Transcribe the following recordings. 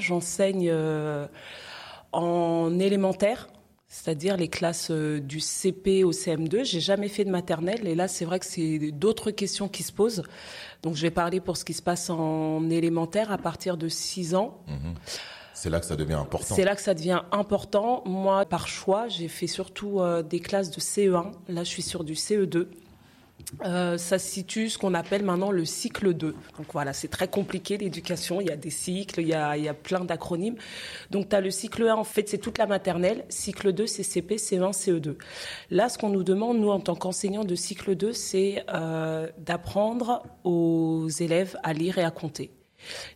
J'enseigne euh, en élémentaire, c'est-à-dire les classes euh, du CP au CM2. J'ai jamais fait de maternelle et là c'est vrai que c'est d'autres questions qui se posent. Donc je vais parler pour ce qui se passe en élémentaire à partir de 6 ans. Mhm. C'est là que ça devient important. C'est là que ça devient important. Moi, par choix, j'ai fait surtout euh, des classes de CE1. Là, je suis sur du CE2. Euh, ça situe ce qu'on appelle maintenant le cycle 2. Donc voilà, c'est très compliqué l'éducation, il y a des cycles, il y a, plein d'acronymes. Donc tu as le cycle 1, en fait c'est toute la maternelle, cycle 2 c'est CP, C1, CE2. Là, ce qu'on nous demande, nous en tant qu'enseignants de cycle 2, c'est euh, d'apprendre aux élèves à lire et à compter.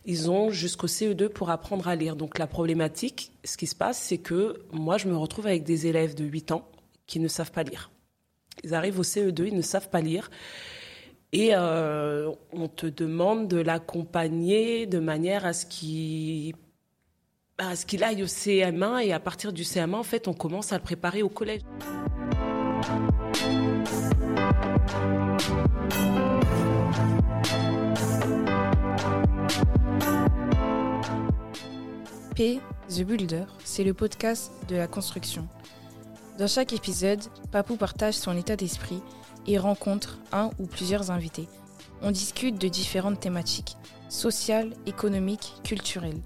Ils ont jusqu'au CE2 pour apprendre à lire. Donc la problématique, ce qui se passe, c'est que moi je me retrouve avec des élèves de 8 ans qui ne savent pas lire. Ils arrivent au CE2, ils ne savent pas lire. Et euh, on te demande de l'accompagner de manière à ce qu'il à ce qu'il aille au CM1 et à partir du CM1 en fait on commence à le préparer au collège. P, The Builder, c'est le podcast de la construction. Dans chaque épisode, Papou partage son état d'esprit et rencontre un ou plusieurs invités. On discute de différentes thématiques, sociales, économiques, culturelles.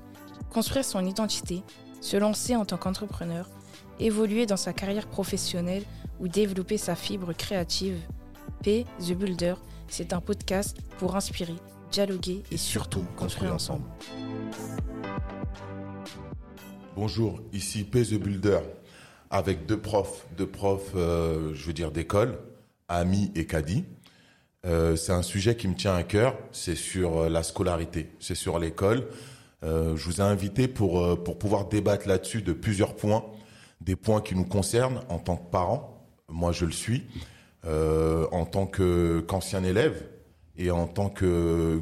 Construire son identité, se lancer en tant qu'entrepreneur, évoluer dans sa carrière professionnelle ou développer sa fibre créative. P, The Builder, c'est un podcast pour inspirer, dialoguer et, surtout construire ensemble. Bonjour, ici P The Builder avec deux profs, deux profs, euh, je veux dire d'école, Ami et Kadi. Euh, c'est un sujet qui me tient à cœur. C'est sur euh, la scolarité, c'est sur l'école. Je vous ai invité pour pour pouvoir débattre là-dessus de plusieurs points, des points qui nous concernent en tant que parents. Moi, je le suis en tant qu'ancien élève et en tant que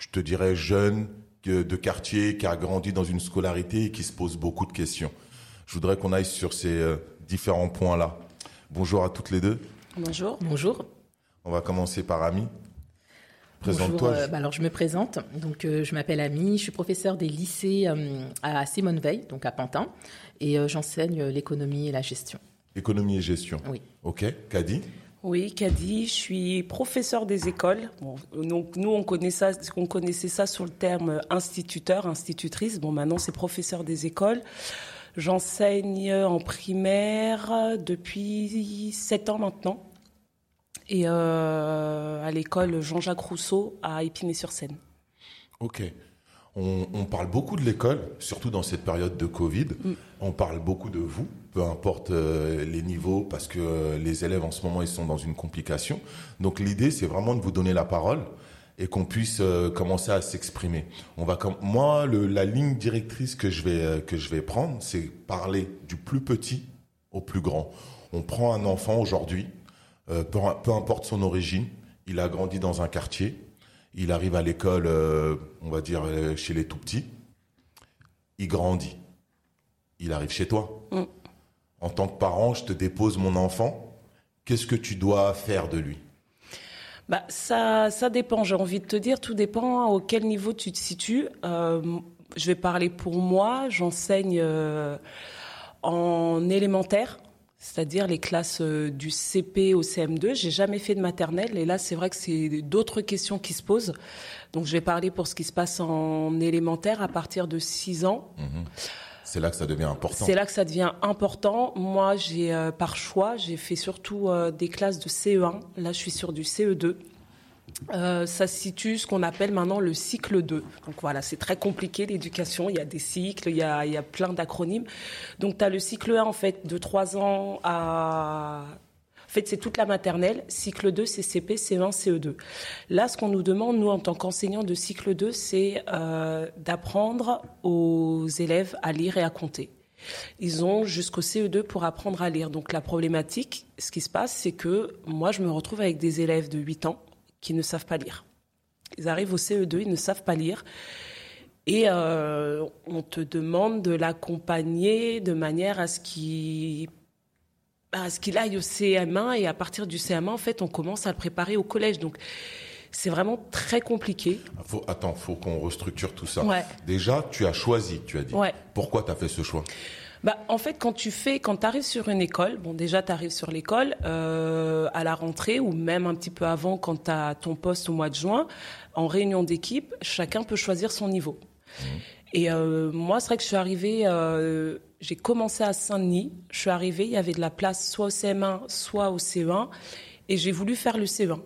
je te dirais jeune de quartier qui a grandi dans une scolarité et qui se pose beaucoup de questions. Je voudrais qu'on aille sur ces euh, différents points-là. Bonjour à toutes les deux. Bonjour. Bonjour. On va commencer par Ami. Présente-toi. Euh, bah alors je me présente. Donc euh, je m'appelle Ami, je suis professeure des lycées euh, à Simone Veil, donc à Pantin, et euh, j'enseigne l'économie et la gestion. Économie et gestion. Oui. Ok. Kadi. Oui, Kadi, je suis professeur des écoles. Bon, donc nous, on connaît ça, on connaissait ça sur le terme instituteur, institutrice. Bon, maintenant c'est professeur des écoles. J'enseigne en primaire depuis sept ans maintenant et euh, à l'école Jean-Jacques Rousseau à Épinay-sur-Seine. Ok. On, on parle beaucoup de l'école, surtout dans cette période de Covid. Mm. On parle beaucoup de vous, peu importe euh, les niveaux, parce que euh, les élèves en ce moment ils sont dans une complication. Donc l'idée c'est vraiment de vous donner la parole et qu'on puisse euh, commencer à s'exprimer. On va comme moi le, la ligne directrice que je vais euh, que je vais prendre, c'est parler du plus petit au plus grand. On prend un enfant aujourd'hui, euh, peu, peu importe son origine, il a grandi dans un quartier, il arrive à l'école, on va dire chez les tout petits, il grandit, il arrive chez toi. Mm. En tant que parent, je te dépose mon enfant. Qu'est-ce que tu dois faire de lui? Bah ça, ça dépend. J'ai envie de te dire, tout dépend au quel niveau tu te situes. Euh, je vais parler pour moi. J'enseigne euh, en élémentaire, c'est-à-dire les classes euh, du CP au CM2. J'ai jamais fait de maternelle et là, c'est vrai que c'est d'autres questions qui se posent. Donc, je vais parler pour ce qui se passe en élémentaire à partir de 6 ans. C'est là que ça devient important. C'est là que ça devient important. Moi, j'ai euh, par choix, j'ai fait surtout euh, des classes de CE1. Là, je suis sur du CE2. Euh, ça situe ce qu'on appelle maintenant le cycle 2. Donc voilà, c'est très compliqué l'éducation, il y a des cycles, il y a, il y a plein d'acronymes. Donc tu as le cycle 1 en fait de 3 ans à fait, c'est toute la maternelle. Cycle 2, c'est CP, C1, CE2. Là, ce qu'on nous demande, nous, en tant qu'enseignants de cycle 2, c'est euh, d'apprendre aux élèves à lire et à compter. Ils ont jusqu'au CE2 pour apprendre à lire. Donc la problématique, ce qui se passe, c'est que moi, je me retrouve avec des élèves de 8 ans qui ne savent pas lire. Ils arrivent au CE2, ils ne savent pas lire. Et euh, on te demande de l'accompagner de manière à ce qu'il à ce qu'il aille au CM1 et à partir du CM1 en fait on commence à le préparer au collège donc c'est vraiment très compliqué. Faut, attends, faut qu'on restructure tout ça. Ouais. Déjà, tu as choisi, tu as dit. Ouais. Pourquoi tu as fait ce choix? Bah, en fait, quand tu fais, quand tu arrives sur une école, bon, déjà, tu arrives sur l'école euh, à la rentrée ou même un petit peu avant, quand tu as ton poste au mois de juin, en réunion d'équipe, chacun peut choisir son niveau. Mmh. Et euh, moi, c'est vrai que je suis arrivée, euh, j'ai commencé à Saint-Denis, je suis arrivée, il y avait de la place soit au CM1, soit au CE1, et j'ai voulu faire le CE1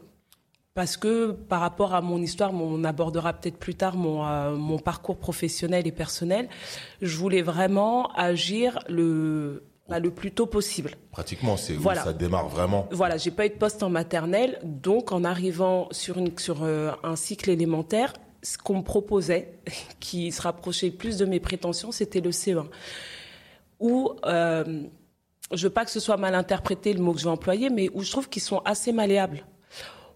parce que par rapport à mon histoire, on abordera peut-être plus tard mon, euh, mon parcours professionnel et personnel, je voulais vraiment agir le, bah, le plus tôt possible. Pratiquement, c'est voilà. où ça démarre vraiment? Voilà, j'ai pas eu de poste en maternelle, donc en arrivant sur, une, sur euh, un cycle élémentaire, ce qu'on me proposait, qui se rapprochait plus de mes prétentions, c'était le CE1. Où, euh, je veux pas que ce soit mal interprété le mot que je vais employer, mais où je trouve qu'ils sont assez malléables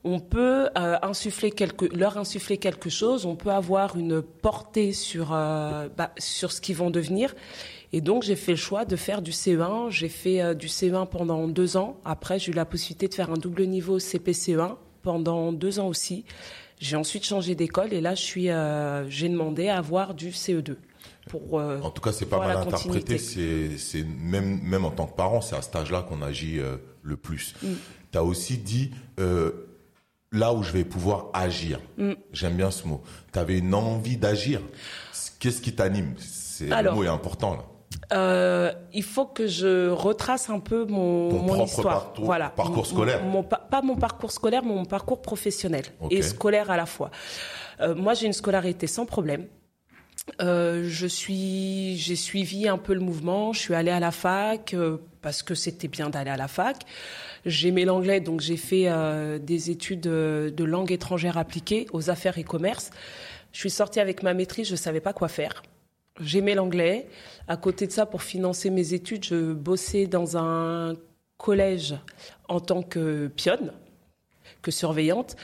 on peut euh, insuffler leur insuffler quelque chose, on peut avoir une portée sur, euh, bah, sur ce qu'ils vont devenir. Et donc, j'ai fait le choix de faire du CE1. J'ai fait euh, du CE1 pendant deux ans. Après, j'ai eu la possibilité de faire un double niveau CPCE1 pendant deux ans aussi. J'ai ensuite changé d'école et là, je suis, j'ai demandé à avoir du CE2. Pour, en tout cas, c'est pas mal interprété. C'est même même en tant que parent, c'est à cet âge-là qu'on agit le plus. Mm. Tu as aussi dit là où je vais pouvoir agir. Mm. J'aime bien ce mot. Tu avais une envie d'agir. Qu'est-ce qui t'anime? C'est le mot est important là. Euh, il faut que je retrace un peu mon, mon histoire. Parcours, voilà. parcours scolaire. pas mon parcours scolaire, mais mon parcours professionnel et scolaire à la fois. Euh, moi, j'ai une scolarité sans problème. Euh, je suis, j'ai suivi un peu le mouvement. Je suis allée à la fac euh, parce que c'était bien d'aller à la fac. J'aimais l'anglais, donc j'ai fait euh, des études de langue étrangère appliquée aux affaires et commerce. Je suis sortie avec ma maîtrise, je savais pas quoi faire. J'aimais l'anglais. À côté de ça, pour financer mes études, je bossais dans un collège en tant que pionne, que surveillante.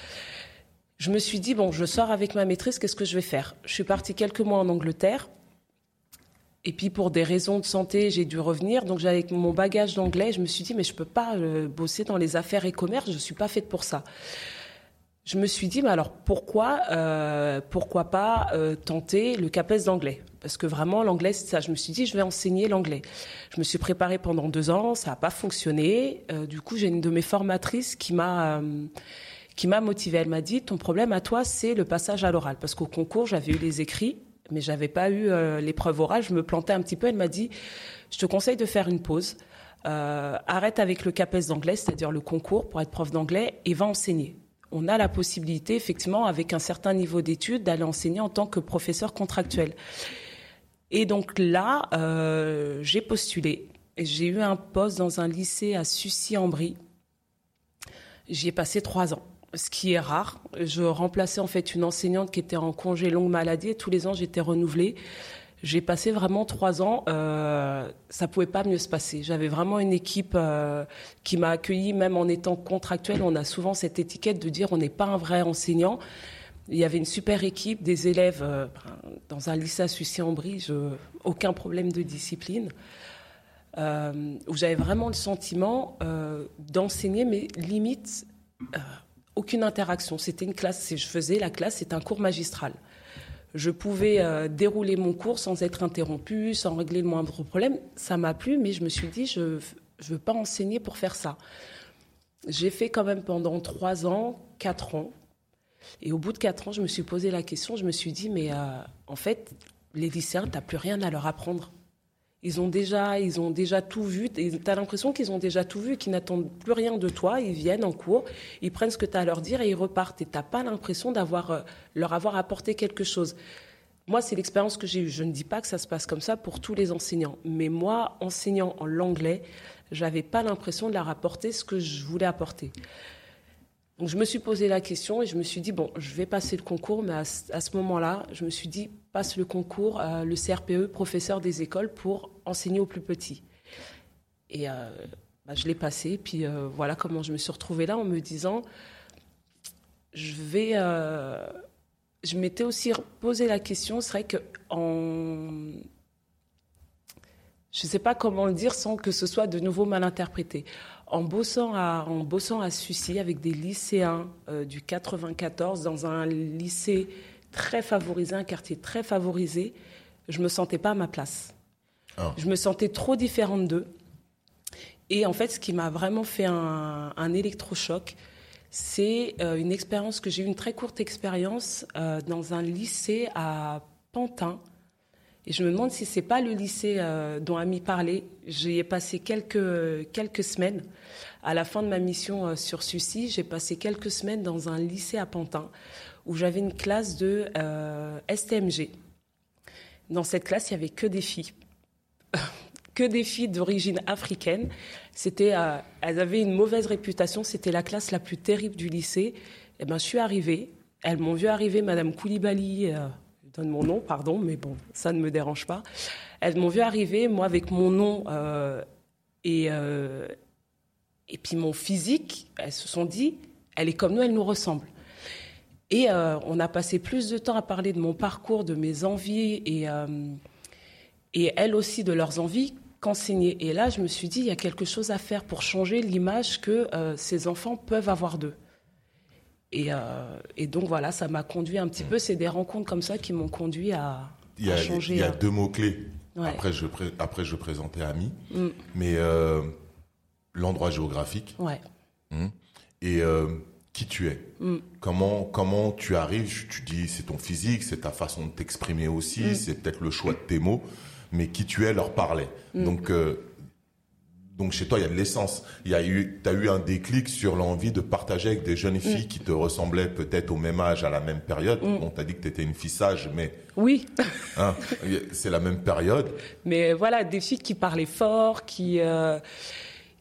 Je me suis dit, bon, je sors avec ma maîtrise, qu'est-ce que je vais faire? Je suis partie quelques mois en Angleterre. Et puis pour des raisons de santé, j'ai dû revenir. Donc j'avais mon bagage d'anglais. Je me suis dit, mais je peux pas euh, bosser dans les affaires et commerce. Je suis pas faite pour ça. Je me suis dit, mais alors pourquoi, euh, pourquoi pas euh, tenter le CAPES d'anglais? Parce que vraiment, l'anglais, c'est ça. Je me suis dit, je vais enseigner l'anglais. Je me suis préparée pendant deux ans, ça n'a pas fonctionné. du coup, j'ai une de mes formatrices qui m'a qui m'a motivée. Elle m'a dit, ton problème à toi, c'est le passage à l'oral. Parce qu'au concours, j'avais eu les écrits, mais j'avais pas eu euh, l'épreuve orale. Je me plantais un petit peu. Elle m'a dit, je te conseille de faire une pause. Euh, arrête avec le CAPES d'anglais, c'est-à-dire le concours pour être prof d'anglais, et va enseigner. On a la possibilité, effectivement, avec un certain niveau d'études, d'aller enseigner en tant que professeur contractuel. Et donc là, euh, j'ai postulé. J'ai eu un poste dans un lycée à Sucy-en-Brie. J'y ai passé trois ans ce qui est rare. Je remplaçais en fait une enseignante qui était en congé longue maladie et tous les ans j'étais renouvelée. J'ai passé vraiment trois ans, euh, ça pouvait pas mieux se passer. J'avais vraiment une équipe euh, qui m'a accueilli, même en étant contractuelle. On a souvent cette étiquette de dire on n'est pas un vrai enseignant. Il y avait une super équipe, des élèves euh, dans un lycée à Sucy-en-Brie, aucun problème de discipline. Euh, où j'avais vraiment le sentiment d'enseigner, mais limite aucune interaction. C'était une classe, je faisais la classe, c'est un cours magistral. Je pouvais euh, dérouler mon cours sans être interrompu, sans régler le moindre problème. Ça m'a plu, mais je me suis dit, je ne veux pas enseigner pour faire ça. J'ai fait quand même pendant trois ans, quatre ans. Et au bout de quatre ans, je me suis posé la question, je me suis dit, mais euh, en fait, les lycéens, tu n'as plus rien à leur apprendre. Ils ont déjà, ils ont déjà tout vu. Tu as l'impression qu'ils ont déjà tout vu, qu'ils n'attendent plus rien de toi. Ils viennent en cours, ils prennent ce que tu as à leur dire et ils repartent. Et tu pas l'impression d'avoir euh, leur avoir apporté quelque chose. Moi, c'est l'expérience que j'ai eue. Je ne dis pas que ça se passe comme ça pour tous les enseignants. Mais moi, enseignant en l'anglais, j'avais pas l'impression de leur apporter ce que je voulais apporter. Donc je me suis posé la question et je me suis dit, bon, je vais passer le concours, mais à, ce moment-là, je me suis dit, passe le concours, euh, le CRPE, professeur des écoles, pour enseigner aux plus petits. Et euh, bah, je l'ai passé, puis euh, voilà comment je me suis retrouvée là en me disant, je vais... je m'étais aussi posé la question, c'est vrai que en... Je ne sais pas comment le dire sans que ce soit de nouveau mal interprété en bossant à, en bossant à Sucy avec des lycéens du 94 dans un lycée très favorisé, un quartier très favorisé, je me sentais pas à ma place. Ah. Je me sentais trop différente d'eux. Et en fait, ce qui m'a vraiment fait un, électrochoc, c'est euh, une expérience que j'ai eu, une très courte expérience euh, dans un lycée à Pantin. Et je me demande si c'est pas le lycée euh, dont Ami parlait. J'y ai passé quelques, quelques semaines. À la fin de ma mission sur Sucy, j'ai passé quelques semaines dans un lycée à Pantin où j'avais une classe de STMG. Dans cette classe, il n'y avait que des filles que des filles d'origine africaine. C'était, euh, elles avaient une mauvaise réputation. C'était la classe la plus terrible du lycée. Et eh ben, je suis arrivée. Elles m'ont vu arriver, Madame Koulibaly. Euh, donne mon nom, pardon, mais bon, ça ne me dérange pas. Elles m'ont vu arriver, moi, avec mon nom euh, et et puis mon physique. Elles se sont dit, elle est comme nous, elle nous ressemble. Et on a passé plus de temps à parler de mon parcours, de mes envies et et elles aussi de leurs envies qu'enseigner. Et là, je me suis dit, il y a quelque chose à faire pour changer l'image que euh, ces enfants peuvent avoir d'eux. Et, euh, et, donc voilà, ça m'a conduit un petit peu. C'est des rencontres comme ça qui m'ont conduit à, changer. Il y a euh, deux mots-clés. Après, je, après, je présentais Ami. Mm. Mais l'endroit géographique. Ouais. Mm. Et qui tu es. Mm. Comment, comment tu arrives? Tu dis, c'est ton physique, c'est ta façon de t'exprimer aussi, c'est peut-être le choix de tes mots mais qui tu es leur parlait. Donc, euh, donc chez toi, il y a de l'essence. Il y a eu, as eu un déclic sur l'envie de partager avec des jeunes filles mm. qui te ressemblaient peut-être au même âge, à la même période. Mm. On t'a dit que tu étais une fille sage, mais oui, hein, c'est la même période. Mais voilà, des filles qui parlaient fort, qui euh,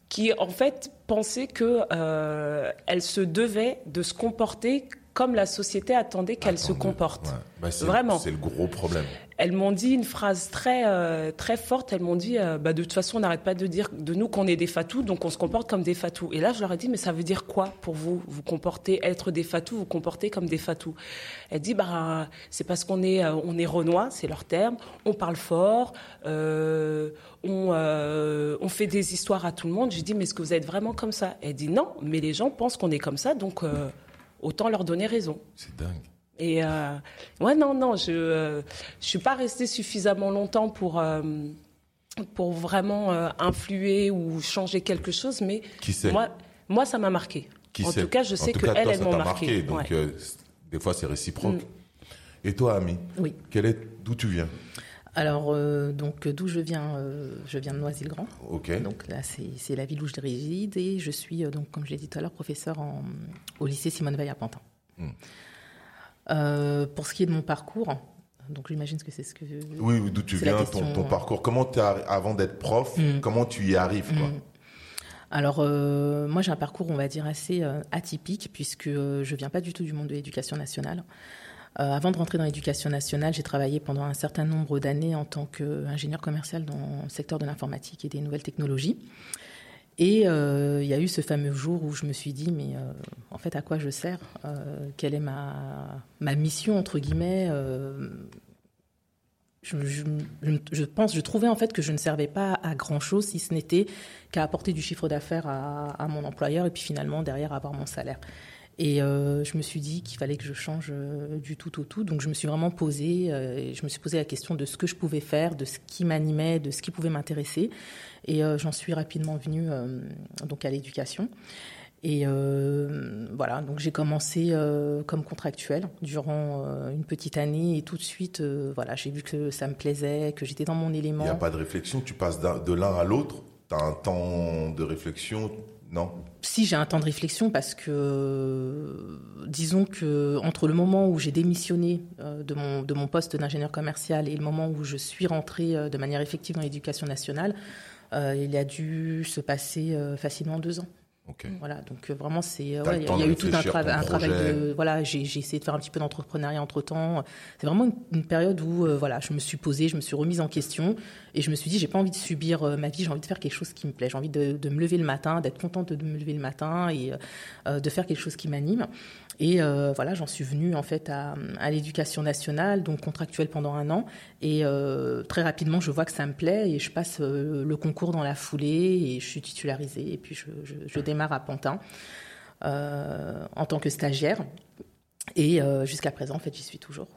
qui en fait pensaient que euh, elles se devaient de se comporter comme la société attendait qu'elles se comportent. Bah, Vraiment. C'est le gros problème elles m'ont dit une phrase très euh, très forte. Elles m'ont dit, euh, bah, de toute façon, on n'arrête pas de dire de nous qu'on est des fatous, donc on se comporte comme des fatous. Et là, je leur ai dit, mais ça veut dire quoi pour vous Vous comportez être des fatous, vous comportez comme des fatous. Elle dit, bah c'est parce qu'on est euh, on est renois, c'est leur terme. On parle fort, on on fait des histoires à tout le monde. J'ai dit, mais est-ce que vous êtes vraiment comme ça? Elle dit non, mais les gens pensent qu'on est comme ça, donc autant leur donner raison. C'est dingue. Et euh, ouais, non, non, je ne euh, suis pas restée suffisamment longtemps pour, euh, pour vraiment euh, influer ou changer quelque chose, mais moi, moi, ça m'a marqué. Qui en tout cas, je sais qu'elles, elles, m'ont marqué. Donc, des fois, c'est réciproque. Mm. Et toi, Ami Oui. est, d'où tu viens? Alors, donc, d'où je viens Je viens de Noisy-le-Grand. Ok. Donc là, c'est la ville où je réside et je suis, donc, comme je l'ai dit tout à l'heure, professeur en, au lycée Simone Veil à Pantin. Mm. Euh, pour ce qui est de mon parcours, donc j'imagine que c'est ce que. Oui, d'où tu viens, ton, parcours. Comment tu avant d'être prof, mm. comment tu y arrives quoi? Mm. Alors, euh, moi, j'ai un parcours, on va dire, assez euh, atypique, puisque je viens pas du tout du monde de l'éducation nationale. Avant de rentrer dans l'éducation nationale, j'ai travaillé pendant un certain nombre d'années en tant qu'ingénieur commercial dans le secteur de l'informatique et des nouvelles technologies. Et euh, il y a eu ce fameux jour où je me suis dit, mais euh, en fait, à quoi je sers euh, Quelle est ma, ma mission, entre guillemets je, pense, je trouvais en fait que je ne servais pas à grand chose si ce n'était qu'à apporter du chiffre d'affaires à, à, mon employeur et puis finalement derrière avoir mon salaire. Et je me suis dit qu'il fallait que je change du tout au tout. Donc je me suis vraiment posé, je me suis posé la question de ce que je pouvais faire, de ce qui m'animait, de ce qui pouvait m'intéresser. Et euh, j'en suis rapidement venue euh, donc à l'éducation. Et euh, voilà, donc j'ai commencé comme contractuel durant une petite année et tout de suite, voilà, j'ai vu que ça me plaisait, que j'étais dans mon élément. Il n'y a pas de réflexion, tu passes de l'un à l'autre, tu as un temps de réflexion, non Si j'ai un temps de réflexion parce que, disons que entre le moment où j'ai démissionné de, mon, de mon poste d'ingénieur commercial et le moment où je suis rentrée de manière effective dans l'éducation nationale, euh, il a dû se passer euh, facilement deux ans. Voilà, donc euh, vraiment, c'est ouais, il y, a eu tout un, un travail de voilà, j'ai essayé de faire un petit peu d'entrepreneuriat entre temps. C'est vraiment une, période où voilà, je me suis posée, je me suis remise en question et je me suis dit, j'ai pas envie de subir ma vie, j'ai envie de faire quelque chose qui me plaît, j'ai envie de, de, me lever le matin, d'être contente de me lever le matin et de faire quelque chose qui m'anime. Et euh, voilà, j'en suis venue en fait à, l'éducation nationale, donc contractuelle pendant un an. Et euh, très rapidement, je vois que ça me plaît et je passe euh, le concours dans la foulée et je suis titularisée. Et puis je, démarre à Pantin en tant que stagiaire. Et jusqu'à présent, en fait, j'y suis toujours.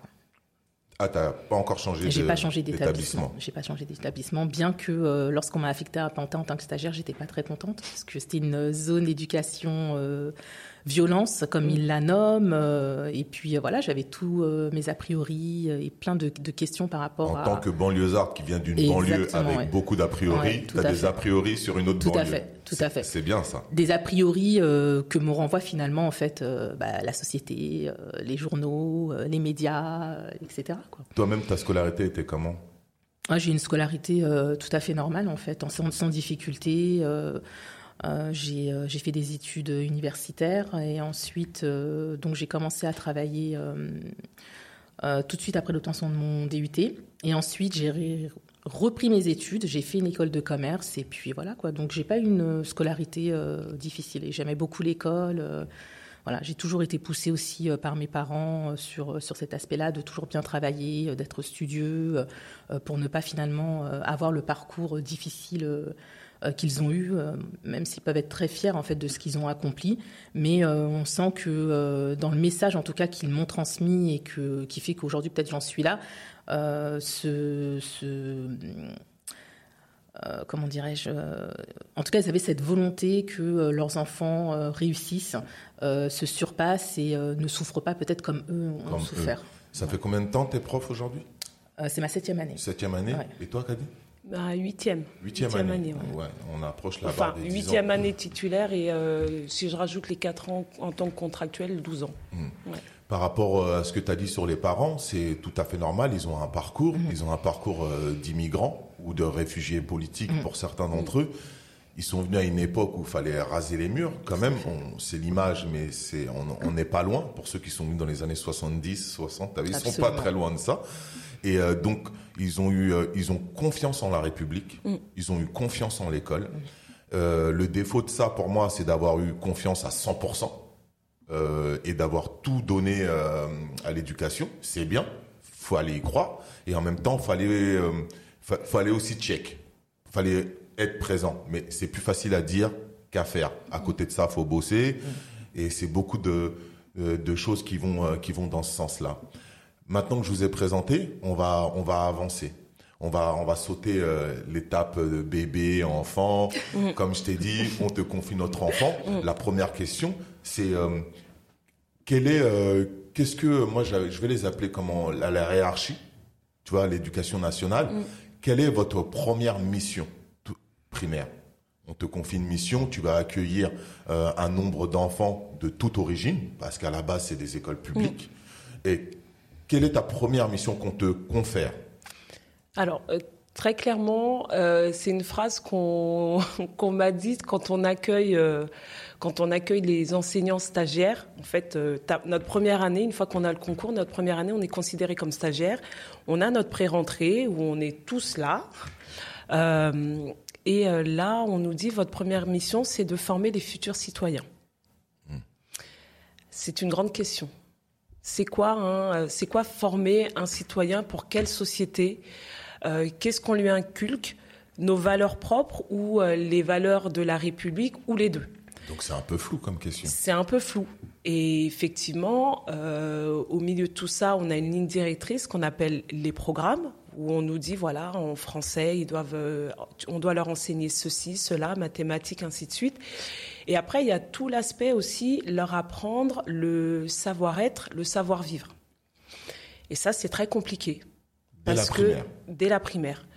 Ah, t'as pas encore changé J'ai pas changé d'établissement. J'ai pas changé d'établissement, bien que lorsqu'on m'a affecté à Pantin en tant que stagiaire, j'étais pas très contente parce que c'était une zone d'éducation violence, comme mm. il la nomme. Euh, et puis euh, voilà, j'avais tous euh, mes a priori et plein de, questions par rapport à. En tant que banlieusarde qui vient d'une banlieue avec beaucoup d'a priori, tu as des a priori sur une autre tout banlieue. À fait, tout à fait. C'est bien ça. Des a priori que me renvoie finalement en fait bah, la société, les journaux, les médias, etc. Toi-même, ta scolarité était comment? Ah, J'ai une scolarité tout à fait normale en fait, sans, sans difficulté. Euh, euh, j'ai fait des études universitaires et ensuite, euh, donc j'ai commencé à travailler tout de suite après l'obtention de mon DUT. Et ensuite, j'ai repris mes études, j'ai fait une école de commerce et puis voilà quoi. Donc j'ai pas une scolarité difficile et j'aimais beaucoup l'école. voilà, j'ai toujours été poussée aussi par mes parents sur, cet aspect-là, de toujours bien travailler, d'être studieux, pour ne pas finalement avoir le parcours difficile qu'ils ont eu, euh, même s'ils peuvent être très fiers en fait de ce qu'ils ont accompli. Mais euh, on sent que dans le message, en tout cas, qu'ils m'ont transmis et que, qui fait qu'aujourd'hui peut-être j'en suis là, ce, comment dirais-je En tout cas, ils avaient cette volonté que leurs enfants réussissent, se surpassent et ne souffrent pas peut-être comme eux ont souffert. Ça fait combien de temps t'es prof aujourd'hui? C'est ma septième année. Septième année. Et toi, Kadi bah, huitième. Huitième, année. ouais. on approche la enfin, barre des huitième année titulaire et euh, si je rajoute les quatre ans en tant que contractuel, 12 ans. Hmm. Par rapport euh, à ce que tu as dit sur les parents, c'est tout à fait normal. Ils ont un parcours, hmm. ils ont un parcours euh, d'immigrants ou de réfugiés politiques pour certains d'entre eux. Ils sont venus à une époque où il fallait raser les murs. Quand même, c'est l'image, mais c'est on n'est pas loin. Pour ceux qui sont venus dans les années 70, 60, ils sont pas très loin de ça. Et euh, donc, ils ont eu, euh, ils ont confiance en la République, mm. ils ont eu confiance en l'école. Mm. Euh, le défaut de ça, pour moi, c'est d'avoir eu confiance à 100% et d'avoir tout donné à l'éducation. C'est bien, faut aller y croire. Et en même temps, fallait, fallait aussi check, fallait être présent. Mais c'est plus facile à dire qu'à faire. À côté de ça, faut bosser. Mm. Et c'est beaucoup de, de choses qui vont, qui vont dans ce sens-là. Maintenant que je vous ai présenté, on va, on va avancer. On va, on va sauter euh, l'étape de bébé, enfant. Mm. Comme je t'ai dit, on te confie notre enfant. Mm. La première question, c'est euh, est, euh, qu'est-ce que moi je vais les appeler comment la, la hiérarchie, tu vois, l'éducation nationale. Mm. Quelle est votre première mission primaire? On te confie une mission, tu vas accueillir un nombre d'enfants de toute origine, parce qu'à la base c'est des écoles publiques. Et quelle est ta première mission qu'on te confère? Alors, euh, très clairement, euh, c'est une phrase qu'on m'a dite quand on accueille euh, quand on accueille les enseignants stagiaires. En fait, notre première année, une fois qu'on a le concours, notre première année, on est considéré comme stagiaire. On a notre pré-rentrée où on est tous là. et là, on nous dit votre première mission, c'est de former les futurs citoyens. Hmm. C'est une grande question. C'est quoi, hein, euh, c'est quoi former un citoyen pour quelle société euh, Qu'est-ce qu'on lui inculque Nos valeurs propres ou euh, les valeurs de la République ou les deux donc c'est un peu flou comme question. C'est un peu flou. Et effectivement, au milieu de tout ça, on a une ligne directrice qu'on appelle les programmes, où on nous dit, voilà, en français, ils doivent, on doit leur enseigner ceci, cela, mathématiques, ainsi de suite. Et après, il y a tout l'aspect aussi, leur apprendre le savoir-être, le savoir-vivre. Et ça, c'est très compliqué. Dès parce la que, primaire. Dès la primaire.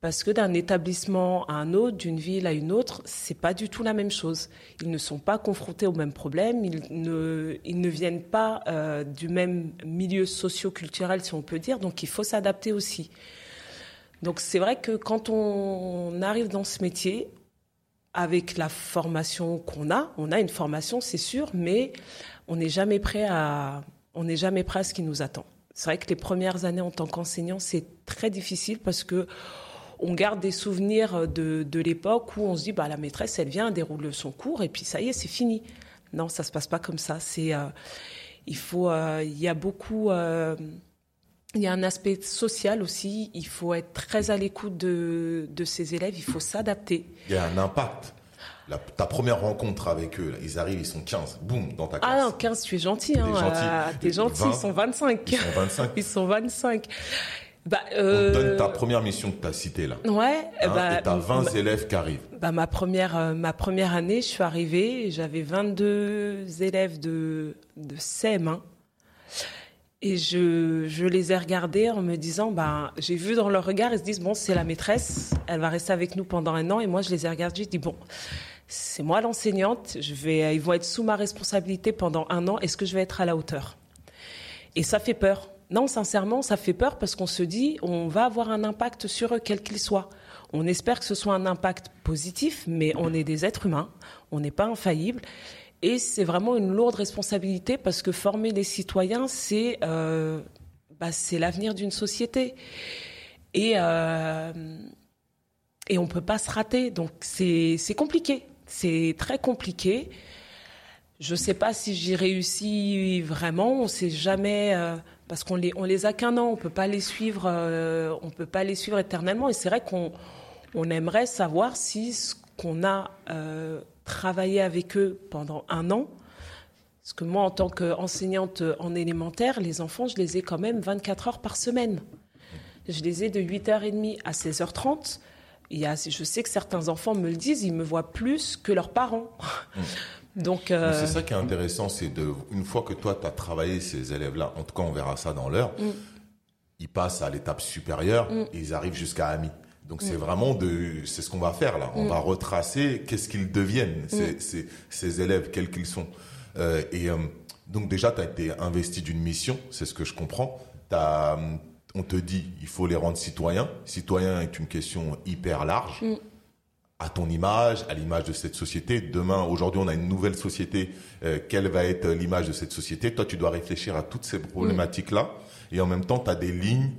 Parce que d'un établissement à un autre, d'une ville à une autre, c'est pas du tout la même chose. Ils ne sont pas confrontés aux mêmes problèmes, ils ne, ils ne viennent pas euh, du même milieu socio-culturel, si on peut dire, donc il faut s'adapter aussi. Donc c'est vrai que quand on arrive dans ce métier, avec la formation qu'on a, on a une formation, c'est sûr, mais on n'est jamais prêt à, on n'est jamais prêt à ce qui nous attend. C'est vrai que les premières années en tant qu'enseignant, c'est très difficile parce que on garde des souvenirs de, de l'époque où on se dit, bah, la maîtresse, elle vient, déroule son cours et puis ça y est, c'est fini. Non, ça se passe pas comme ça. C'est, euh, il faut, euh, il y a beaucoup, euh, il y a un aspect social aussi. Il faut être très à l'écoute de, de ses élèves. Il faut s'adapter. Il y a un impact. La, ta première rencontre avec eux, là, ils arrivent, ils sont 15, boum, dans ta classe. Ah non, 15, tu es gentil. Hein, T'es gentil. euh, gentil, 20, ils sont 25. Ils sont 25. Ils sont 25. Bah, On euh, te donne ta première mission que tu as citée là. Ouais, Hein, bah, et tu as 20 ma- élèves qui arrivent. bah, ma première euh, ma première année, je suis arrivée, j'avais 22 élèves de de CM1 et je, les ai regardés en me disant bah j'ai vu dans leur regard ils se disent bon c'est la maîtresse, elle va rester avec nous pendant un an et moi je les ai regardés, je dis bon c'est moi l'enseignante, je vais ils vont être sous ma responsabilité pendant un an, est-ce que je vais être à la hauteur? Et ça fait peur. Non, sincèrement, ça fait peur parce qu'on se dit, on va avoir un impact sur eux, quel qu'il soit. On espère que ce soit un impact positif, mais on est des êtres humains, on n'est pas infaillible. Et c'est vraiment une lourde responsabilité parce que former les citoyens, c'est euh, bah, c'est l'avenir d'une société. Et, euh, on peut pas se rater. Donc c'est compliqué. C'est très compliqué. Je sais pas si j'y réussis vraiment. On sait jamais euh, parce qu'on les les a qu'un an. On peut pas les suivre. on peut pas les suivre éternellement. Et c'est vrai qu'on on aimerait savoir si ce qu'on a travaillé avec eux pendant un an. Parce que moi, en tant qu'enseignante en élémentaire, les enfants, je les ai quand même 24 heures par semaine. Je les ai de 8h30 à 16h30. Il y a, je sais que certains enfants me le disent, ils me voient plus que leurs parents. Donc, euh, C'est ça qui est intéressant, c'est de, une fois que toi, tu as travaillé ces élèves-là, en tout cas, on verra ça dans l'heure, Mm. ils passent à l'étape supérieure et ils arrivent jusqu'à AMI. Donc, Mm. c'est vraiment de, c'est ce qu'on va faire là. On va retracer qu'est-ce qu'ils deviennent, Mm. ces, élèves, quels qu'ils sont. Euh, et euh, donc, déjà, tu as été investi d'une mission, c'est ce que je comprends. T'as, hum, on te dit, il faut les rendre citoyens. Citoyen est une question hyper large Mm. à ton image, à l'image de cette société. Demain, aujourd'hui, on a une nouvelle société. Euh, quelle va être l'image de cette société? Toi, tu dois réfléchir à toutes ces problématiques-là. Et en même temps, tu as des lignes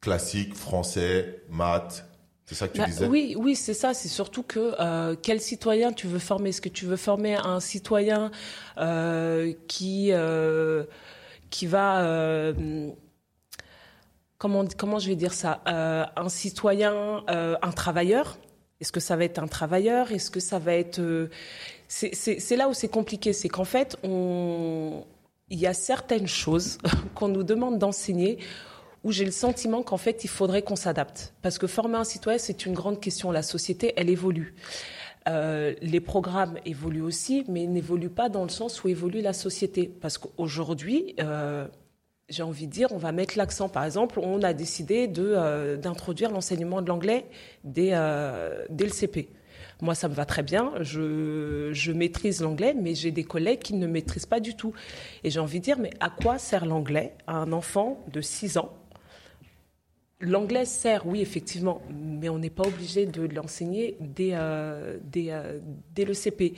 classiques, français, maths. C'est ça que tu Bah, disais? oui, oui, c'est ça. C'est surtout que euh, quel citoyen tu veux former? Est-ce que tu veux former un citoyen euh, qui euh, qui va comment comment je vais dire ça? Un citoyen, un travailleur? Est-ce que ça va être un travailleur? Est-ce que ça va être c'est là où c'est compliqué. C'est qu'en fait, on il y a certaines choses qu'on nous demande d'enseigner où j'ai le sentiment qu'en fait, il faudrait qu'on s'adapte. Parce que former un citoyen, c'est une grande question. La société, elle évolue. Euh, les programmes évoluent aussi, mais n'évoluent pas dans le sens où évolue la société. Parce qu'aujourd'hui, euh, j'ai envie de dire, on va mettre l'accent. Par exemple, on a décidé euh, d'introduire l'enseignement de l'anglais dès, dès le CP. Moi, ça me va très bien. Je, je maîtrise l'anglais, mais j'ai des collègues qui ne maîtrisent pas du tout. Et j'ai envie de dire, mais à quoi sert l'anglais à un enfant de 6 ans L'anglais sert, oui, effectivement, mais on n'est pas obligé de l'enseigner dès, euh, dès, euh, dès le CP.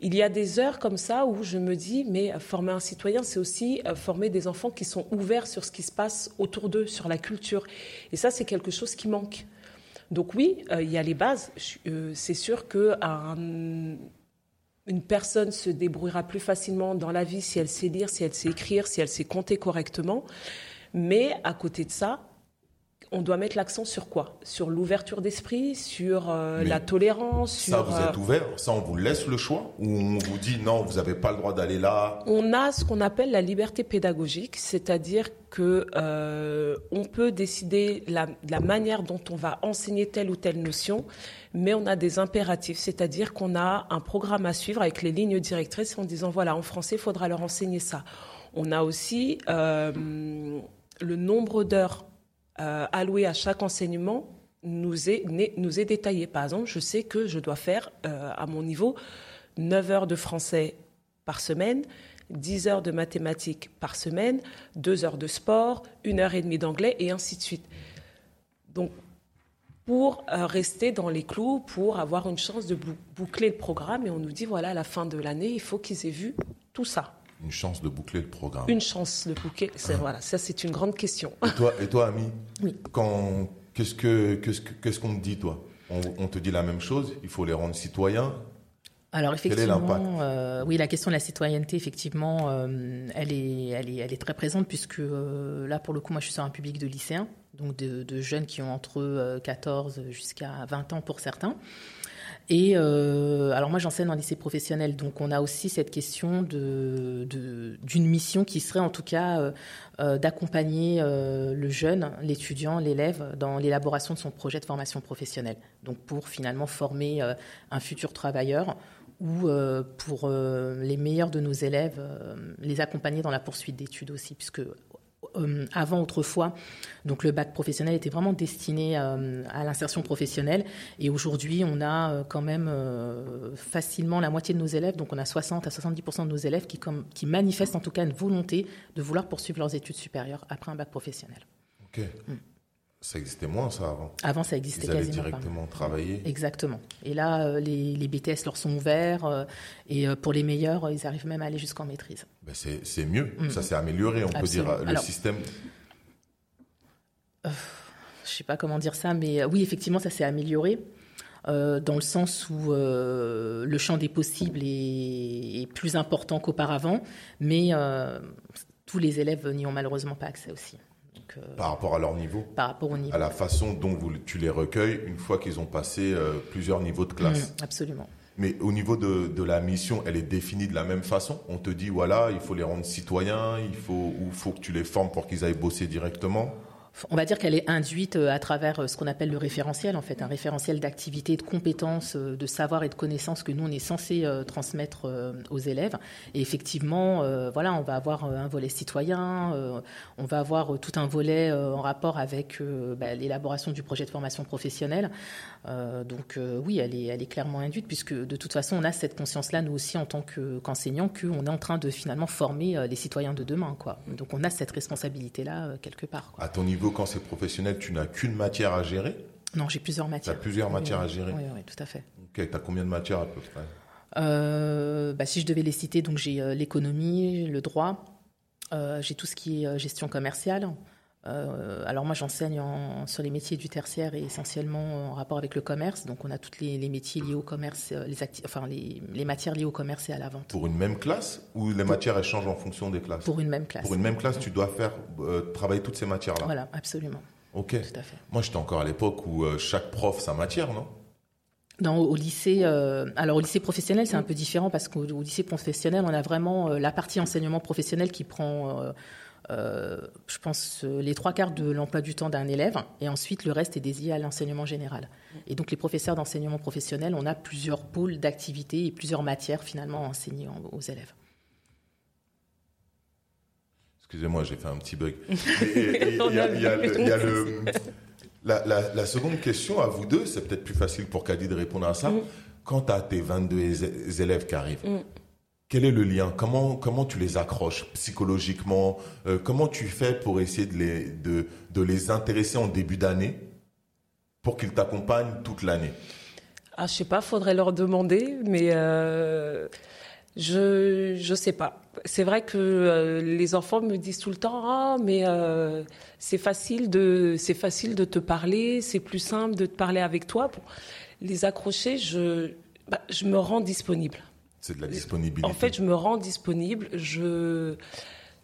Il y a des heures comme ça où je me dis, mais former un citoyen, c'est aussi euh, former des enfants qui sont ouverts sur ce qui se passe autour d'eux, sur la culture. Et ça, c'est quelque chose qui manque. Donc oui, euh, il y a les bases. C'est sûr que un- une personne se débrouillera plus facilement dans la vie si elle sait lire, si elle sait écrire, si elle sait compter correctement. Mais à côté de ça, on doit mettre l'accent sur quoi? Sur l'ouverture d'esprit, sur euh, la tolérance, Ça, vous euh, êtes ouvert? Ça, on vous laisse le choix? Ou on vous dit non, vous n'avez pas le droit d'aller là? On a ce qu'on appelle la liberté pédagogique, c'est-à-dire que euh, on peut décider la, la manière dont on va enseigner telle ou telle notion, mais on a des impératifs, c'est-à-dire qu'on a un programme à suivre avec les lignes directrices en disant voilà en français il faudra leur enseigner ça. On a aussi euh, le nombre d'heures euh, allouées à chaque enseignement nous est, nous est détaillé. Par exemple, je sais que je dois faire euh, à mon niveau 9 heures de français par semaine, 10 heures de mathématiques par semaine, 2 heures de sport, 1 heure et demie d'anglais et ainsi de suite. Donc, pour euh, rester dans les clous, pour avoir une chance de boucler le programme. Et on nous dit, voilà, à la fin de l'année, il faut qu'ils aient vu tout ça. Une chance de boucler le programme. Une chance de boucler. Ah. Voilà, ça c'est une grande question. Et toi, et toi Ami Oui. Quand, qu'est-ce, que, qu'est-ce, qu'est-ce qu'on te dit, toi? On, te dit la même chose Il faut les rendre citoyens alors effectivement, euh, oui, la question de la citoyenneté, effectivement, euh, elle, est, elle, est, elle est très présente puisque là, pour le coup, moi, je suis sur un public de lycéens donc de, jeunes qui ont entre 14 euh, jusqu'à 20 ans pour certains. Et euh, alors moi j'enseigne en lycée professionnel, donc on a aussi cette question de, d'une mission qui serait en tout cas euh, d'accompagner le jeune, l'étudiant, l'élève dans l'élaboration de son projet de formation professionnelle. Donc pour finalement former un futur travailleur ou pour les meilleurs de nos élèves, les accompagner dans la poursuite d'études aussi, puisque euh, avant autrefois, donc le bac professionnel était vraiment destiné euh, à l'insertion professionnelle et aujourd'hui on a euh, quand même facilement la moitié de nos élèves, donc on a 60 à 70% de nos élèves qui, comme, qui manifestent en tout cas une volonté de vouloir poursuivre leurs études supérieures après un bac professionnel. Ok. Mm. Ça existait moins, ça, avant Avant, ça existait Ils quasiment directement travailler Exactement. Et là, euh, les, les, BTS leur sont ouverts. Euh, et euh, pour les meilleurs, ils arrivent même à aller jusqu'en maîtrise. Ben c'est mieux. Mm. Ça s'est amélioré, on peut dire. Le système... je ne sais pas comment dire ça, mais oui, effectivement, ça s'est amélioré. dans le sens où le champ des possibles est, est plus important qu'auparavant, mais tous les élèves n'y ont malheureusement pas accès aussi. Euh, par rapport à leur niveau Par rapport au niveau. À la façon dont vous, tu les recueilles une fois qu'ils ont passé euh, plusieurs niveaux de classe. Mmh, absolument. Mais au niveau de, de, la mission, elle est définie de la même façon On te dit, voilà, il faut les rendre citoyens, il faut, ou faut que tu les formes pour qu'ils aillent bosser directement on va dire qu'elle est induite euh, à travers euh, ce qu'on appelle le référentiel, en fait, un référentiel d'activité, de compétences, euh, de savoir et de connaissances que nous, on est censé transmettre aux élèves. Et effectivement, voilà, on va avoir un volet citoyen, on va avoir tout un volet en rapport avec bah, l'élaboration du projet de formation professionnelle. Donc oui, elle est, elle est clairement induite, puisque de toute façon, on a cette conscience-là, nous aussi, en tant qu'enseignants, qu'on est en train de finalement former les citoyens de demain. Quoi. Donc on a cette responsabilité-là quelque part. À ton niveau, quand c'est professionnel, tu n'as qu'une matière à gérer? Non, j'ai plusieurs matières. Tu as plusieurs matières à gérer? Oui, oui, tout à fait. Ok, tu as combien de matières à peu près? Euh, bah, Si je devais les citer, donc j'ai euh, l'économie, le droit, euh, j'ai tout ce qui est gestion commerciale. Alors moi j'enseigne sur les métiers du tertiaire et essentiellement en rapport avec le commerce. Donc on a tous les, métiers liés au commerce, les, enfin les, matières liées au commerce et à la vente. Pour une même classe ou les matières elles changent en fonction des classes? Pour une même classe. Pour une même classe, tu dois faire travailler toutes ces matières-là? Voilà, absolument. Ok. Tout à fait. Moi j'étais encore à l'époque où chaque prof sa matière, non? Dans, au lycée, alors au lycée professionnel, c'est un peu différent parce qu'au lycée professionnel, on a vraiment la partie enseignement professionnel qui prend euh, je pense, euh, les trois quarts de l'emploi du temps d'un élève, et ensuite le reste est dédié à l'enseignement général. Et donc les professeurs d'enseignement professionnel, on a plusieurs pôles d'activité et plusieurs matières finalement à enseigner aux élèves. Excusez-moi, j'ai fait un petit bug. La, seconde question à vous deux, c'est peut-être plus facile pour Kadi de répondre à ça. Mm. Quand tu as tes 22 élèves qui arrivent, mm. Quel est le lien? Comment, comment tu les accroches psychologiquement euh, Comment tu fais pour essayer de les, de, de les intéresser en début d'année pour qu'ils t'accompagnent toute l'année? Ah, Je sais pas, faudrait leur demander, mais euh, je ne sais pas. C'est vrai que euh, les enfants me disent tout le temps ah mais c'est facile de facile de te parler, c'est plus simple de te parler avec toi. Pour les accrocher, je bah, je me rends disponible. C'est de la disponibilité. En fait, je me rends disponible, je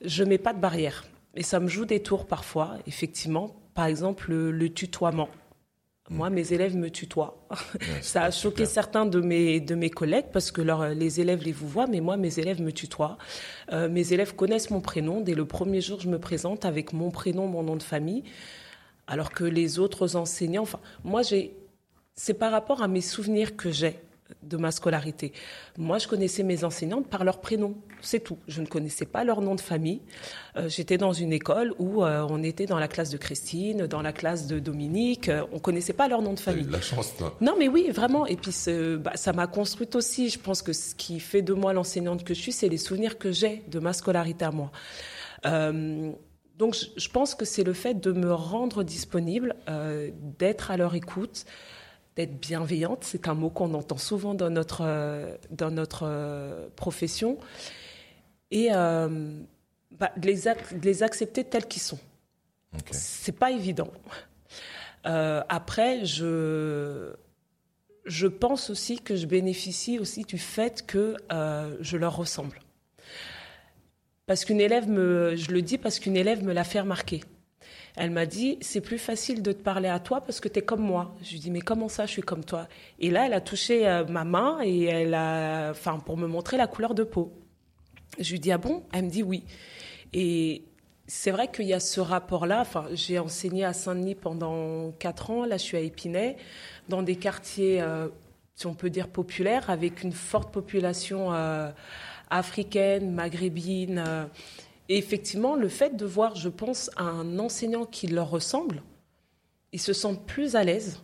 je mets pas de barrière. Et ça me joue des tours parfois, effectivement. Par exemple, le, tutoiement. Hmm. Moi, mes élèves me tutoient. ça a choqué certains de mes, de mes collègues parce que les élèves les vous voient, mais moi, mes élèves me tutoient. Euh, mes élèves connaissent mon prénom. Dès le premier jour, je me présente avec mon prénom, mon nom de famille. Alors que les autres enseignants, enfin, moi, j'ai, c'est par rapport à mes souvenirs que j'ai de ma scolarité. Moi, je connaissais mes enseignantes par leur prénom, c'est tout. Je ne connaissais pas leur nom de famille. Euh, j'étais dans une école où euh, on était dans la classe de Christine, dans la classe de Dominique. Euh, on connaissait pas leur nom de famille. la chance, toi. Non, mais oui, vraiment. Et puis, bah, ça m'a construite aussi. Je pense que ce qui fait de moi l'enseignante que je suis, c'est les souvenirs que j'ai de ma scolarité à moi donc je pense que c'est le fait de me rendre disponible, d'être à leur écoute, d'être bienveillante. C'est un mot qu'on entend souvent dans notre, euh, dans notre euh, profession. Et bah, de, les les accepter tels qu'ils sont. Okay. C'est pas évident. après, je, je pense aussi que je bénéficie aussi du fait que je leur ressemble. Parce qu'une élève me, je le dis parce qu'une élève me l'a fait remarquer. Elle m'a dit, c'est plus facile de te parler à toi parce que tu es comme moi. Je lui dis, mais comment ça, je suis comme toi? Et là, elle a touché euh, ma main et elle a, enfin, pour me montrer la couleur de peau. Je lui dis, ah bon? Elle me dit oui. Et c'est vrai qu'il y a ce rapport-là. Enfin, j'ai enseigné à Saint-Denis pendant quatre ans. Là, je suis à Épinay, dans des quartiers, euh, si on peut dire populaires, avec une forte population. Euh, africaine, maghrébine. Et effectivement, le fait de voir, je pense, un enseignant qui leur ressemble, ils se sentent plus à l'aise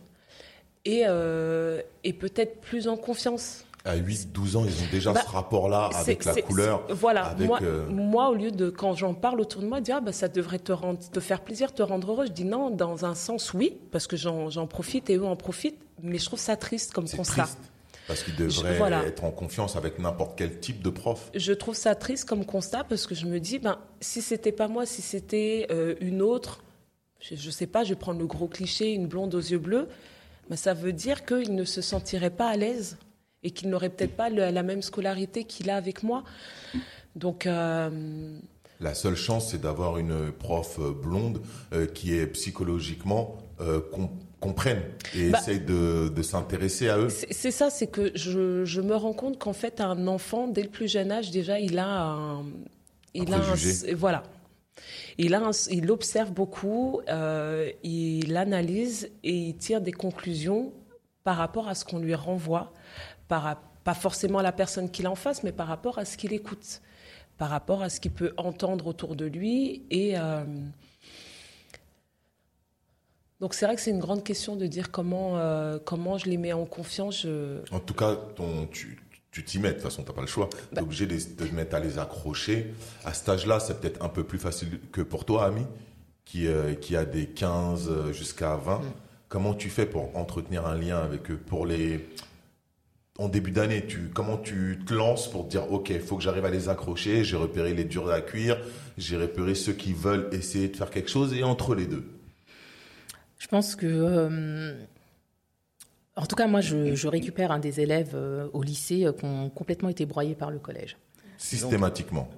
et, euh, et peut-être plus en confiance. À 8, 12 ans, ils ont déjà bah, ce rapport-là avec la couleur. Voilà, moi, euh, moi, au lieu de, quand j'en parle autour de moi, dire ah, bah, ça devrait te, rendre, te faire plaisir, te rendre heureux, je dis non, dans un sens, oui, parce que j'en profite et eux en profitent, mais je trouve ça triste comme constat. Triste. Parce qu'il devrait être en confiance avec n'importe quel type de prof. Je trouve ça triste comme constat parce que je me dis, ben, si c'était pas moi, si c'était euh, une autre, je, ne sais pas, je vais prendre le gros cliché, une blonde aux yeux bleus, ben, ça veut dire qu'il ne se sentirait pas à l'aise et qu'il n'aurait peut-être pas la même scolarité qu'il a avec moi. Donc. Euh, la seule chance, c'est d'avoir une prof blonde euh, qui est psychologiquement comprennent et bah, essayent de, s'intéresser à eux. C'est ça, c'est que je, me rends compte qu'en fait, un enfant, dès le plus jeune âge, déjà, il a un. Il a un, voilà. Il, a il observe beaucoup, euh, il analyse et il tire des conclusions par rapport à ce qu'on lui renvoie, par, pas forcément la personne qu'il en face, mais par rapport à ce qu'il écoute, par rapport à ce qu'il peut entendre autour de lui et. Euh, donc c'est vrai que c'est une grande question de dire comment, euh, comment je les mets en confiance. En tout cas, ton, tu, t'y mets, de toute façon, tu n'as pas le choix. Tu es bah. obligé de, te mettre à les accrocher. À cet âge-là, c'est peut-être un peu plus facile que pour toi, ami, qui, euh, qui a des 15 euh, jusqu'à 20. Mm. Comment tu fais pour entretenir un lien avec eux pour les... En début d'année, tu, comment tu te lances pour te dire, OK, il faut que j'arrive à les accrocher, j'ai repéré les durs à cuire, j'ai repéré ceux qui veulent essayer de faire quelque chose, et entre les deux? Je pense que. Euh, en tout cas, moi, je, récupère un des élèves euh, au lycée euh, qui ont complètement été broyés par le collège. Systématiquement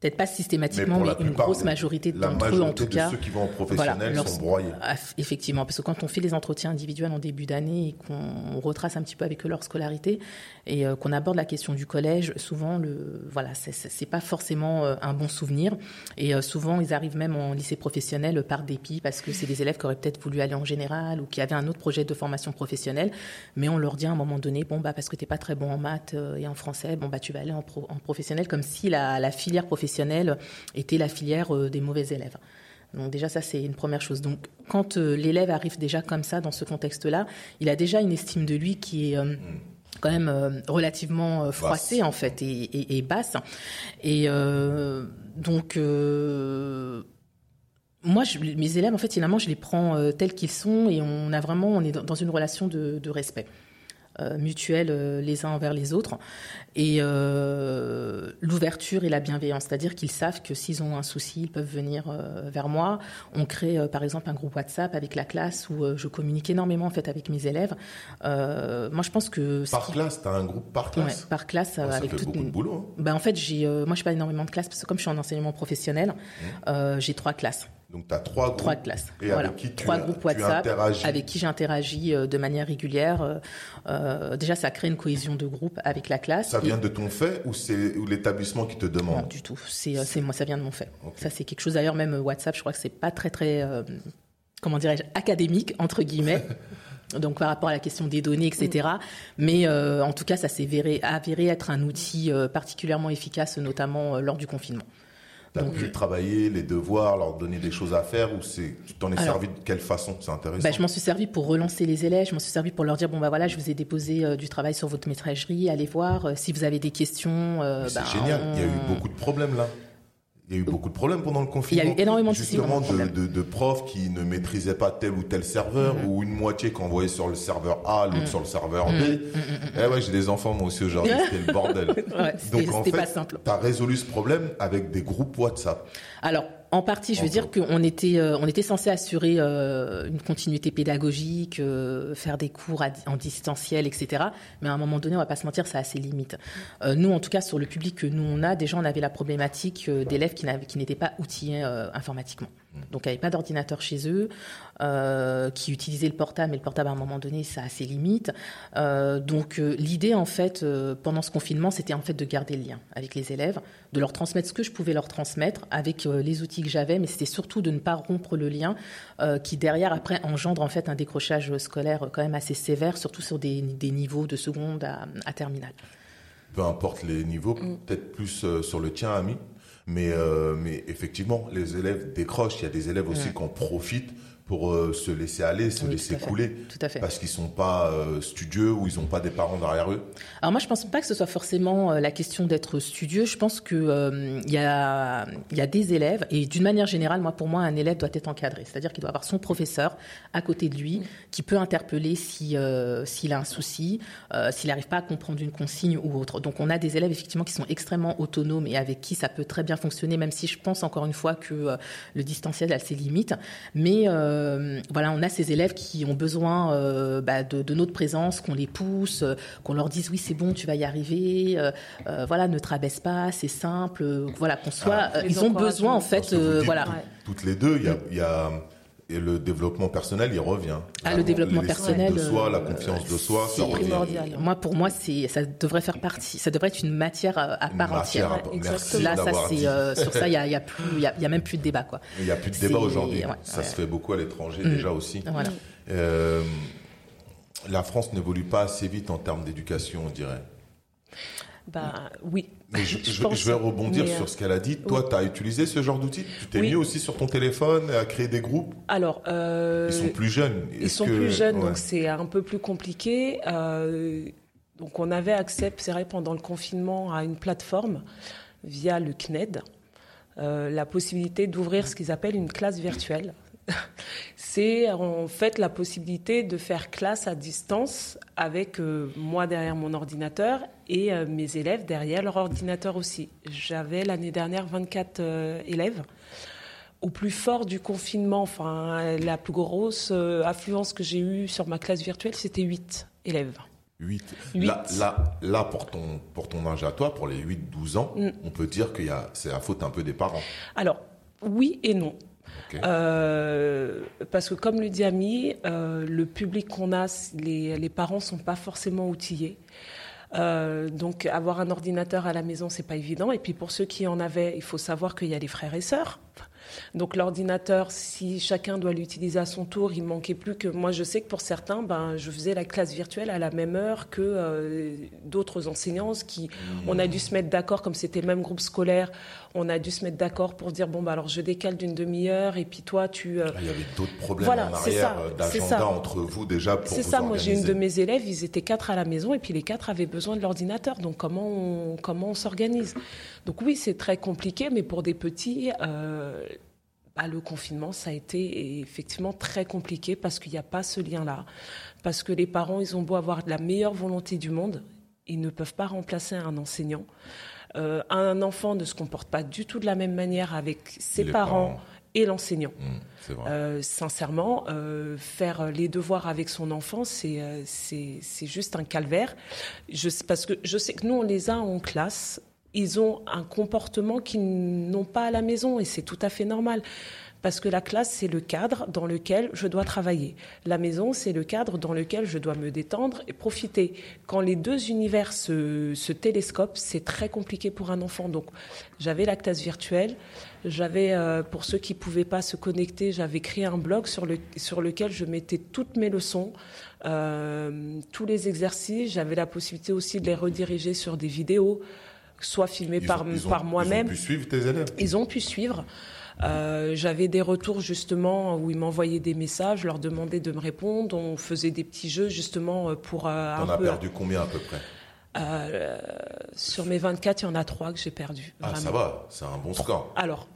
peut-être pas systématiquement, mais, une grosse majorité d'entre eux, en tout cas. Ceux qui vont en professionnel sont broyés. Effectivement, parce que quand on fait les entretiens individuels en début d'année et qu'on retrace un petit peu avec eux leur scolarité et euh, qu'on aborde la question du collège, souvent, le, voilà, c'est pas forcément euh, un bon souvenir. Et euh, souvent, ils arrivent même en lycée professionnel par dépit parce que c'est des élèves qui auraient peut-être voulu aller en général ou qui avaient un autre projet de formation professionnelle, mais on leur dit à un moment donné, bon bah parce que t'es pas très bon en maths et en français, bon bah tu vas aller en, en professionnel, comme si la, la filière professionnelle était la filière euh, des mauvais élèves. Donc déjà ça c'est une première chose. Donc quand euh, l'élève arrive déjà comme ça dans ce contexte-là, il a déjà une estime de lui qui est euh, quand même relativement froissée en fait et, basse. Et donc moi, mes élèves, en fait, finalement, je les prends tels qu'ils sont et on a vraiment, on est dans une relation de respect. Euh, mutuelle euh, les uns envers les autres et euh, l'ouverture et la bienveillance, c'est-à-dire qu'ils savent que s'ils ont un souci, ils peuvent venir vers moi. On crée par exemple un groupe WhatsApp avec la classe où je communique énormément en fait avec mes élèves. moi, je pense que par classe, tu as un groupe par classe. Ouais, par classe ça avec fait beaucoup de boulot. Hein. Ben, en fait, j'ai moi je pas énormément de classes parce que comme je suis en enseignement professionnel, mmh. j'ai trois classes. Donc tu as trois groupes. Trois classes. Et voilà. Avec qui tu, trois groupes WhatsApp avec qui j'interagis euh, de manière régulière. Euh, euh, déjà, ça crée une cohésion de groupe avec la classe. Ça vient de ton fait ou c'est ou l'établissement qui te demande Non, du tout. C'est moi, ça vient de mon fait. Ça, c'est quelque chose. D'ailleurs, même WhatsApp, je crois que c'est pas très très comment dirais-je académique entre guillemets. donc par rapport à la question des données, etc. Mm. Mais en tout cas, ça s'est avéré, être un outil particulièrement efficace, notamment lors du confinement. Tu as pu travailler les devoirs, leur donner des choses à faire ou c'est tu t'en es servi de quelle façon? C'est intéressant. Bah, je m'en suis servi pour relancer les élèves, je m'en suis servi pour leur dire bon bah voilà, je vous ai déposé euh, du travail sur votre métragerie, allez voir euh, si vous avez des questions. Euh, c'est bah, génial, il y a eu beaucoup de problèmes là. Il y a eu beaucoup de problèmes pendant le confinement. Il y a eu énormément de Justement, de, de, de, profs qui ne maîtrisaient pas tel ou tel serveur, ou une moitié qui envoyait sur le serveur A, l'autre sur le serveur B. Eh ouais, j'ai des enfants, moi aussi, aujourd'hui, c'était le bordel. ouais, Donc, en fait, pas simple. tu as résolu ce problème avec des groupes WhatsApp. Alors, en partie, je veux dire qu'on était, euh, on était censé assurer euh, une continuité pédagogique, euh, faire des cours en distanciel, etc. Mais à un moment donné, on va pas se mentir, ça a ses limites. nous, en tout cas, sur le public que nous on a, déjà, on avait la problématique d'élèves qui n'étaient pas outillés informatiquement. Donc, il n'y avait pas d'ordinateur chez eux, euh, qui utilisaient le portable, mais le portable, à un moment donné, ça a ses limites. Euh, donc, euh, l'idée, en fait, pendant ce confinement, c'était en fait de garder le lien avec les élèves, de leur transmettre ce que je pouvais leur transmettre avec les outils que j'avais, mais c'était surtout de ne pas rompre le lien qui, derrière, après, engendre en fait un décrochage scolaire quand même assez sévère, surtout sur des, niveaux de seconde à, à terminale. Peu importe les niveaux, mm. peut-être plus sur le tien, ami. Mais, euh, mais effectivement, les élèves décrochent. Il y a des élèves aussi qui en profitent pour euh, se laisser aller, se laisser couler. Tout à fait. Parce qu'ils sont pas euh, studieux ou ils n'ont pas des parents derrière eux. Alors moi, je pense pas que ce soit forcément euh, la question d'être studieux. Je pense que il y a il y a des élèves et d'une manière générale, moi pour moi, un élève doit être encadré. C'est-à-dire qu'il doit avoir son professeur à côté de lui qui peut interpeller si s'il a un souci, s'il n'arrive pas à comprendre une consigne ou autre. Donc on a des élèves effectivement qui sont extrêmement autonomes et avec qui ça peut très bien fonctionner, même si je pense encore une fois que le distanciel a ses limites. Mais euh, voilà, on a ces élèves qui ont besoin euh, bah, de, notre présence, qu'on les pousse, euh, qu'on leur dise oui c'est bon, tu vas y arriver, voilà, ne te rabaisse pas, c'est simple, voilà, qu'on soit, ah, ils ont besoin en fait, voilà. Toutes les deux, il y a et le développement personnel, il revient. Ah, le développement personnel. De soi, la confiance de soi, c'est primordial. Moi, pour moi, c'est, ça devrait faire partie, ça devrait être une matière à, part entière. Là, ça, c'est, euh, sur ça, il y a, y a plus, il y, a, même plus de débat, quoi. Il n'y a plus de débat aujourd'hui. ça se fait beaucoup à l'étranger mm. déjà aussi. Voilà. Euh, la France n'évolue pas assez vite en termes d'éducation, on dirait. Bah oui. Je, vais rebondir sur euh, ce qu'elle a dit. Toi, tu as utilisé ce genre d'outils Tu t'es mis aussi sur ton téléphone à créer des groupes? Alors, euh, ils sont plus jeunes. Ils sont plus jeunes, donc c'est un peu plus compliqué. Euh, donc on avait accès, c'est vrai, pendant le confinement, à une plateforme via le CNED, la possibilité d'ouvrir ce qu'ils appellent une classe virtuelle. C'est en fait la possibilité de faire classe à distance avec euh, moi derrière mon ordinateur et euh, mes élèves derrière leur ordinateur aussi. J'avais l'année dernière 24 euh, élèves. Au plus fort du confinement, enfin la plus grosse affluence que j'ai eue sur ma classe virtuelle, c'était 8 élèves. 8. Là, là, là, pour, ton, pour ton âge à toi, pour les 8-12 ans, mm. on peut dire que c'est la faute un peu des parents. Alors, oui et non. Euh, parce que comme le dit Ami, euh, le public qu'on a, les, les parents sont pas forcément outillés. Euh, donc avoir un ordinateur à la maison, c'est pas évident. Et puis pour ceux qui en avaient, il faut savoir qu'il y a des frères et sœurs. Donc l'ordinateur, si chacun doit l'utiliser à son tour, il manquait plus que moi. Je sais que pour certains, ben, je faisais la classe virtuelle à la même heure que d'autres enseignants. Qui, on a dû se mettre d'accord, comme c'était le même groupe scolaire, on a dû se mettre d'accord pour dire bon, bah alors je décale d'une demi-heure et puis toi tu. Euh, il y avait d'autres problèmes en arrière euh, d'agenda entre vous déjà pour. C'est ça. Moi j'ai une de mes élèves, ils étaient quatre à la maison et puis les quatre avaient besoin de l'ordinateur. Donc comment on, comment on s'organise? Donc oui, c'est très compliqué, mais pour des petits. Bah, le confinement, ça a été effectivement très compliqué parce qu'il n'y a pas ce lien-là. Parce que les parents, ils ont beau avoir la meilleure volonté du monde, ils ne peuvent pas remplacer un enseignant. Euh, un enfant ne se comporte pas du tout de la même manière avec ses parents, et l'enseignant. Mmh, euh, sincèrement, euh, faire les devoirs avec son enfant, c'est c'est juste un calvaire. Je, parce que je sais que nous, on les a en classe ils ont un comportement qu'ils n'ont pas à la maison et c'est tout à fait normal. Parce que la classe, c'est le cadre dans lequel je dois travailler. La maison, c'est le cadre dans lequel je dois me détendre et profiter. Quand les deux univers se, se télescopent, c'est très compliqué pour un enfant. Donc, j'avais la classe virtuelle. J'avais, euh, pour ceux qui ne pouvaient pas se connecter, j'avais créé un blog sur, le, sur lequel je mettais toutes mes leçons, euh, tous les exercices. J'avais la possibilité aussi de les rediriger sur des vidéos soit filmé par, par moi-même. Ils ont pu suivre tes élèves Ils ont pu suivre. Euh, j'avais des retours justement où ils m'envoyaient des messages, je leur demandais de me répondre. On faisait des petits jeux justement pour. Euh, On a perdu combien à peu près? Euh, sur mes 24, il y en a 3 que j'ai perdus. Ah, ça va, c'est un bon score. Alors,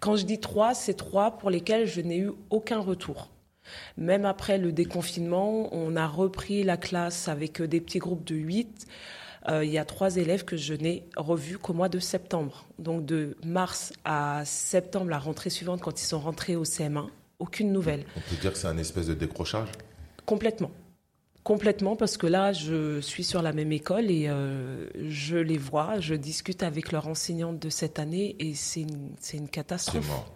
quand je dis 3, c'est 3 pour lesquels je n'ai eu aucun retour. Même après le déconfinement, on a repris la classe avec des petits groupes de 8. Euh, il y a trois élèves que je n'ai revus qu'au mois de septembre. Donc de mars à septembre, la rentrée suivante, quand ils sont rentrés au CM1, aucune nouvelle. On peut dire que c'est un espèce de décrochage? Complètement. Complètement, parce que là, je suis sur la même école et euh, je les vois, je discute avec leur enseignante de cette année et c'est une, une catastrophe. Mort.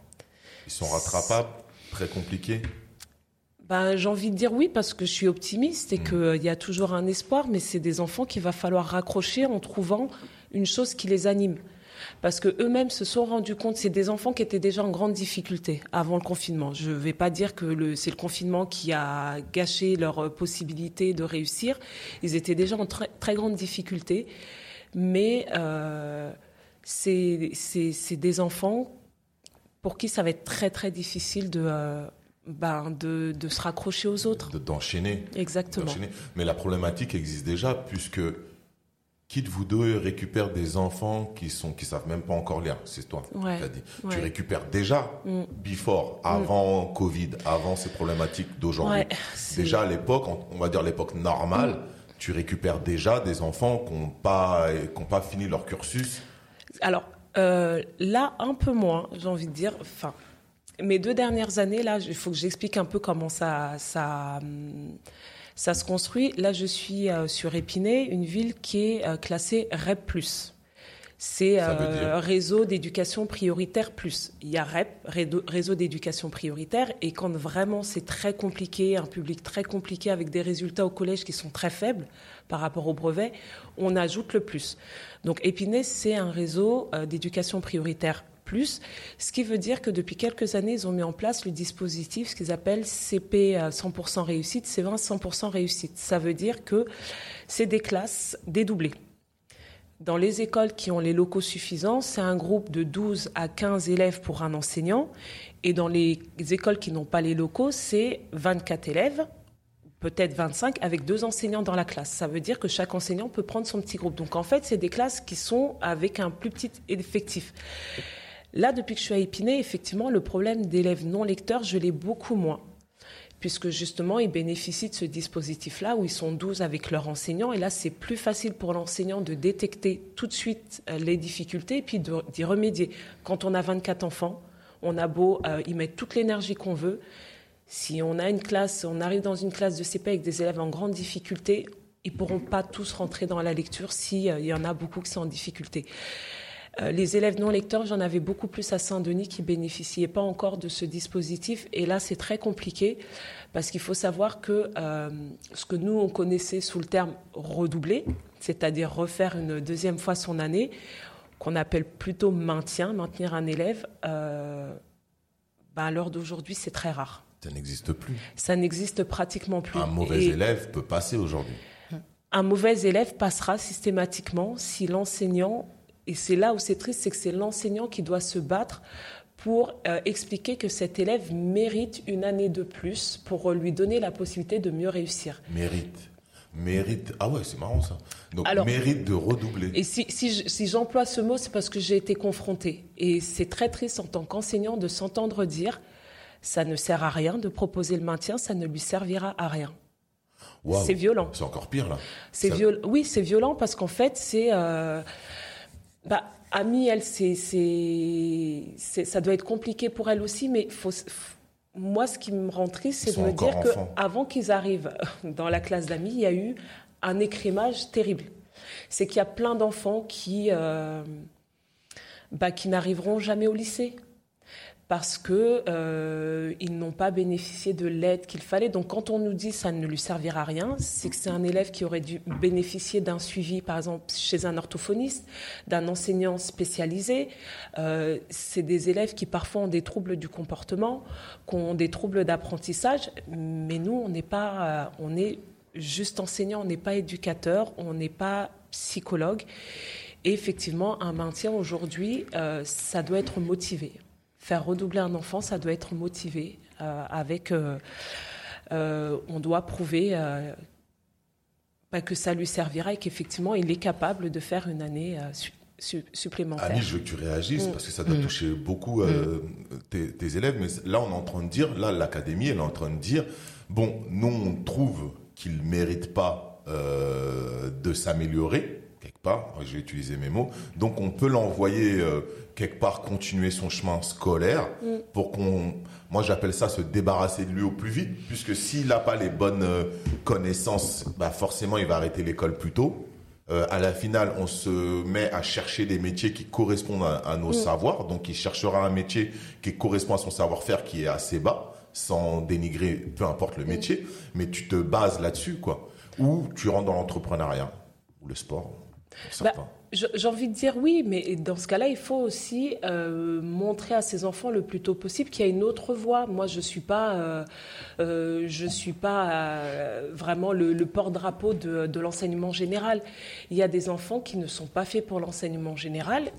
Ils sont rattrapables, très compliqués ben, J'ai envie de dire oui, parce que je suis optimiste et mm. qu'il y a toujours un espoir, mais c'est des enfants qu'il va falloir raccrocher en trouvant une chose qui les anime parce que eux-mêmes se sont rendus compte, c'est des enfants qui étaient déjà en grande difficulté avant le confinement. Je ne vais pas dire que c'est le confinement qui a gâché leur possibilité de réussir. Ils étaient déjà en très, très grande difficulté, mais euh, c'est des enfants pour qui ça va être très très difficile de euh, ben, de, de, se raccrocher aux autres. D'enchaîner. Exactement. Mais la problématique existe déjà puisque qui de vous deux récupère des enfants qui sont qui savent même pas encore lire C'est toi ouais, as dit. Tu récupères déjà mm. before, mm. avant Covid, avant ces problématiques d'aujourd'hui. déjà à l'époque, on va dire l'époque normale, mm. tu récupères déjà des enfants qui n'ont pas qui pas fini leur cursus. Alors euh, là, un peu moins, j'ai envie de dire. Enfin, mes deux dernières années là, il faut que j'explique un peu comment ça ça ça se construit. Là, je suis euh, sur Épinay, une ville qui est euh, classée REP+. C'est euh, réseau d'éducation prioritaire plus. Il y a REP, réseau d'éducation prioritaire, et quand vraiment c'est très compliqué, un public très compliqué avec des résultats au collège qui sont très faibles par rapport au brevet, on ajoute le plus. Donc Épinay, c'est un réseau d'éducation prioritaire ce qui veut dire que depuis quelques années, ils ont mis en place le dispositif, ce qu'ils appellent CP 100% réussite, C20 100% réussite. Ça veut dire que c'est des classes dédoublées. Dans les écoles qui ont les locaux suffisants, c'est un groupe de 12 à 15 élèves pour un enseignant. Et dans les écoles qui n'ont pas les locaux, c'est 24 élèves, peut-être 25, avec deux enseignants dans la classe. Ça veut dire que chaque enseignant peut prendre son petit groupe. Donc en fait, c'est des classes qui sont avec un plus petit effectif. Là, depuis que je suis à Épinay, effectivement, le problème d'élèves non lecteurs, je l'ai beaucoup moins puisque justement, ils bénéficient de ce dispositif-là où ils sont 12 avec leur enseignant. Et là, c'est plus facile pour l'enseignant de détecter tout de suite euh, les difficultés et puis d'y remédier. Quand on a 24 enfants, on a beau euh, y mettre toute l'énergie qu'on veut. Si on a une classe, on arrive dans une classe de CP avec des élèves en grande difficulté, ils pourront pas tous rentrer dans la lecture s'il euh, y en a beaucoup qui sont en difficulté. Euh, les élèves non lecteurs, j'en avais beaucoup plus à Saint-Denis qui bénéficiaient pas encore de ce dispositif. Et là, c'est très compliqué parce qu'il faut savoir que euh, ce que nous, on connaissait sous le terme redoubler, c'est-à-dire refaire une deuxième fois son année, qu'on appelle plutôt maintien, maintenir un élève, euh, ben, à l'heure d'aujourd'hui, c'est très rare. Ça n'existe plus. Ça n'existe pratiquement plus. Un mauvais élève peut passer aujourd'hui. Un mauvais élève passera systématiquement si l'enseignant et c'est là où c'est triste, c'est que c'est l'enseignant qui doit se battre pour euh, expliquer que cet élève mérite une année de plus pour lui donner la possibilité de mieux réussir. Mérite. Mérite. Ah ouais, c'est marrant ça. Donc, mérite de redoubler. Et si, si, j'emploie ce mot, c'est parce que j'ai été confrontée. Et c'est très triste en tant qu'enseignant de s'entendre dire ça ne sert à rien de proposer le maintien, ça ne lui servira à rien. C'est violent. C'est encore pire là. C'est Oui, c'est violent parce qu'en fait, c'est. Euh, bah, Ami, elle, c'est, ça doit être compliqué pour elle aussi, mais faut, moi, ce qui me rend triste, c'est de me dire qu'avant qu'ils arrivent dans la classe d'amis, il y a eu un écrémage terrible. C'est qu'il y a plein d'enfants qui, euh, bah, qui n'arriveront jamais au lycée parce que euh, n'ont pas bénéficié de l'aide qu'il fallait. Donc quand on nous dit ça ne lui servira à rien, c'est que c'est un élève qui aurait dû bénéficier d'un suivi, par exemple chez un orthophoniste, d'un enseignant spécialisé. Euh, c'est des élèves qui parfois ont des troubles du comportement, qui ont des troubles d'apprentissage, mais nous on n'est pas, euh, on est juste enseignant, on n'est pas éducateur, on n'est pas psychologue. Et effectivement, un maintien aujourd'hui, ça doit être motivé faire redoubler un enfant, ça doit être motivé euh, avec. Euh, euh, on doit prouver bah, que ça lui servira et qu'effectivement, il est capable de faire une année supplémentaire. Annie, je veux que tu réagisses mm. parce que ça doit mm. toucher beaucoup mm. tes, élèves. Mais là, on est en train de dire, là, l'académie, elle est en train de dire, bon, nous, on trouve qu'il ne mérite pas de s'améliorer quelque part. Je vais utiliser mes mots. Donc, on peut l'envoyer quelque part continuer son chemin scolaire pour qu'on moi, j'appelle ça se débarrasser de lui au plus vite, puisque s'il n'a pas les bonnes euh, connaissances, bah forcément, il va arrêter l'école plus tôt. Euh, à la finale, on se met à chercher des métiers qui correspondent à, nos mm. savoirs. Donc, il cherchera un métier qui correspond à son savoir-faire, qui est assez bas, sans dénigrer, peu importe le mm. métier. Mais tu te bases là-dessus, quoi. Ou tu rentres dans l'entrepreneuriat ou le sport. Bah, j'ai envie de dire oui, mais dans ce cas-là, il faut aussi euh, montrer à ses enfants le plus tôt possible qu'il y a une autre voie. Moi, je suis pas, euh, euh, je suis pas vraiment le, porte-drapeau de l'enseignement général. Il y a des enfants qui ne sont pas faits pour l'enseignement général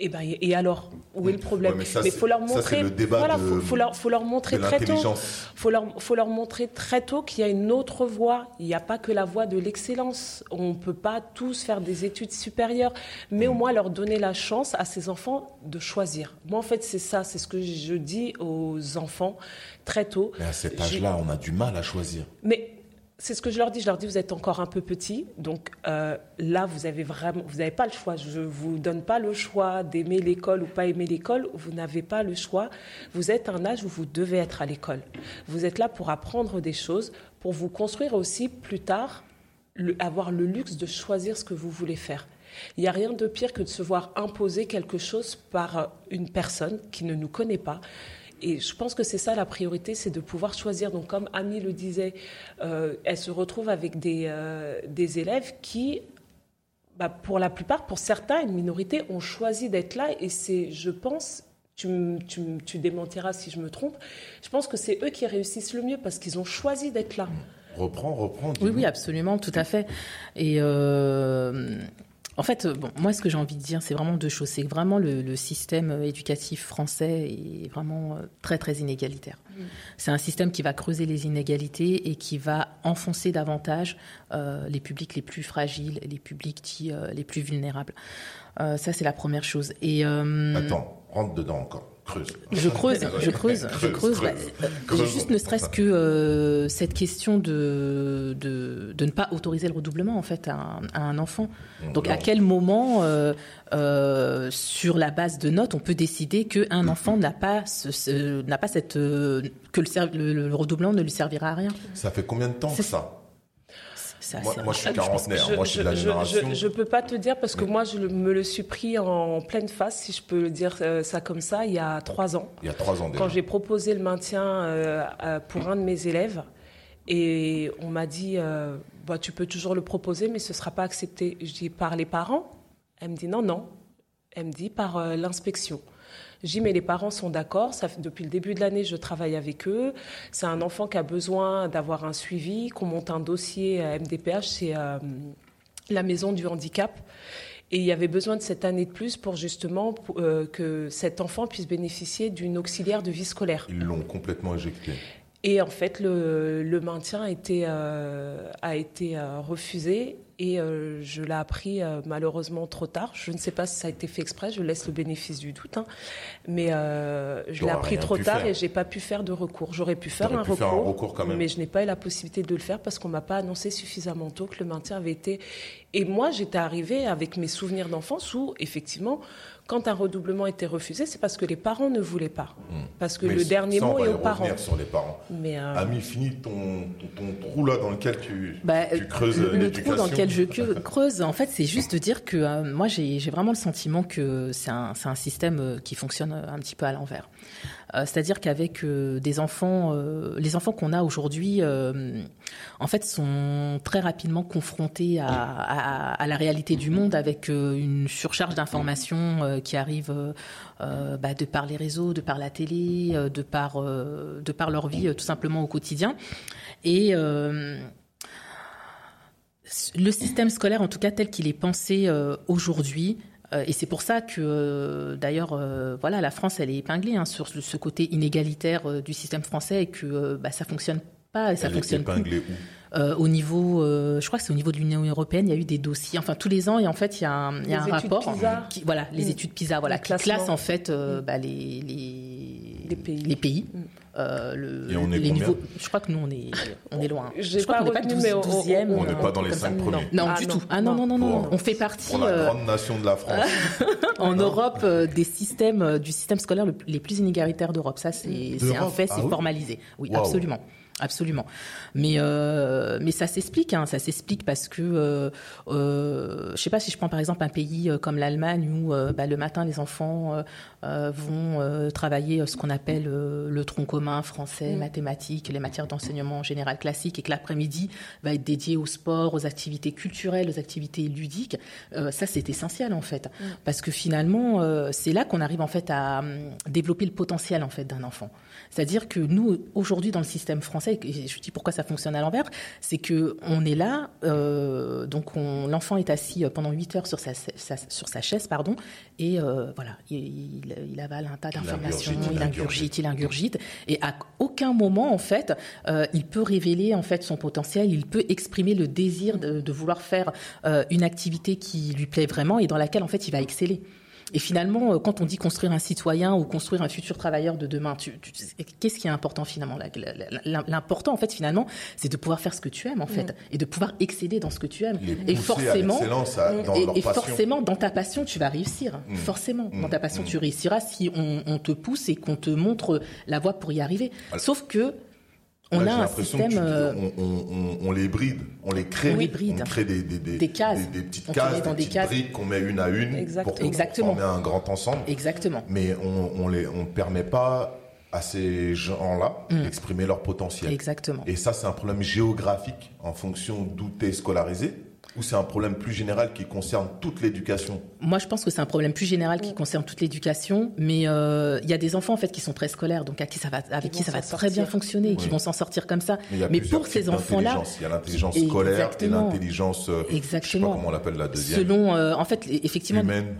et, eh ben, et alors, où est le problème Mais il faut leur montrer. voilà, faut, leur, faut leur montrer très tôt. Faut leur, faut leur montrer très tôt qu'il y a une autre voie. Il n'y a pas que la voie de l'excellence. On ne peut pas tous faire des études supérieures, mais au moins leur donner la chance à ces enfants de choisir. Moi, en fait, c'est ça, c'est ce que je dis aux enfants très tôt. Mais à cet âge-là, on a du mal à choisir. Mais c'est ce que je leur dis. Je leur dis, vous êtes encore un peu petit, donc euh, là, vous avez vraiment, vous n'avez pas le choix. Je vous donne pas le choix d'aimer l'école ou pas aimer l'école. Vous n'avez pas le choix. Vous êtes un âge où vous devez être à l'école. Vous êtes là pour apprendre des choses, pour vous construire aussi plus tard, avoir le luxe de choisir ce que vous voulez faire. Il n'y a rien de pire que de se voir imposer quelque chose par une personne qui ne nous connaît pas, et je pense que c'est ça la priorité, c'est de pouvoir choisir. Donc, comme Ami le disait, euh, elle se retrouve avec des, euh, des élèves qui, bah, pour la plupart, pour certains, une minorité, ont choisi d'être là. Et c'est, je pense, tu, tu, tu, démentiras si je me trompe, je pense que c'est eux qui réussissent le mieux parce qu'ils ont choisi d'être là. Reprends, reprends. Oui, oui, absolument, tout à fait. Et euh, en fait, bon, moi, ce que j'ai envie de dire, c'est vraiment deux choses. C'est que vraiment le, système éducatif français est vraiment euh, très, très inégalitaire. Mm. C'est un système qui va creuser les inégalités et qui va enfoncer davantage euh, les publics les plus fragiles, les publics euh, les plus vulnérables. ça, c'est la première chose. Et, Attends, rentre dedans encore. Creuse. Je creuse, je creuse, je creuse. Bah, juste ne serait-ce que euh, cette question de, de, de, ne pas autoriser le redoublement en fait à un, enfant. Donc à quel moment, euh, euh, sur la base de notes, on peut décider qu'un enfant n'a pas ce, n'a pas cette que le, le, redoublement ne lui servira à rien? Ça fait combien de temps ça? Moi, je suis quarantenaire. moi, je suis de la génération. Je ne peux pas te dire parce que moi, je me le suis pris en pleine face, si je peux dire euh, ça comme ça, il y a trois ans. Il y a trois ans déjà. Quand j'ai proposé le maintien euh, pour un de mes élèves, et on m'a dit, euh, bah, tu peux toujours le proposer, mais ce ne sera pas accepté. Je dis, par les parents? Elle me dit, non, non. Elle me dit, par l'inspection. J'ai mais les parents sont d'accord. depuis le début de l'année, je travaille avec eux. C'est un enfant qui a besoin d'avoir un suivi, qu'on monte un dossier à MDPH, c'est euh, la maison du handicap. Et il y avait besoin de cette année de plus pour justement euh, que cet enfant puisse bénéficier d'une auxiliaire de vie scolaire. Ils l'ont complètement éjecté. Et en fait, le, maintien a été, euh, a été refusé et euh, je l'ai appris euh, malheureusement trop tard. Je ne sais pas si ça a été fait exprès, je laisse le bénéfice du doute. Hein. Mais euh, je l'ai appris trop tard et j'ai pas pu faire de recours. J'aurais pu, faire un, recours, mais je n'ai pas eu la possibilité de le faire parce qu'on m'a pas annoncé suffisamment tôt que le maintien avait été. Et moi, j'étais arrivée avec mes souvenirs d'enfance où, effectivement, quand un redoublement était refusé, c'est parce que les parents ne voulaient pas. Hmm. Parce que le dernier mot est aux parents. sur les parents. Mais euh... Ami, finis ton, ton, trou là dans lequel tu, bah, tu creuses Le trou dans lequel je creuse, en fait, c'est juste de dire que euh, moi, j'ai vraiment le sentiment que c'est un, un, système euh, qui fonctionne un petit peu à l'envers. Euh, c'est-à-dire qu'avec euh, des enfants, euh, les enfants qu'on a aujourd'hui, en fait, sont très rapidement confrontés à, la réalité du monde avec une surcharge d'informations qui arrive bah, de par les réseaux, de par la télé, de par, de par leur vie tout simplement au quotidien. Et le système scolaire, en tout cas tel qu'il est pensé aujourd'hui, et c'est pour ça que, euh, d'ailleurs, euh, voilà, la France, elle est épinglée hein, sur ce côté inégalitaire du système français et que bah, ça fonctionne pas et ça elle fonctionne est épinglée au niveau, je crois que c'est au niveau de l'Union européenne, il y a eu des dossiers, enfin tous les ans, et en fait, il y a un, il y a un rapport, qui, voilà, les mm. études PISA, voilà, qui classent en fait mm. bah, les, les, les, pays. Les pays. Mm. Euh, le, et on est les niveaux, je crois que nous on est on est loin. Je crois qu'on n'est pas 12, e On n'est pas dans les 5 premiers. Non, ah, du tout. Ah non non non non. on fait partie. Pour la euh, grande nation de la France. en Europe, euh, des systèmes du système scolaire les plus inégalitaires d'Europe. Ça c'est un fait, c'est ah formalisé. Oui, absolument. Absolument. Mais euh, mais ça s'explique, hein, ça s'explique parce que euh, euh, je sais pas si je prends par exemple un pays euh, comme l'Allemagne où euh, bah, le matin les enfants vont travailler ce qu'on appelle le tronc commun français, mm. mathématiques, les matières d'enseignement général classique et que l'après-midi va être dédié au sport, aux activités culturelles, aux activités ludiques. ça c'est essentiel en fait mm. parce que finalement c'est là qu'on arrive en fait à développer le potentiel en fait d'un enfant. C'est-à-dire que nous aujourd'hui dans le système français je dis pourquoi ça fonctionne à l'envers, c'est que on est là, euh, donc l'enfant est assis pendant 8 heures sur sa, sur sa chaise, pardon, et euh, voilà, il, il, avale un tas d'informations, il, ingurgite, il ingurgite, et à aucun moment en fait, euh, il peut révéler en fait son potentiel, il peut exprimer le désir de, de vouloir faire une activité qui lui plaît vraiment et dans laquelle en fait il va exceller. Et finalement, euh, quand on dit construire un citoyen ou construire un futur travailleur de demain, qu'est-ce qui est important finalement L'important, en fait, finalement, c'est de pouvoir faire ce que tu aimes, en fait, mm. et de pouvoir excéder dans ce que tu aimes. et forcément, et, forcément, dans ta passion, tu vas réussir. Mm. Forcément, dans ta passion, mm. tu réussiras si on, te pousse et qu'on te montre la voie pour y arriver. Sauf que on a un système. On, les bride, on les crée. On, les bride. on crée des, des, des, des cases. Des, petites cases, des petites briques qu'on met une à une pour former un grand ensemble. Exactement. Mais on ne on permet pas à ces gens-là mm. d'exprimer leur potentiel. Exactement. Et ça, c'est un problème géographique en fonction d'où tu es scolarisé ou c'est un problème plus général qui concerne toute l'éducation Moi, je pense que c'est un problème plus général qui concerne toute l'éducation, mais euh, il y a des enfants en fait qui sont très scolaires, donc à qui ça va, avec qui ça va très bien fonctionner, qui vont s'en sortir comme ça. Mais, pour ces enfants-là, il y a l'intelligence scolaire et l'intelligence, euh, exactement. je sais pas comment on l'appelle la deuxième. Selon, euh, en fait, effectivement. Humaine.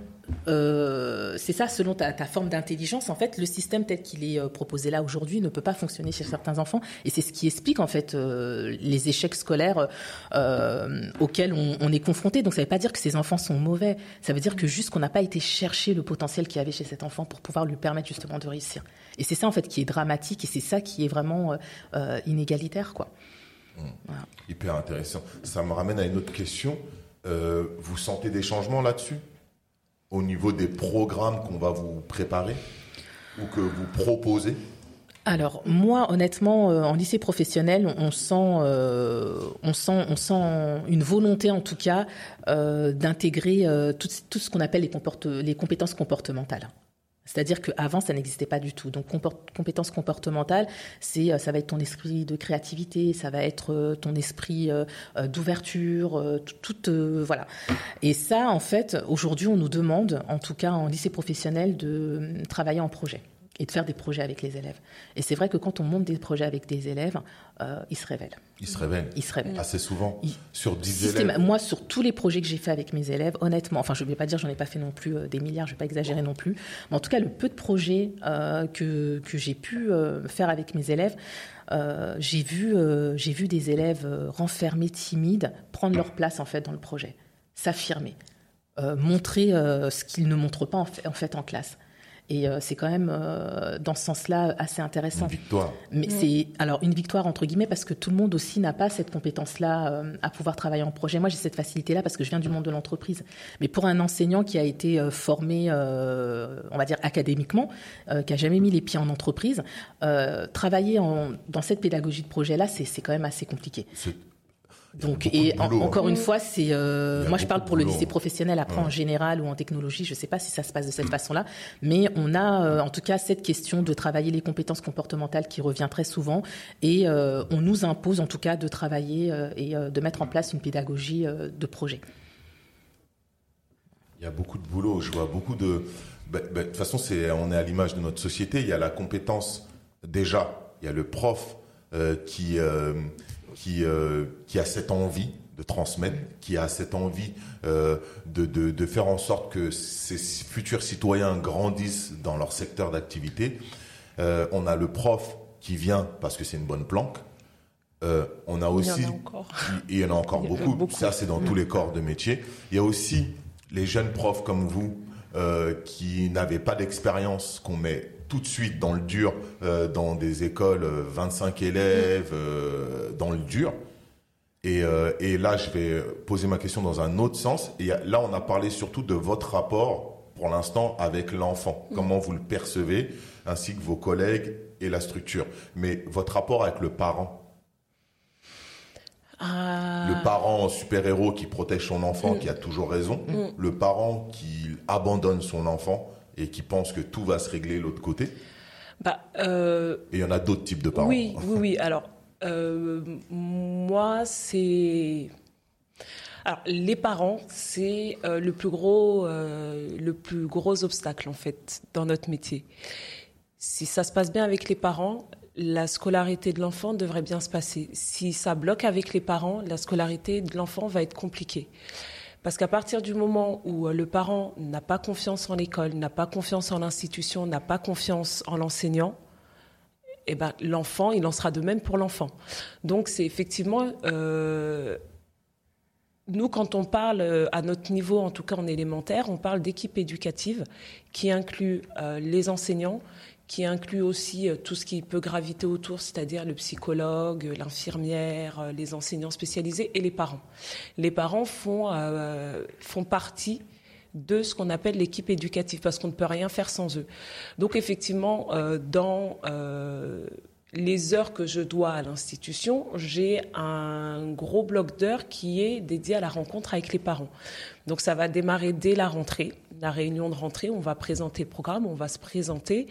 Euh, c'est ça, selon ta, forme d'intelligence, en fait, le système tel qu'il est euh, proposé là aujourd'hui ne peut pas fonctionner chez certains enfants, et c'est ce qui explique en fait euh, les échecs scolaires auxquels on, est confronté. Donc, ça ne veut pas dire que ces enfants sont mauvais, ça veut dire que juste qu'on n'a pas été chercher le potentiel qu'il y avait chez cet enfant pour pouvoir lui permettre justement de réussir. Et c'est ça en fait qui est dramatique, et c'est ça qui est vraiment inégalitaire, quoi. Mmh. Hyper intéressant. Ça me ramène à une autre question. vous sentez des changements là-dessus? Au niveau des programmes qu'on va vous préparer ou que vous proposez alors moi, honnêtement, euh, en lycée professionnel, on sent, euh, on sent, on sent une volonté, en tout cas, euh, d'intégrer tout, ce qu'on appelle les compétences comportementales. C'est-à-dire qu'avant, ça n'existait pas du tout. Donc, compétences comportementales, c'est, euh, ça va être ton esprit de créativité, ça va être euh, ton esprit euh, d'ouverture, tout, voilà. Et ça, en fait, aujourd'hui, on nous demande, en tout cas en lycée professionnel, de travailler en projet et de faire des projets avec les élèves. Et c'est vrai que quand on monte des projets avec des élèves, euh, ils se révèlent. Ils se révèlent. Ils se révèlent. Assez souvent. sur 10 élèves. Moi, sur tous les projets que j'ai fait avec mes élèves, honnêtement, enfin, je ne vais pas dire, j'en ai pas fait non plus euh, des milliards, je ne vais pas exagérer non plus. Mais en tout cas, le peu de projets euh, que, que j'ai pu faire avec mes élèves, j'ai vu, j'ai vu des élèves renfermés, timides, prendre leur place en fait dans le projet, s'affirmer, montrer ce qu'ils ne montrent pas en fait en classe. Et euh, c'est quand même, euh, dans ce sens-là, assez intéressant. Une victoire. Mais c'est alors une victoire entre guillemets parce que tout le monde aussi n'a pas cette compétence-là euh, à pouvoir travailler en projet. Moi, j'ai cette facilité-là parce que je viens du monde de l'entreprise. Mais pour un enseignant qui a été formé, on va dire académiquement, qui a jamais mis les pieds en entreprise, travailler en, dans cette pédagogie de projet-là, c'est quand même assez compliqué. Donc, et encore une fois, c'est euh, moi je parle pour le lycée professionnel. Après, en général ou en technologie, je ne sais pas si ça se passe de cette façon-là, mais on a euh, en tout cas cette question de travailler les compétences comportementales qui revient très souvent, et euh, on nous impose en tout cas de travailler et de mettre en place une pédagogie de projet. Il y a beaucoup de boulot. Je vois beaucoup de. Bah, bah, de toute façon, c'est on est à l'image de notre société. Il y a la compétence déjà. Il y a le prof qui qui, euh, qui a cette envie de transmettre, qui a cette envie euh, de, de, de, faire en sorte que ces futurs citoyens grandissent dans leur secteur d'activité. Euh, on a le prof qui vient parce que c'est une bonne planque. Euh, on a aussi, il y en a encore, il y en a encore Il y en a beaucoup. beaucoup. Ça, c'est dans tous les corps de métier. Il y a aussi les jeunes profs comme vous qui n'avaient pas d'expérience, qu'on met tout de suite dans le dur, euh, dans des écoles, euh, 25 élèves, euh, dans le dur. Et, euh, et là, je vais poser ma question dans un autre sens. Et là, on a parlé surtout de votre rapport, pour l'instant, avec l'enfant. Comment vous le percevez, ainsi que vos collègues et la structure. Mais votre rapport avec le parent, Ah, le parent super-héros qui protège son enfant, Mm. qui a toujours raison, Mm. le parent qui abandonne son enfant et qui pense que tout va se régler de l'autre côté. bah, euh, Et il y en a d'autres types de parents. Oui, oui, oui. Alors, euh, moi, c'est. Alors, les parents, c'est euh, le plus gros, le plus gros obstacle en fait dans notre métier. Si ça se passe bien avec les parents, la scolarité de l'enfant devrait bien se passer. Si ça bloque avec les parents, la scolarité de l'enfant va être compliquée. Parce qu'à partir du moment où euh, le parent n'a pas confiance en l'école, n'a pas confiance en l'institution, n'a pas confiance en l'enseignant, eh ben, l'enfant, il en sera de même pour l'enfant. Donc, c'est effectivement. euh, nous, quand on parle euh, à notre niveau, en tout cas en élémentaire, on parle d'équipe éducative qui inclut les enseignants, qui inclut aussi euh, tout ce qui peut graviter autour, c'est-à-dire le psychologue, euh, l'infirmière, euh, les enseignants spécialisés et les parents. Les parents font, font partie de ce qu'on appelle l'équipe éducative parce qu'on ne peut rien faire sans eux. Donc effectivement, dans les heures que je dois à l'institution, j'ai un gros bloc d'heures qui est dédié à la rencontre avec les parents. Donc ça va démarrer dès la rentrée, la réunion de rentrée, on va présenter le programme, on va se présenter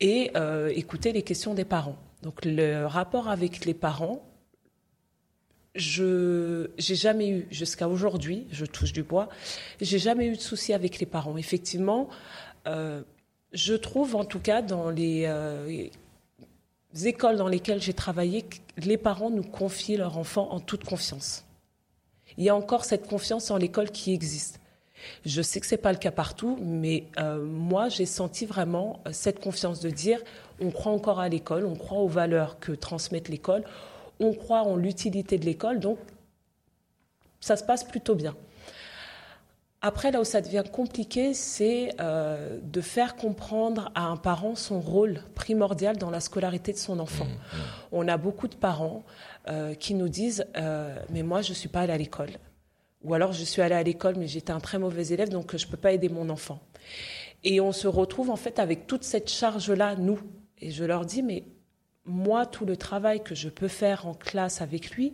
et euh, écouter les questions des parents. Donc le rapport avec les parents, je j'ai jamais eu jusqu'à aujourd'hui, je touche du bois, j'ai jamais eu de souci avec les parents. Effectivement, euh, je trouve en tout cas dans les euh, écoles dans lesquelles j'ai travaillé, les parents nous confient leurs enfants en toute confiance. Il y a encore cette confiance en l'école qui existe. Je sais que c'est pas le cas partout, mais euh, moi j'ai senti vraiment euh, cette confiance de dire on croit encore à l'école, on croit aux valeurs que transmettent l'école, on croit en l'utilité de l'école, donc ça se passe plutôt bien. Après, là où ça devient compliqué, c'est euh, de faire comprendre à un parent son rôle primordial dans la scolarité de son enfant. On a beaucoup de parents euh, qui nous disent euh, Mais moi, je ne suis pas allé à l'école. Ou alors, je suis allé à l'école, mais j'étais un très mauvais élève, donc je ne peux pas aider mon enfant. Et on se retrouve en fait avec toute cette charge-là, nous. Et je leur dis Mais moi, tout le travail que je peux faire en classe avec lui,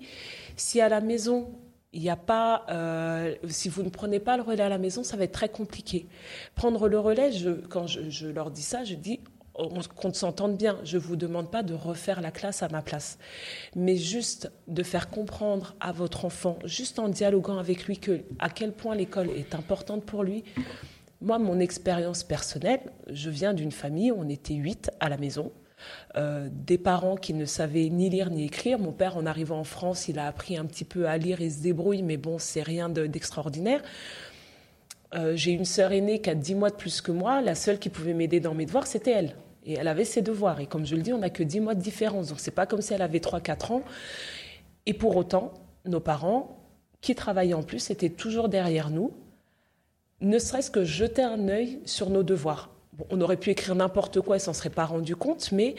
si à la maison, il n'y a pas, euh, si vous ne prenez pas le relais à la maison, ça va être très compliqué. Prendre le relais, quand je, leur dis ça, je dis qu'on s'entende bien. Je ne vous demande pas de refaire la classe à ma place, mais juste de faire comprendre à votre enfant, juste en dialoguant avec lui, que à quel point l'école est importante pour lui. Moi, mon expérience personnelle, je viens d'une famille, on était huit à la maison. Euh, des parents qui ne savaient ni lire ni écrire. Mon père, en arrivant en France, il a appris un petit peu à lire et se débrouille, mais bon, c'est rien de- d'extraordinaire. Euh, J'ai une sœur aînée qui a 10 mois de plus que moi. La seule qui pouvait m'aider dans mes devoirs, c'était elle. Et elle avait ses devoirs. Et comme je le dis, on n'a que 10 mois de différence. Donc, c'est pas comme si elle avait 3-4 ans. Et pour autant, nos parents, qui travaillaient en plus, étaient toujours derrière nous, ne serait-ce que jeter un œil sur nos devoirs. Bon, on aurait pu écrire n'importe quoi et s'en serait pas rendu compte, mais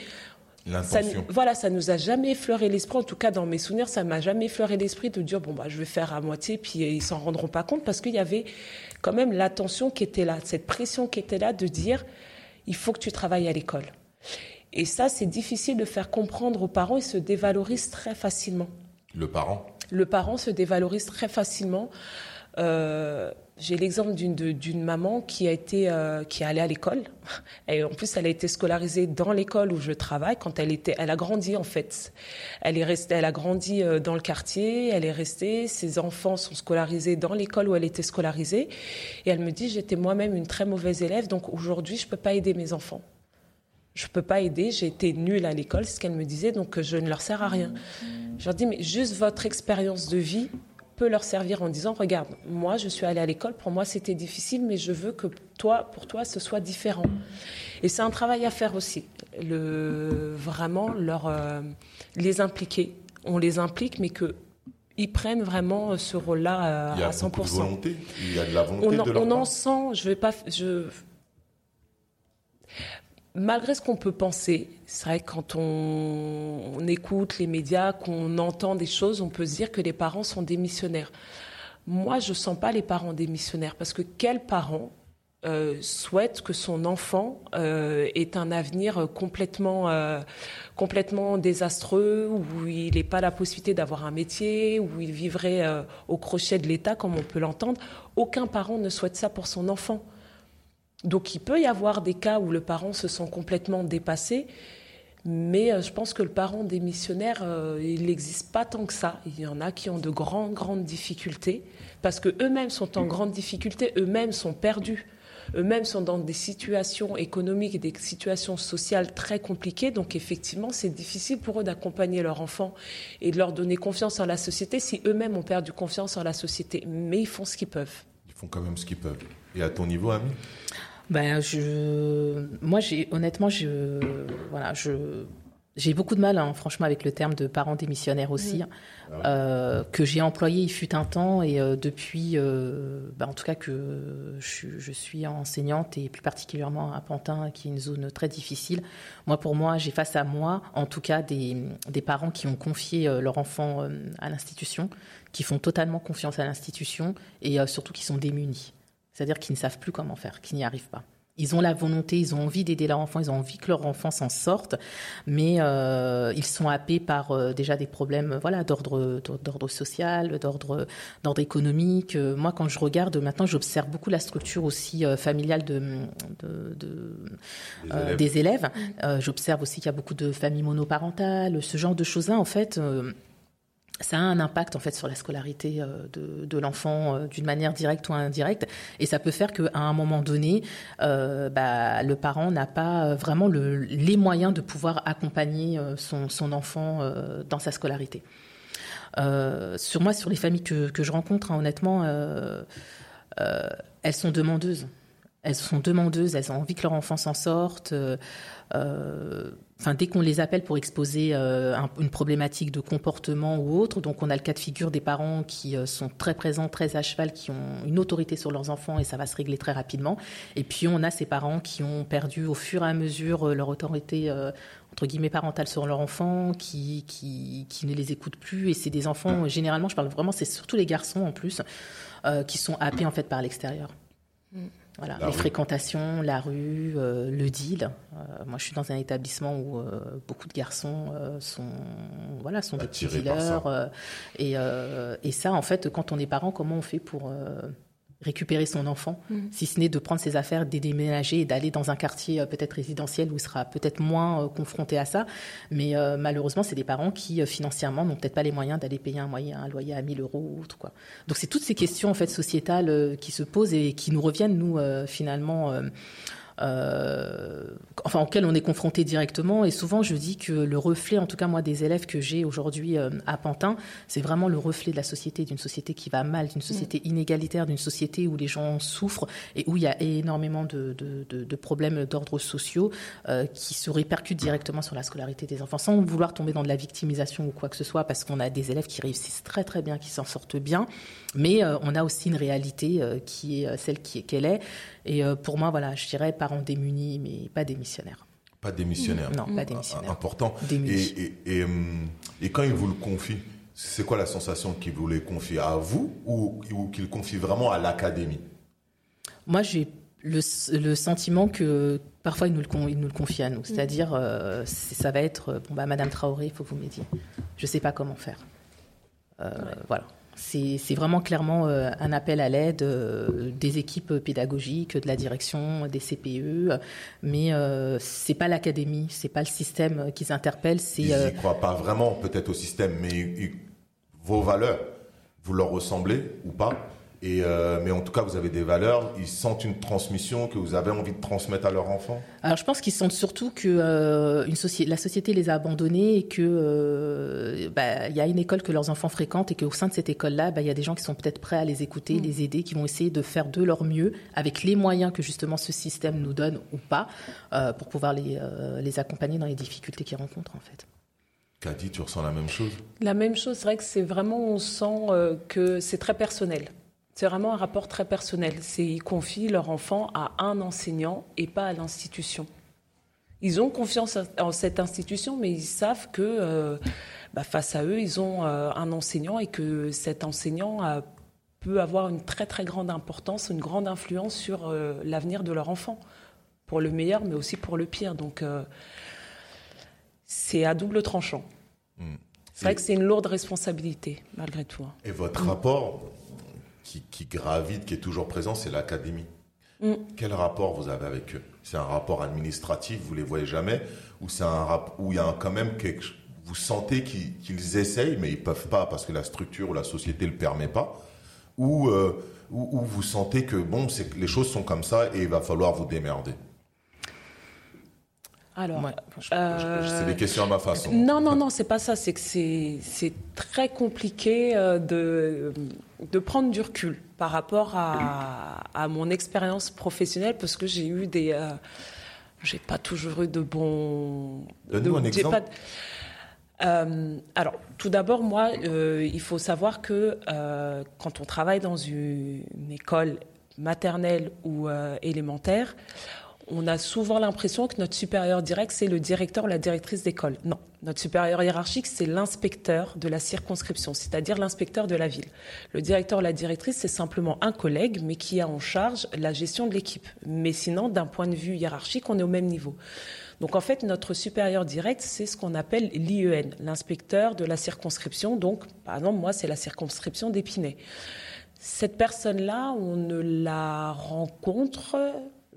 ça, voilà, ça nous a jamais effleuré l'esprit. En tout cas, dans mes souvenirs, ça m'a jamais effleuré l'esprit de dire bon bah je vais faire à moitié, puis ils s'en rendront pas compte parce qu'il y avait quand même l'attention qui était là, cette pression qui était là de dire il faut que tu travailles à l'école. Et ça, c'est difficile de faire comprendre aux parents. Ils se dévalorisent très facilement. Le parent. Le parent se dévalorise très facilement. Euh, J'ai l'exemple d'une maman qui a été euh, qui est allée à l'école. Et en plus elle a été scolarisée dans l'école où je travaille quand elle était elle a grandi en fait. Elle est restée elle a grandi euh, dans le quartier elle est restée ses enfants sont scolarisés dans l'école où elle était scolarisée. Et elle me dit j'étais moi-même une très mauvaise élève donc aujourd'hui je peux pas aider mes enfants. Je peux pas aider, j'ai été nulle à l'école, c'est ce qu'elle me disait, donc euh, je ne leur sers à rien. Je leur dis, mais juste votre expérience de vie peut leur servir en disant, regarde, moi je suis allée à l'école, pour moi c'était difficile, mais je veux que toi, pour toi, ce soit différent. Et c'est un travail à faire aussi, le, vraiment leur, euh, les impliquer on les implique, mais que ils prennent vraiment ce rôle-là Il y a à 100%. beaucoup de volonté. Il y a de la volonté on en, de leur on en sent, je vais pas, je, malgré ce qu'on peut penser, c'est vrai que quand on, écoute les médias, qu'on entend des choses, on peut se dire que les parents sont démissionnaires. Moi, je sens pas les parents démissionnaires parce que quel parent euh, souhaite que son enfant euh, ait un avenir complètement, euh, complètement désastreux, où il n'ait pas la possibilité d'avoir un métier, où il vivrait au crochet de l'État, comme on peut l'entendre? Aucun parent ne souhaite ça pour son enfant. Donc il peut y avoir des cas où le parent se sent complètement dépassé, mais euh, je pense que le parent démissionnaire, euh, il n'existe pas tant que ça. Il y en a qui ont de grandes, grandes difficultés, parce que eux-mêmes sont en grande difficulté, eux-mêmes sont perdus. Eux-mêmes sont dans des situations économiques et des situations sociales très compliquées. Donc effectivement, c'est difficile pour eux d'accompagner leur enfant et de leur donner confiance en la société si eux-mêmes ont perdu confiance en la société. Mais ils font ce qu'ils peuvent. Ils font quand même ce qu'ils peuvent. Et à ton niveau, Ami Ben, je, moi, j'ai honnêtement, je, voilà, je, j'ai beaucoup de mal, hein, franchement, avec le terme de parents démissionnaires aussi, hein, euh, que j'ai employé il fut un temps et euh, depuis, euh, ben, en tout cas que je, je suis enseignante et plus particulièrement à Pantin, qui est une zone très difficile. Moi, pour moi, j'ai face à moi, en tout cas, des, des parents qui ont confié euh, leur enfant à l'institution, qui font totalement confiance à l'institution et surtout qui sont démunis. C'est-à-dire qu'ils ne savent plus comment faire, qu'ils n'y arrivent pas. Ils ont la volonté, ils ont envie d'aider leur enfant, ils ont envie que leur enfant s'en sorte, mais euh, ils sont happés par euh, déjà des problèmes, voilà, d'ordre d'ordre social, d'ordre d'ordre économique. Euh, moi, quand je regarde maintenant, j'observe beaucoup la structure aussi euh, familiale de, de, de Des élèves. Euh, j'observe aussi qu'il y a beaucoup de familles monoparentales, ce genre de choses-là, en fait. Ça a un impact en fait sur la scolarité euh, de, l'enfant euh, d'une manière directe ou indirecte et ça peut faire qu'à un moment donné euh, bah, le parent n'a pas vraiment le, les moyens de pouvoir accompagner son, enfant dans sa scolarité. Sur moi, sur les familles que, je rencontre, hein, honnêtement, elles sont demandeuses. Elles sont demandeuses, elles ont envie que leur enfant s'en sorte. Dès qu'on les appelle pour exposer euh, un- une problématique de comportement ou autre, donc on a le cas de figure des parents qui euh, sont très présents, très à cheval, qui ont une autorité sur leurs enfants et ça va se régler très rapidement. Et puis on a ces parents qui ont perdu au fur et à mesure euh, leur autorité entre guillemets parentale sur leur enfant, qui, qui, ne les écoutent plus. Et c'est des enfants, généralement, je parle vraiment, c'est surtout les garçons en plus, qui sont happés en fait par l'extérieur. Voilà, La les rue. fréquentations, la rue, euh, le deal. Euh, moi, je suis dans un établissement où euh, beaucoup de garçons euh, sont, voilà, sont des petits dealers. ça. euh, et, euh, et ça, en fait, quand on est parent, comment on fait pour euh, récupérer son enfant, si ce n'est de prendre ses affaires, de déménager et d'aller dans un quartier euh, peut-être résidentiel où il sera peut-être moins euh, confronté à ça. Mais euh, malheureusement, c'est des parents qui euh, financièrement n'ont peut-être pas les moyens d'aller payer un, moyen, un loyer à 1000 euros ou autre. Quoi. Donc c'est toutes ces questions en fait sociétales euh, qui se posent et qui nous reviennent nous euh, finalement. Euh, enfin, auxquelles on est confronté directement. Et souvent, je dis que le reflet, en tout cas moi, des élèves que j'ai aujourd'hui euh, à Pantin, c'est vraiment le reflet de la société, d'une société qui va mal, d'une société inégalitaire, d'une société où les gens souffrent et où il y a énormément de, de- de- de problèmes d'ordre sociaux euh, qui se répercutent directement sur la scolarité des enfants, sans vouloir tomber dans de la victimisation ou quoi que ce soit, parce qu'on a des élèves qui réussissent très très bien, qui s'en sortent bien, mais euh, on a aussi une réalité qui est celle qu'elle est. Et euh, pour moi, voilà, je dirais parents démunis, mais pas démissionnaires. Pas démissionnaire. Non, pas Ah, démissionnaires. Important. Et, Démunis. et, et, hum, et quand ils vous le confient, c'est quoi la sensation qu'ils vous les confient à vous ou, ou qu'ils confient vraiment à l'académie? Moi, j'ai le, le sentiment que parfois ils nous le, ils nous le confient à nous. C'est-à-dire, euh, ça va être, euh, bon, bah, Madame Traoré, il faut que vous m'aidiez. Je ne sais pas comment faire. Euh, Voilà. C'est vraiment clairement euh, un appel à l'aide euh, des équipes pédagogiques, de la direction, des CPE, mais euh, c'est pas l'académie, c'est pas le système qu'ils interpellent, Ils n'y croient pas vraiment peut-être au système, mais vos valeurs, vous leur ressemblez ou pas? Et euh, mais en tout cas, vous avez des valeurs. Ils sentent une transmission que vous avez envie de transmettre à leurs enfants. Alors je pense qu'ils sentent surtout que euh, une soci- la société les a abandonnés et que euh, bah, il y a une école que leurs enfants fréquentent et qu'au sein de cette école-là, bah, il y a des gens qui sont peut-être prêts à les écouter, les aider, qui vont essayer de faire de leur mieux avec les moyens que justement ce système nous donne ou pas euh, pour pouvoir les, euh, les accompagner dans les difficultés qu'ils rencontrent en fait. Kadi, tu ressens la même chose? La même chose, c'est vrai que c'est vraiment, on sent euh, que c'est très personnel. C'est vraiment un rapport très personnel. C'est ils confient leur enfant à un enseignant et pas à l'institution. Ils ont confiance en cette institution, mais ils savent que euh, bah, face à eux, ils ont euh, un enseignant et que cet enseignant a, peut avoir une très très grande importance, une grande influence sur l'avenir de leur enfant, pour le meilleur, mais aussi pour le pire. Donc c'est à double tranchant. Hmm. C'est vrai que c'est une lourde responsabilité, malgré tout. Hein. Et votre rapport qui, gravite, qui est toujours présent, c'est l'académie. Hmm. Quel rapport vous avez avec eux? C'est un rapport administratif, vous les voyez jamais, ou c'est un rapport où il y a quand même quelque vous sentez qu'ils essayent, mais ils peuvent pas parce que la structure ou la société le permet pas, ou, euh, vous sentez que bon, c'est les choses sont comme ça et il va falloir vous démerder? Alors, euh, c'est des questions à ma façon. Non, non, non, c'est pas ça. C'est que c'est très compliqué euh, de, de prendre du recul par rapport à, à mon expérience professionnelle parce que j'ai eu des. Euh, j'ai pas toujours eu de bons. Donne-nous un exemple. alors, tout d'abord, moi, il faut savoir que quand on travaille dans une école maternelle ou élémentaire, on a souvent l'impression que notre supérieur direct, c'est le directeur ou la directrice d'école. Non, notre supérieur hiérarchique, c'est l'inspecteur de la circonscription, c'est-à-dire l'inspecteur de la ville. Le directeur ou la directrice, c'est simplement un collègue, mais qui a en charge la gestion de l'équipe. Mais sinon, d'un point de vue hiérarchique, on est au même niveau. Donc en fait, notre supérieur direct, c'est ce qu'on appelle l'IEN, l'inspecteur de la circonscription. Donc, par exemple, moi, c'est la circonscription d'Épinay. Cette personne-là, on ne la rencontre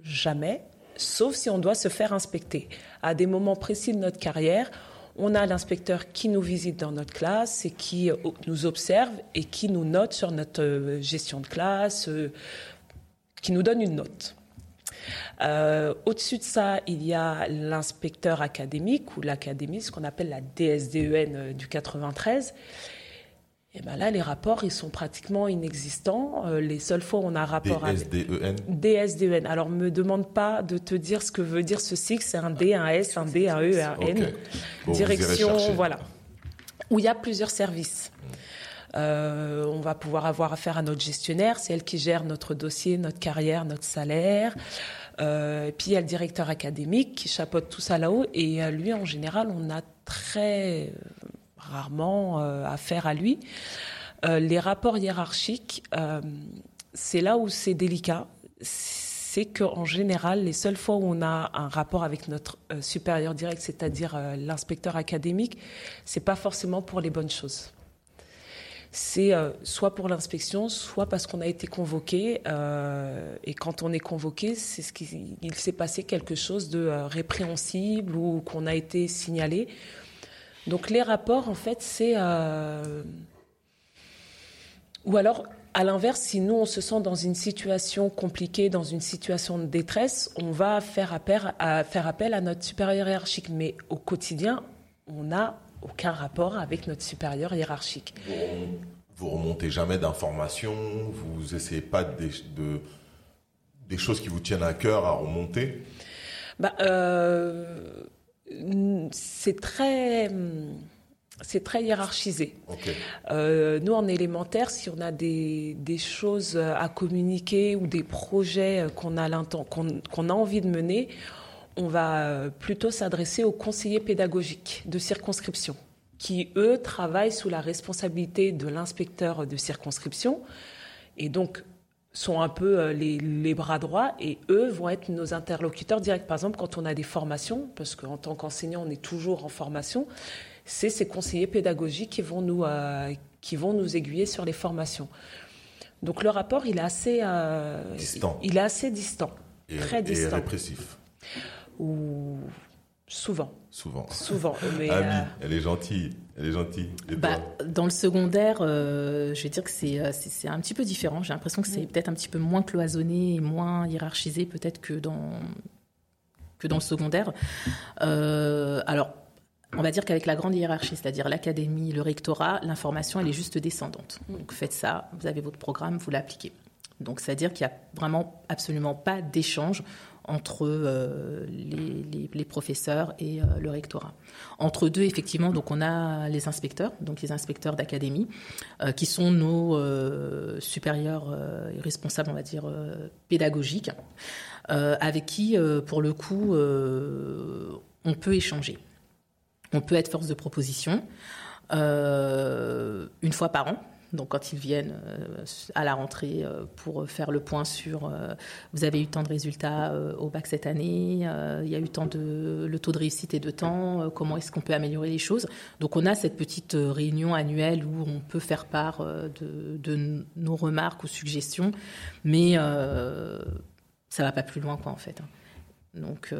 jamais sauf si on doit se faire inspecter. À des moments précis de notre carrière, on a l'inspecteur qui nous visite dans notre classe et qui euh, nous observe et qui nous note sur notre euh, gestion de classe, euh, qui nous donne une note. Au-dessus de ça, il y a l'inspecteur académique ou l'académie, ce qu'on appelle la DSDEN du 93, et eh ben là, les rapports, ils sont pratiquement inexistants. Euh, les seules fois où on a un rapport DSDEN DSDEN. Alors, me demande pas de te dire ce que veut dire ce cycle. C'est un D, un S, un D, un E, un N. Direction, voilà. Où il y a plusieurs services. Euh, on va pouvoir avoir affaire à notre gestionnaire, c'est elle qui gère notre dossier, notre carrière, notre salaire. Euh, et puis il y a le directeur académique qui chapeaute tout ça là-haut. Et lui, en général, on a très rarement euh, affaire à lui. Euh, les rapports hiérarchiques, euh, c'est là où c'est délicat. C'est qu'en général, les seules fois où on a un rapport avec notre supérieur direct, c'est-à-dire l'inspecteur académique, c'est pas forcément pour les bonnes choses c'est soit pour l'inspection, soit parce qu'on a été convoqué. et quand on est convoqué, c'est ce qu'il s'est passé quelque chose de répréhensible ou qu'on a été signalé. Donc les rapports, en fait, c'est... Euh, ou alors, à l'inverse, si nous, on se sent dans une situation compliquée, dans une situation de détresse, on va faire appel à, faire appel à notre supérieur hiérarchique. Mais au quotidien, on n'a aucun rapport avec notre supérieur hiérarchique. Vous, remontez jamais d'informations, vous essayez pas de, des choses qui vous tiennent à cœur à remonter? Bah, euh, c'est très c'est très hiérarchisé. Euh, nous, en élémentaire, si on a des, choses à communiquer ou des projets qu'on a, qu'on a envie de mener, on va plutôt s'adresser aux conseillers pédagogiques de circonscription, qui, eux, travaillent sous la responsabilité de l'inspecteur de circonscription. Et donc, sont un peu euh, les, bras droits et eux vont être nos interlocuteurs directs. Par exemple, quand on a des formations, parce qu'en tant qu'enseignant, on est toujours en formation, c'est ces conseillers pédagogiques qui vont nous, euh, qui vont nous aiguiller sur les formations. Donc le rapport, il est assez euh, distant. Il est assez distant, très distant. Et répressif. Ou Souvent. Souvent. Souvent. Mais Ami, euh, elle est gentille. Elle est gentille. Bah, dans le secondaire, euh, je vais dire que euh, c'est, c'est, un petit peu différent. J'ai l'impression que c'est peut-être un petit peu moins cloisonné et moins hiérarchisé peut-être que dans, que dans le secondaire. alors, on va dire qu'avec la grande hiérarchie, c'est-à-dire l'académie, le rectorat, l'information, elle est juste descendante. Mm. Donc faites ça, vous avez votre programme, vous l'appliquez. Donc c'est-à-dire qu'il n'y a vraiment absolument pas d'échange entre les, les, professeurs et le rectorat. Entre deux, effectivement, donc on a les inspecteurs, donc les inspecteurs d'académie, qui sont nos supérieurs et responsables, on va dire, pédagogiques, avec qui, pour le coup, on peut échanger. On peut être force de proposition euh, une fois par an. Donc quand ils viennent euh, à la rentrée euh, pour faire le point sur vous avez eu tant de résultats au bac cette année, il y a eu tant de le taux de réussite et de temps, comment est-ce qu'on peut améliorer les choses? Donc on a cette petite réunion annuelle où on peut faire part de, nos remarques ou suggestions, mais ça va pas plus loin quoi en fait. Hein. Donc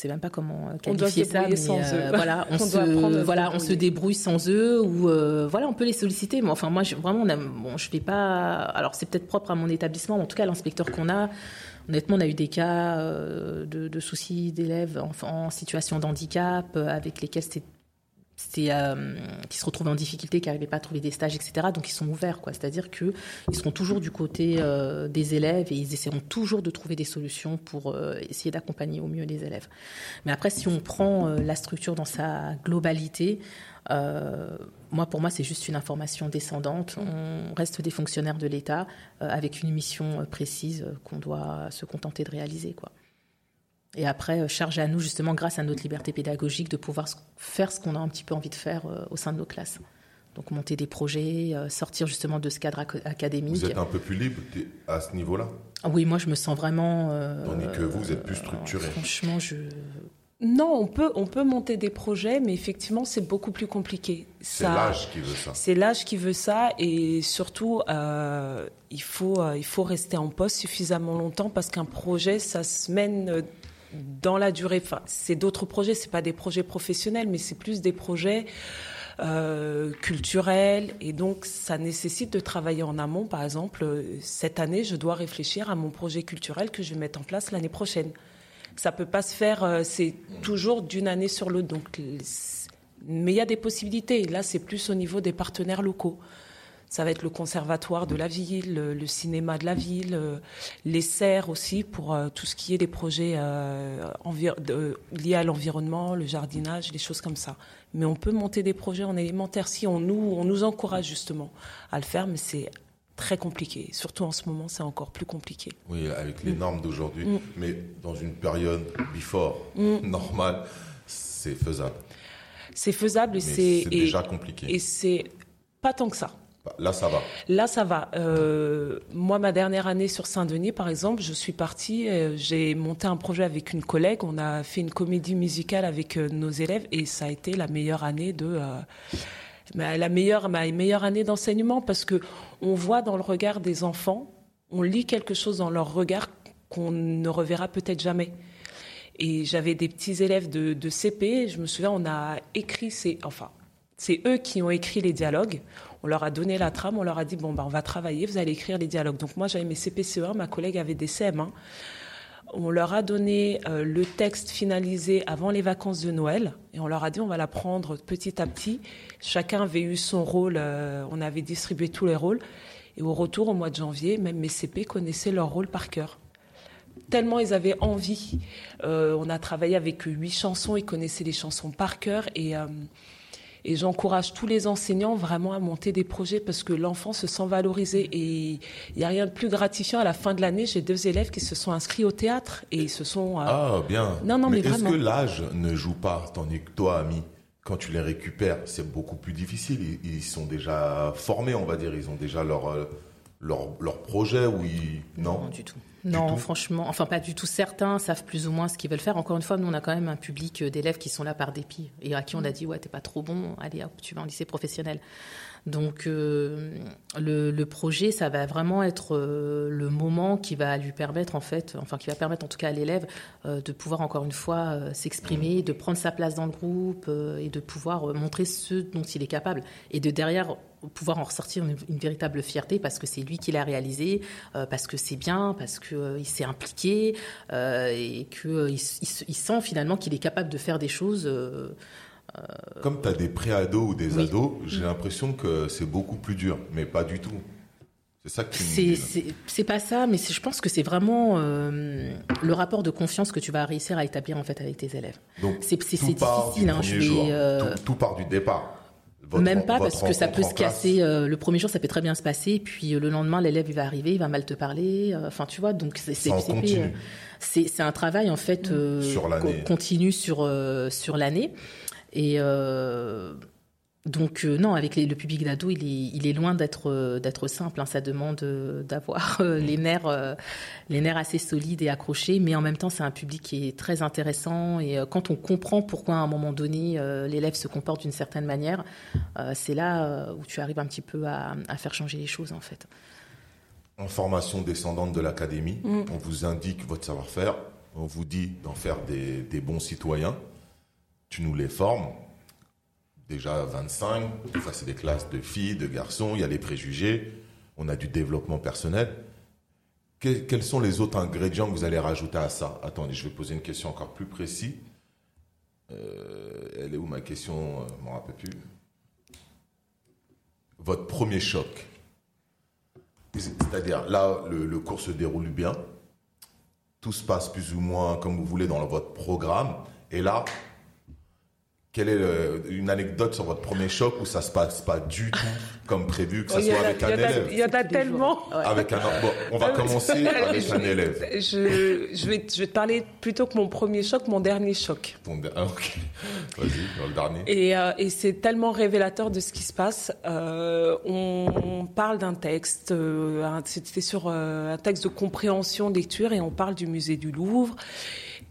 sais même pas comment qualifier ça, mais euh, voilà, on, se, voilà, on se débrouille sans eux ou euh, voilà, on peut les solliciter. Mais enfin, moi, je, vraiment, on bon, je fais pas. Alors, c'est peut-être propre à mon établissement, en tout cas, l'inspecteur qu'on a. Honnêtement, on a eu des cas euh, de, soucis d'élèves en, en, situation de handicap avec lesquels c'était euh, qui se retrouvent en difficulté, qui n'arrivaient pas à trouver des stages, etc. Donc ils sont ouverts, quoi. C'est-à-dire qu'ils seront toujours du côté euh, des élèves et ils essaieront toujours de trouver des solutions pour euh, essayer d'accompagner au mieux les élèves. Mais après, si on prend la structure dans sa globalité, moi, pour moi, c'est juste une information descendante. On reste des fonctionnaires de l'État avec une mission précise qu'on doit se contenter de réaliser, quoi. Et après, euh, charge à nous, justement, grâce à notre liberté pédagogique, de pouvoir faire ce qu'on a un petit peu envie de faire euh, au sein de nos classes. Donc monter des projets, euh, sortir justement de ce cadre académique. Vous êtes un peu plus libre à ce niveau-là? Oui, moi je me sens vraiment... Tandis que vous, vous êtes plus structuré. franchement, je... Non, on peut, on peut monter des projets, mais effectivement, c'est beaucoup plus compliqué. C'est l'âge qui veut ça. C'est l'âge qui veut ça, et surtout, il, faut, il faut rester en poste suffisamment longtemps parce qu'un projet, ça se mène dans la durée. C'est d'autres projets, c'est pas des projets professionnels, mais c'est plus des projets euh, culturels. Et donc, ça nécessite de travailler en amont. Par exemple, cette année, je dois réfléchir à mon projet culturel que je vais mettre en place l'année prochaine. Ça peut pas se faire. Euh, c'est toujours d'une année sur l'autre. Donc, mais il y a des possibilités. Là, c'est plus au niveau des partenaires locaux. Ça va être le conservatoire de la ville, le, cinéma de la ville, euh, les serres aussi pour euh, tout ce qui est des projets euh, liés à l'environnement, le jardinage, les choses comme ça. Mais on peut monter des projets en élémentaire si on nous, on nous encourage justement à le faire, mais c'est très compliqué. Surtout en ce moment, c'est encore plus compliqué. Oui, avec les normes d'aujourd'hui. Mm. Mais dans une période before mm. normale, c'est faisable. C'est faisable et c'est déjà compliqué. Et c'est pas tant que ça. Là, ça va. Là, ça va. Euh, moi, ma dernière année sur Saint-Denis, par exemple, je suis partie, euh, j'ai monté un projet avec une collègue, on a fait une comédie musicale avec euh, nos élèves et ça a été la meilleure année de... la meilleure, meilleure année d'enseignement parce que on voit dans le regard des enfants, on lit quelque chose dans leur regard qu'on ne reverra peut-être jamais. Et j'avais des petits élèves de, de CP, je me souviens, on a écrit, c'est enfin, c'est eux qui ont écrit les dialogues. On leur a donné la trame, on leur a dit bon, ben, on va travailler, vous allez écrire les dialogues. Donc moi, j'avais mes CPCE1, ma collègue avait des CM1. On leur a donné euh, le texte finalisé avant les vacances de Noël et on leur a dit on va l'apprendre petit à petit. Chacun avait eu son rôle, euh, on avait distribué tous les rôles. Et au retour, au mois de janvier, même mes CP connaissaient leur rôle par cœur tellement ils avaient envie. Euh, on a travaillé avec huit chansons, ils connaissaient les chansons par cœur et et j'encourage tous les enseignants vraiment à monter des projets parce que l'enfant se sent valorisé. Et il n'y a rien de plus gratifiant. À la fin de l'année, j'ai deux élèves qui se sont inscrits au théâtre et ils se sont. Euh, ah, bien. Non, non, mais, est-ce que l'âge ne joue pas Tandis que toi, ami, quand tu les récupères, c'est beaucoup plus difficile. Ils, sont déjà formés, on va dire. Ils ont déjà leur, euh, leur, leur projet ou ils. Non, non du tout. Non, franchement, enfin pas du tout. Certains savent plus ou moins ce qu'ils veulent faire. Encore une fois, nous on a quand même un public d'élèves qui sont là par dépit et à qui on a dit ouais t'es pas trop bon, allez hop tu vas en lycée professionnel. Donc euh, le, projet, ça va vraiment être euh, le moment qui va lui permettre en fait, enfin qui va permettre en tout cas à l'élève euh, de pouvoir encore une fois s'exprimer, de prendre sa place dans le groupe et de pouvoir montrer ce dont il est capable et de derrière pouvoir en ressortir une, véritable fierté parce que c'est lui qui l'a réalisé, parce que c'est bien, parce qu'il s'est impliqué et qu'il il, sent finalement qu'il est capable de faire des choses euh, Comme tu as des pré-ados ou des ados, j'ai l'impression que c'est beaucoup plus dur, mais pas du tout. C'est ça que tu C'est- pas ça, mais je pense que c'est vraiment euh, le rapport de confiance que tu vas réussir à établir en fait avec tes élèves. Donc, C'est difficile. du hein, je vais, jour. euh, Tout, tout part du départ. Votre- même pas votre parce que ça peut se casser. euh, le premier jour, ça peut très bien se passer, puis euh, le lendemain, l'élève il va arriver, il va mal te parler. euh, Enfin, tu vois, donc c'est c'est euh, un travail en fait euh, Sur continu sur euh, sur l'année. Et euh, donc euh, non, avec les- le public d'ado, il est il est loin d'être euh, d'être simple. hein. Ça demande euh, d'avoir euh, les nerfs euh, les nerfs assez solides et accrochés, mais en même temps, c'est un public qui est très intéressant. Et euh, quand on comprend pourquoi à un moment donné euh, l'élève se comporte d'une certaine manière, euh, c'est là euh, où tu arrives un petit peu à, à faire changer les choses en fait. En formation descendante de l'académie, Mm. on vous indique votre savoir-faire, on vous dit d'en faire des, des bons citoyens. Tu nous les formes. Déjà 25, enfin, c'est des classes de filles, de garçons, il y a les préjugés, on a du développement personnel. Que- quels sont les autres ingrédients que vous allez rajouter à ça? Attendez, je vais poser une question encore plus précise. Euh, elle est où ma question? Euh, Je m'en rappelle plus. Votre premier choc. C'est-à-dire, là, le cours se déroule bien. Tout se passe plus ou moins comme vous voulez dans votre programme. Et là, quelle est le- une anecdote sur votre premier choc où ça se passe pas du tout comme prévu, que ça Oh, il y soit en a- avec un a- élève? Il y en a tellement. Ouais. Avec un bon, on va commencer avec un élève. Je, je, vais, je vais te parler plutôt que mon premier choc, mon dernier choc. Ton- ah, ok. Vas-y, le dernier. Et, euh, et c'est tellement révélateur de ce qui se passe. Euh, on, on parle d'un texte, euh, c'était sur euh, un texte de compréhension, de lecture, et on parle du musée du Louvre.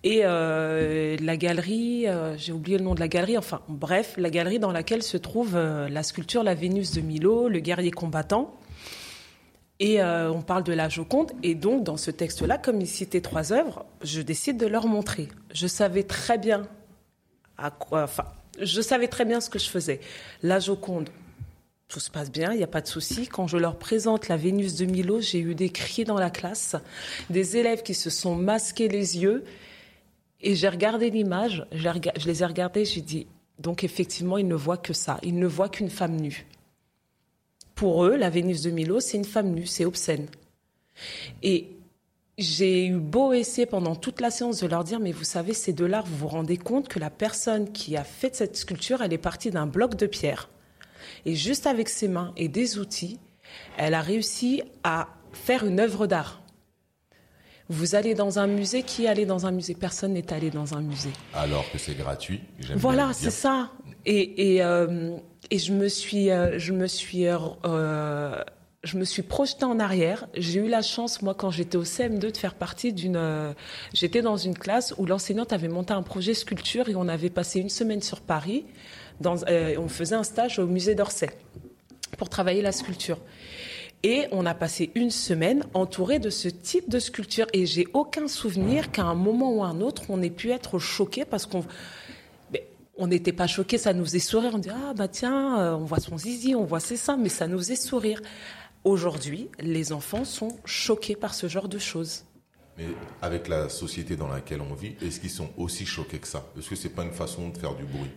Et euh, la galerie, euh, j'ai oublié le nom de la galerie, enfin bref, la galerie dans laquelle se trouve euh, la sculpture La Vénus de Milo, le guerrier combattant. Et on parle de la Joconde. Et donc, dans ce texte-là, comme il citait trois œuvres, je décide de leur montrer. Je savais très bien. Enfin, je savais très bien ce que je faisais. La Joconde, tout se passe bien, il n'y a pas de souci. Quand je leur présente la Vénus de Milo, j'ai eu des cris dans la classe, des élèves qui se sont masqués les yeux. Et j'ai regardé l'image, je les ai regardés, j'ai dit, donc effectivement, ils ne voient que ça. Ils ne voient qu'une femme nue. Pour eux, la Vénus de Milo, c'est une femme nue, c'est obscène. Et j'ai eu beau essayer pendant toute la séance de leur dire, mais vous savez, c'est de l'art, vous vous rendez compte que la personne qui a fait cette sculpture, elle est partie d'un bloc de pierre. Et juste avec ses mains et des outils, elle a réussi à faire une œuvre d'art. Vous allez dans un musée, qui est allé dans un musée? Personne n'est allé dans un musée. Alors que c'est gratuit. Voilà, c'est ça. Et, et, euh, et je me suis, euh, je me suis, euh, je me suis projetée en arrière. J'ai eu la chance, moi, quand j'étais au CM2, de faire partie d'une. euh, j'étais dans une classe où l'enseignante avait monté un projet sculpture et on avait passé une semaine sur Paris. Dans, on faisait un stage au musée d'Orsay pour travailler la sculpture. Et on a passé une semaine entouré de ce type de sculpture. Et j'ai aucun souvenir qu'à un moment ou à un autre, on ait pu être choqué parce qu'on on n'était pas choqué, ça nous faisait sourire. On dit ah bah tiens, euh, on voit son zizi, on voit ses seins, mais ça nous faisait sourire. Aujourd'hui, les enfants sont choqués par ce genre de choses. Mais avec la société dans laquelle on vit, est-ce qu'ils sont aussi choqués que ça? Est-ce que c'est pas une façon de faire du bruit?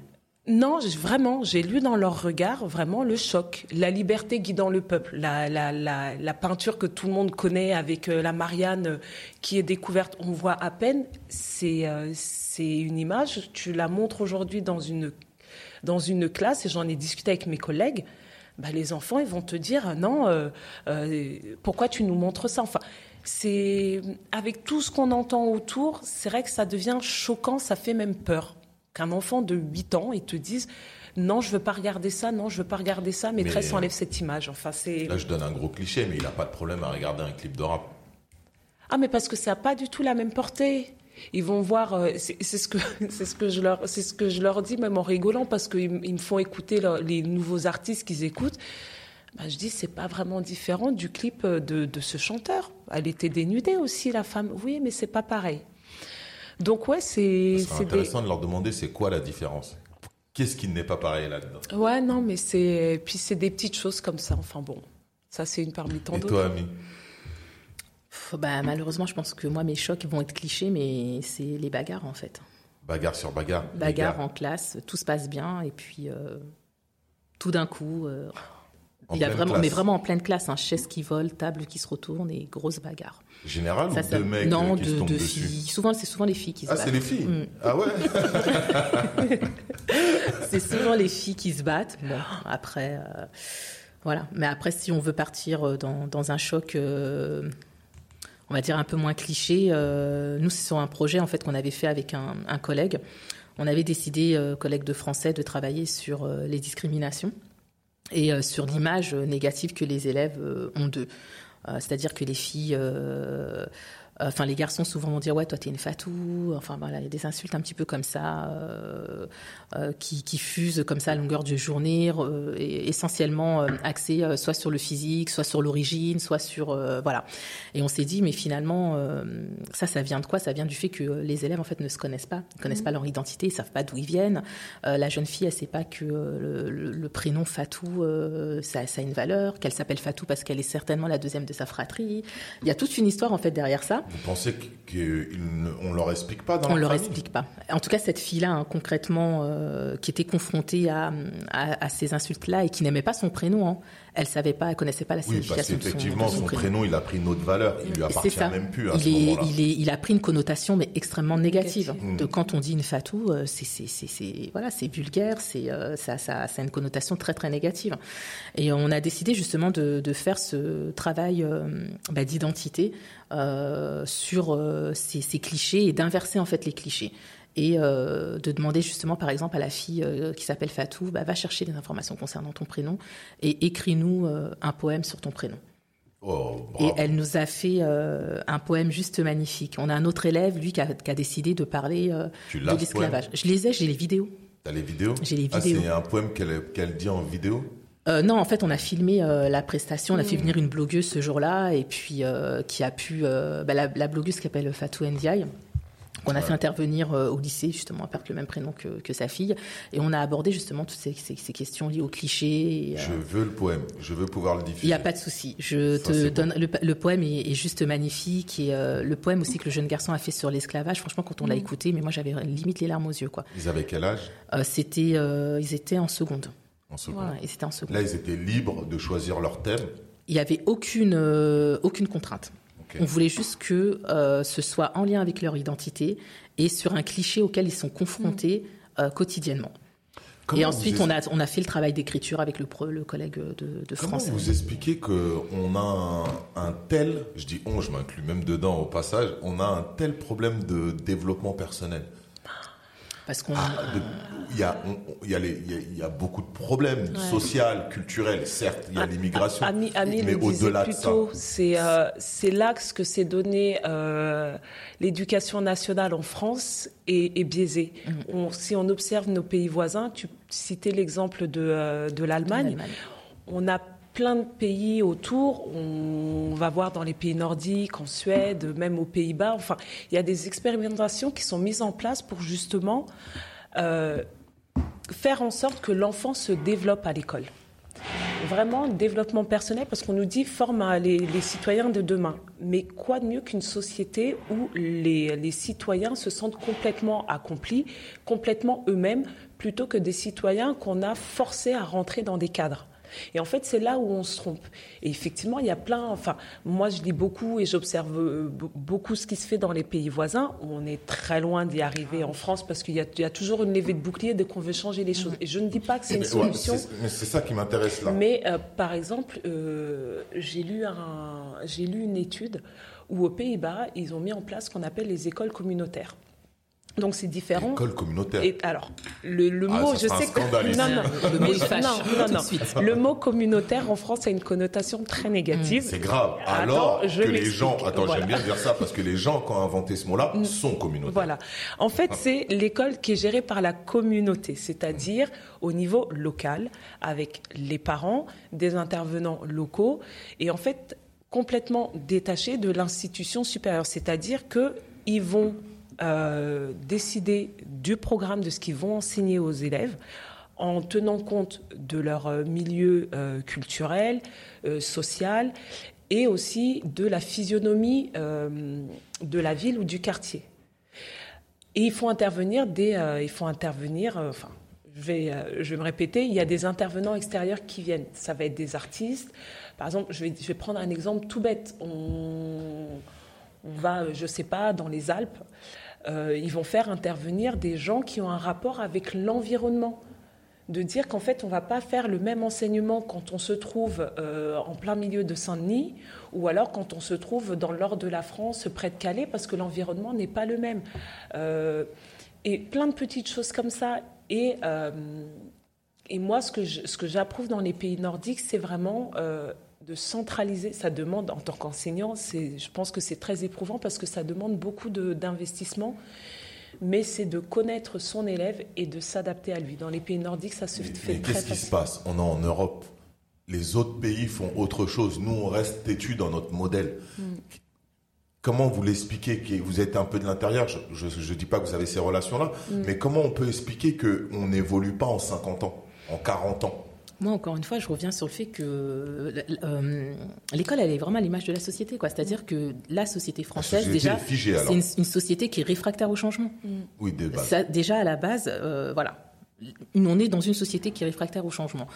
Non, vraiment, j'ai lu dans leur regard vraiment le choc, la liberté guidant le peuple, la, peinture que tout le monde connaît avec euh, la Marianne euh, qui est découverte, on voit à peine. C'est euh, c'est une image, tu la montres aujourd'hui dans une, dans une classe, et j'en ai discuté avec mes collègues. Bah, les enfants, ils vont te dire non, pourquoi tu nous montres ça? Enfin, c'est avec tout ce qu'on entend autour, c'est vrai que ça devient choquant, ça fait même peur qu'un enfant de 8 ans, il te dise non, je veux pas regarder ça, non, je veux pas regarder ça, maîtresse, Mais- enlève cette image. Enfin, c'est Là, je donne un gros cliché, mais il n'a pas de problème à regarder un clip de rap. ah, mais parce que ça n'a pas du tout la même portée. Ils vont voir, euh, c'est ce que c'est ce que je leur c'est ce que je leur dis même en rigolant parce qu'ils ils me font écouter leur- les nouveaux artistes qu'ils écoutent. Bah, je dis c'est pas vraiment différent du clip euh, de, de ce chanteur. Elle était dénudée aussi la femme. Oui, mais c'est pas pareil. Donc ouais, c'est C'est des intéressant de leur demander c'est quoi la différence. Qu'est-ce qui n'est pas pareil là-dedans? Ouais non mais c'est puis c'est des petites choses comme ça. Enfin bon, ça c'est une parmi tant Et d'autres. toi, ami Bah, malheureusement, je pense que moi, mes chocs vont être clichés, mais c'est les bagarres en fait. Bagarre sur bagarre. Bagarre en classe, tout se passe bien, et puis euh, tout d'un coup, euh, Il a vraiment, classe. mais vraiment en pleine classe, hein, chaises qui volent, tables qui se retournent et grosses bagarres. Général Ça, ou ça- deux mecs non, euh, qui se de, tombent de dessus filles. Souvent, c'est souvent les filles qui se Ah, battent. c'est les filles Mm. Ah ouais C'est souvent les filles qui se battent. Bon, après, euh, voilà. Mais après, si on veut partir euh, dans, dans un choc, euh, on va dire un peu moins cliché, euh, nous, c'est sur un projet en fait qu'on avait fait avec un, un collègue. On avait décidé, collègue de français, de travailler sur les discriminations et euh, sur l'image euh, négative que les élèves euh, ont d'eux. C'est-à-dire que les filles, enfin les garçons souvent vont dire ouais toi t'es une fatou, enfin voilà il y a des insultes un petit peu comme ça euh, euh, qui, qui fusent comme ça à longueur de journée, euh, et essentiellement euh, axées euh, soit sur le physique, soit sur l'origine, soit sur euh, voilà. Et on s'est dit mais finalement euh, ça ça vient de quoi? Ça vient du fait que les élèves en fait ne se connaissent pas, ils connaissent pas leur identité, ils savent pas d'où ils viennent. Euh, la jeune fille elle sait pas que euh, le, le- le prénom Fatou euh, ça, ça a une valeur, qu'elle s'appelle Fatou parce qu'elle est certainement la deuxième de sa fratrie. Il y a toute une histoire en fait derrière ça. Vous pensez qu'on leur explique pas dans On la leur famille explique pas. En tout cas, cette fille-là, hein, concrètement, euh, qui était confrontée à, à, à ces insultes-là et qui n'aimait pas son prénom, hein, elle savait pas, elle connaissait pas la Oui, parce signification de son, qu'effectivement, son son prénom. prénom, il a pris une autre valeur. Il lui appartient ça. même plus à il, ce est, moment-là. il, est, il a pris une connotation mais extrêmement négative. Négative. De quand on dit une fatou, euh, c'est c'est c'est c'est- voilà, c'est vulgaire, c'est euh, ça, ça ça a une connotation très très négative. Et on a décidé justement de, de faire ce travail euh, bah, d'identité euh, sur euh, ces, ces clichés et d'inverser en fait les clichés. Et euh, de demander justement, par exemple, à la fille euh, qui s'appelle Fatou, bah, va chercher des informations concernant ton prénom et écris-nous euh, un poème sur ton prénom. Oh, Et elle nous a fait euh, un poème juste magnifique. On a un autre élève, lui, qui a, qui a décidé de parler euh, de l'esclavage. Je les ai, j'ai les vidéos. T'as les vidéos J'ai les Ah, vidéos. c'est un poème qu'elle qu'elle dit en vidéo Euh, non, en fait, on a filmé euh, la prestation. On a fait Mm. venir une blogueuse ce jour-là, et puis euh, qui a pu, euh, bah, la, la blogueuse qui s'appelle Fatou Ndiaye, qu'on a fait intervenir euh, au lycée justement, à perdre le même prénom que, que sa fille, et on a abordé justement toutes ces, ces- ces questions liées aux clichés. et, euh, Je veux le poème. Je veux pouvoir le diffuser. Il n'y a pas de souci. Je Ça, te donne le, le poème est, est juste magnifique et euh, le poème aussi que le jeune garçon a fait sur l'esclavage. Franchement, quand on l'a écouté, mais moi j'avais limite les larmes aux yeux quoi. Ils avaient quel âge? Euh, c'était, euh, ils étaient en seconde. en seconde Voilà, ils étaient en seconde. Là, ils étaient libres de choisir leur thème. Il n'y avait aucune euh, aucune contrainte. On voulait juste que euh, ce soit en lien avec leur identité et sur un cliché auquel ils sont confrontés euh, quotidiennement. Comment et ensuite, es- on a, on a fait le travail d'écriture avec le, pro- le collègue de, de Comment français. vous expliquez qu'on a un, un tel, je dis on, je m'inclus même dedans au passage, on a un tel problème de développement personnel? Parce qu'on Ah, de- Il y, a, il, y a les- il y a- il y a beaucoup de problèmes sociaux, culturels, certes, il y a l'immigration, Ami, Ami mais au-delà de ça. c'est euh, l'axe que s'est donné euh, l'éducation nationale en France est, est biaisé. Mm. On- si on observe nos pays voisins, tu citais l'exemple de, euh, de l'Allemagne, L'Allemagne. on a plein de pays autour. On va voir dans les pays nordiques, en Suède, même aux Pays-Bas. Enfin, il y a des expérimentations qui sont mises en place pour justement euh, faire en sorte que l'enfant se développe à l'école. Vraiment, développement personnel, parce qu'on nous dit forme les citoyens de demain. Mais quoi de mieux qu'une société où les, les citoyens se sentent complètement accomplis, complètement eux-mêmes, plutôt que des citoyens qu'on a forcés à rentrer dans des cadres? Et en fait, c'est là où on se trompe. Et effectivement, il y a plein. Enfin, moi, je lis beaucoup et j'observe euh, be- beaucoup ce qui se fait dans les pays voisins. où On est très loin d'y arriver en France parce qu'il y, a- il y a toujours une levée de bouclier dès qu'on veut changer les choses. Et je ne dis pas que c'est une ouais, solution. c'est- mais c'est ça qui m'intéresse là. Mais euh, par exemple, euh, j'ai lu, un- j'ai lu une étude où aux Pays-Bas, ils ont mis en place ce qu'on appelle les écoles communautaires. Donc c'est différent. École communautaire. Et alors, le, le Ah, mot, ça je sais que non, non, Le mot, mais- il fâche, non, non, non. Le mot communautaire en France a une connotation très négative. C'est grave. Attends, Alors je que les gens, attends, Voilà. j'aime bien dire ça parce que les gens, quand ont inventé ce mot-là, sont communautaires. Voilà. En fait, c'est l'école qui est gérée par la communauté, c'est-à-dire au niveau local, avec les parents, des intervenants locaux, et en fait complètement détachés de l'institution supérieure, c'est-à-dire que ils vont euh, décider du programme de ce qu'ils vont enseigner aux élèves en tenant compte de leur euh, milieu euh, culturel, social et aussi de la physionomie de la ville ou du quartier. Et il faut intervenir des, il intervenir, enfin, je vais, je vais me répéter, il y a des intervenants extérieurs qui viennent. Ça va être des artistes. Par exemple, je vais, je vais prendre un exemple tout bête. On, on va, je ne sais pas, dans les Alpes. Ils vont faire intervenir des gens qui ont un rapport avec l'environnement de dire qu'en fait, on ne va pas faire le même enseignement quand on se trouve euh, en plein milieu de Saint-Denis ou alors quand on se trouve dans nord de la France, près de Calais, parce que l'environnement n'est pas le même. Euh, et plein de petites choses comme ça. Et, euh, et moi, ce que j'approuve dans les pays nordiques, c'est vraiment de centraliser. Ça demande, en tant qu'enseignant, je pense que c'est très éprouvant parce que ça demande beaucoup d'investissement mais c'est de connaître son élève et de s'adapter à lui. Dans les pays nordiques, ça se fait très Qu'est-ce qui se passe On est en Europe? Les autres pays font autre chose. Nous, on reste têtus dans notre modèle. Hmm. Comment vous l'expliquez que vous êtes un peu de l'intérieur? Je ne dis pas que vous avez ces relations-là, hmm. mais comment on peut expliquer qu'on n'évolue pas en 50 ans, en 40 ans? Moi, encore une fois, je reviens sur le fait que euh, l'école, elle est vraiment à l'image de la société. quoi. C'est-à-dire que la société française, déjà, c'est une, société qui est réfractaire au changement. Oui, déjà, à la base, euh, voilà. On est dans une société qui est réfractaire au changement.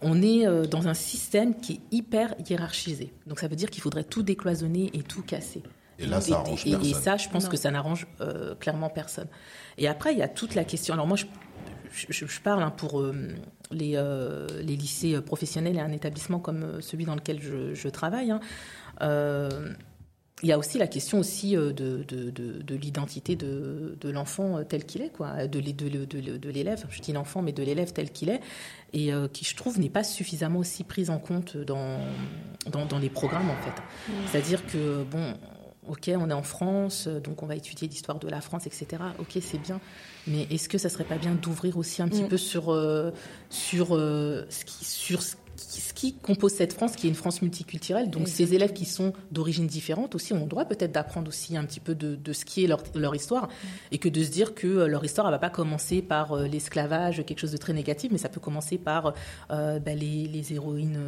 On est euh, dans un système qui est hyper hiérarchisé. Donc ça veut dire qu'il faudrait tout décloisonner et tout casser. Et là, ça arrange personne. Et ça, je pense que ça n'arrange clairement personne. Et après, il y a toute la question. Alors moi, je, je, parle hein, pour euh, les, euh, les, lycées professionnels et un établissement comme euh, celui dans lequel je, travaille. Hein. il y a aussi la question aussi de, de, de, l'identité de, l'enfant tel qu'il est, quoi, de, de, l'élève. Je dis l'enfant, mais de l'élève tel qu'il est, et qui, je trouve, n'est pas suffisamment aussi prise en compte dans, dans, dans les programmes, en fait. Mmh. C'est-à-dire que, bon, ok, on est en France, donc on va étudier l'histoire de la France, etc. Ok, c'est bien. Mais est-ce que ça serait pas bien d'ouvrir aussi un petit mm. peu sur, euh, sur, euh, ce qui, sur ce ce qui compose cette France, qui est une France multiculturelle. Donc ces élèves qui sont d'origine différente aussi ont le droit peut-être d'apprendre aussi un petit peu de, de ce qui est leur, leur, histoire et que de se dire que euh, leur histoire ne va pas commencer par euh, l'esclavage, quelque chose de très négatif, mais ça peut commencer par euh, bah, les, les, héroïnes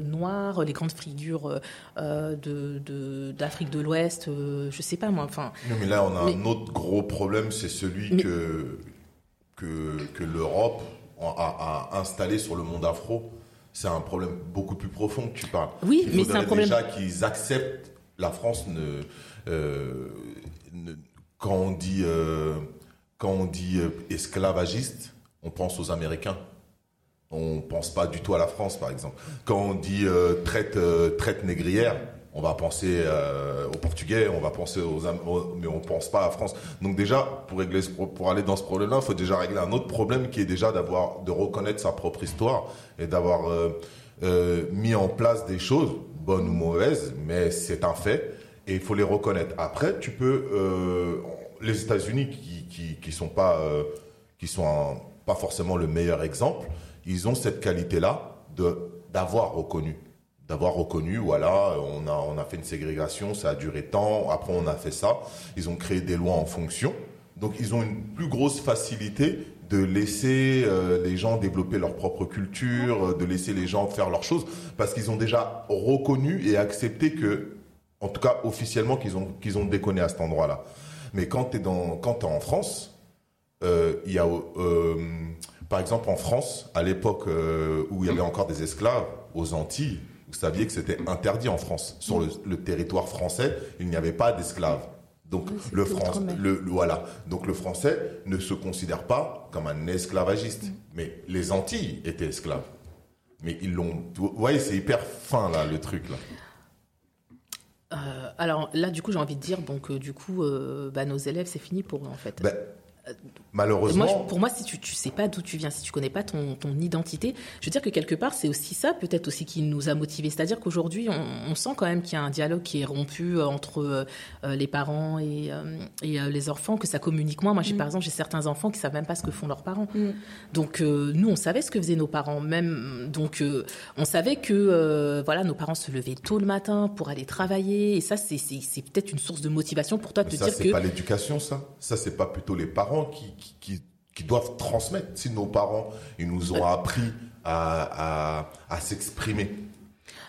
noires, les grandes figures d'Afrique de, l'Ouest, je sais pas moi. Enfin, non, mais là on a un autre gros problème, c'est celui que, que, que l'Europe a, a installé sur le monde afro c'est un problème beaucoup plus profond que tu parles. Oui, mais c'est un problème. Déjà qu'ils acceptent la France ne, euh, quand on dit euh, quand on dit euh, esclavagiste, on pense aux Américains. On pense pas du tout à la France, par exemple. Quand on dit traite traite négrière, on va penser euh, aux Portugais, on va penser aux, mais on pense pas à France. Donc déjà, pour régler, pour aller dans ce problème-là, il faut déjà régler un autre problème qui est déjà d'avoir, de reconnaître sa propre histoire et d'avoir euh, euh, mis en place des choses, bonnes ou mauvaises, mais c'est un fait et il faut les reconnaître. Après, tu peux, les États-Unis qui, qui, sont pas, qui sont pas forcément le meilleur exemple, ils ont cette qualité-là de d'avoir reconnu d'avoir reconnu, voilà, on a, on a fait une ségrégation, ça a duré tant, après on a fait ça, ils ont créé des lois en fonction, donc ils ont une plus grosse facilité de laisser euh, les gens développer leur propre culture, euh, de laisser les gens faire leurs choses, parce qu'ils ont déjà reconnu et accepté que, en tout cas officiellement, qu'ils ont, qu'ils ont déconné à cet endroit-là. Mais quand tu es, en France, euh, il y a, par exemple en France, à l'époque où il y avait encore des esclaves aux Antilles, vous saviez que c'était interdit en France. Sur le, territoire français, il n'y avait pas d'esclaves. Donc le, le, voilà. Donc le français ne se considère pas comme un esclavagiste. Mm. Mais les Antilles étaient esclaves. Mais ils l'ont. Vous voyez, c'est hyper fin là le truc là. Euh, alors là, du coup, j'ai envie de dire, donc, euh, du coup, euh, bah, nos élèves, c'est fini pour eux, en fait. Ben, Malheureusement. pour moi, si tu, tu sais pas d'où tu viens, si tu connais pas ton, ton identité, je veux dire que quelque part, c'est aussi ça, peut-être aussi, qui nous a motivés. C'est-à-dire qu'aujourd'hui, on, on, sent quand même qu'il y a un dialogue qui est rompu euh, entre euh, euh, les parents et, et les enfants, que ça communique moins. Moi, j'ai, mm. par exemple, j'ai certains enfants qui savent même pas ce que font leurs parents. Mm. Donc, nous, on savait ce que faisaient nos parents. Même, donc, on savait que, voilà, nos parents se levaient tôt le matin pour aller travailler. Et ça, c'est, c'est, c'est peut-être une source de motivation pour toi de te ça, dire que. Ça, c'est pas l'éducation, ça. Ça, c'est pas plutôt les parents qui qui, doivent transmettre. Si nos parents, ils nous ont appris à, s'exprimer.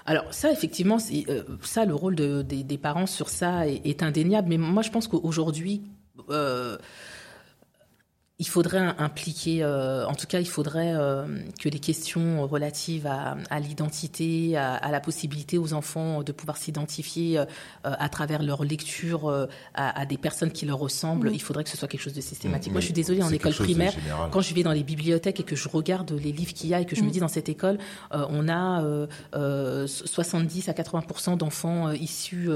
Alors ça, effectivement, euh, ça, le rôle des, parents sur ça est, indéniable. Mais moi, je pense qu'aujourd'hui, euh, il faudrait impliquer, euh, en tout cas, il faudrait euh, que les questions relatives à, à l'identité, à, à, la possibilité aux enfants de pouvoir s'identifier euh, à travers leur lecture à, à, des personnes qui leur ressemblent, il faudrait que ce soit quelque chose de systématique. Moi, je suis désolée, en école primaire, quand je vais dans les bibliothèques et que je regarde les livres qu'il y a et que je me mm. dis dans cette école, on a 70 à 80% d'enfants issus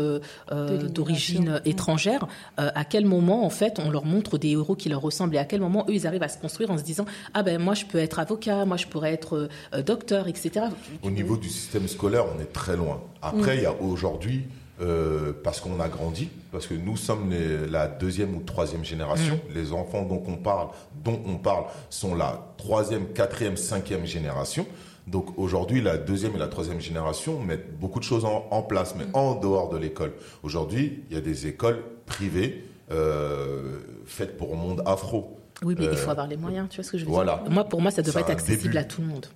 d'origine mm. étrangère. à quel moment, en fait, on leur montre des héros qui leur ressemblent et à quel moment eux, ils arrivent à se construire en se disant ah ben moi je peux être avocat, moi je pourrais être euh, docteur, etc. Au niveau du système scolaire, on est très loin. Après, il y a aujourd'hui euh, parce qu'on a grandi, parce que nous sommes la deuxième ou troisième génération. Mm. Les enfants dont on parle, dont on parle, sont la troisième, quatrième, cinquième génération. Donc aujourd'hui, la deuxième et la troisième génération mettent beaucoup de choses en, place, mais en dehors de l'école. Aujourd'hui, il y a des écoles privées euh, faites pour le monde afro. Oui, mais il faut euh, avoir les moyens, tu vois ce que je veux dire Moi, pour moi, ça devrait être accessible à tout le monde.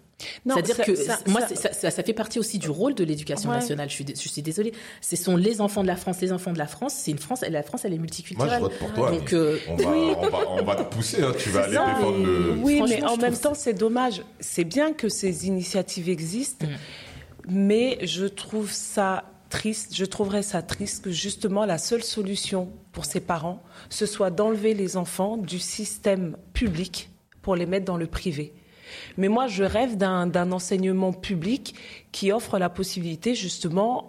C'est-à-dire que moi, ça, fait partie aussi du rôle de l'éducation nationale. Je suis, je suis désolée. Ce sont les enfants de la France, les enfants de la France. C'est une France. La France, elle est multiculturelle. Moi, je vote pour toi. Donc, euh, on, va, on, va, on, va, te pousser. Hein. Tu vas aller défendre le. Oui, mais en même temps, c'est dommage. C'est bien que ces initiatives existent, mm. mais je trouve ça triste. Je trouverais ça triste que justement la seule solution pour ces parents, ce soit d'enlever les enfants du système public pour les mettre dans le privé. Mais moi, je rêve d'un enseignement public qui offre la possibilité justement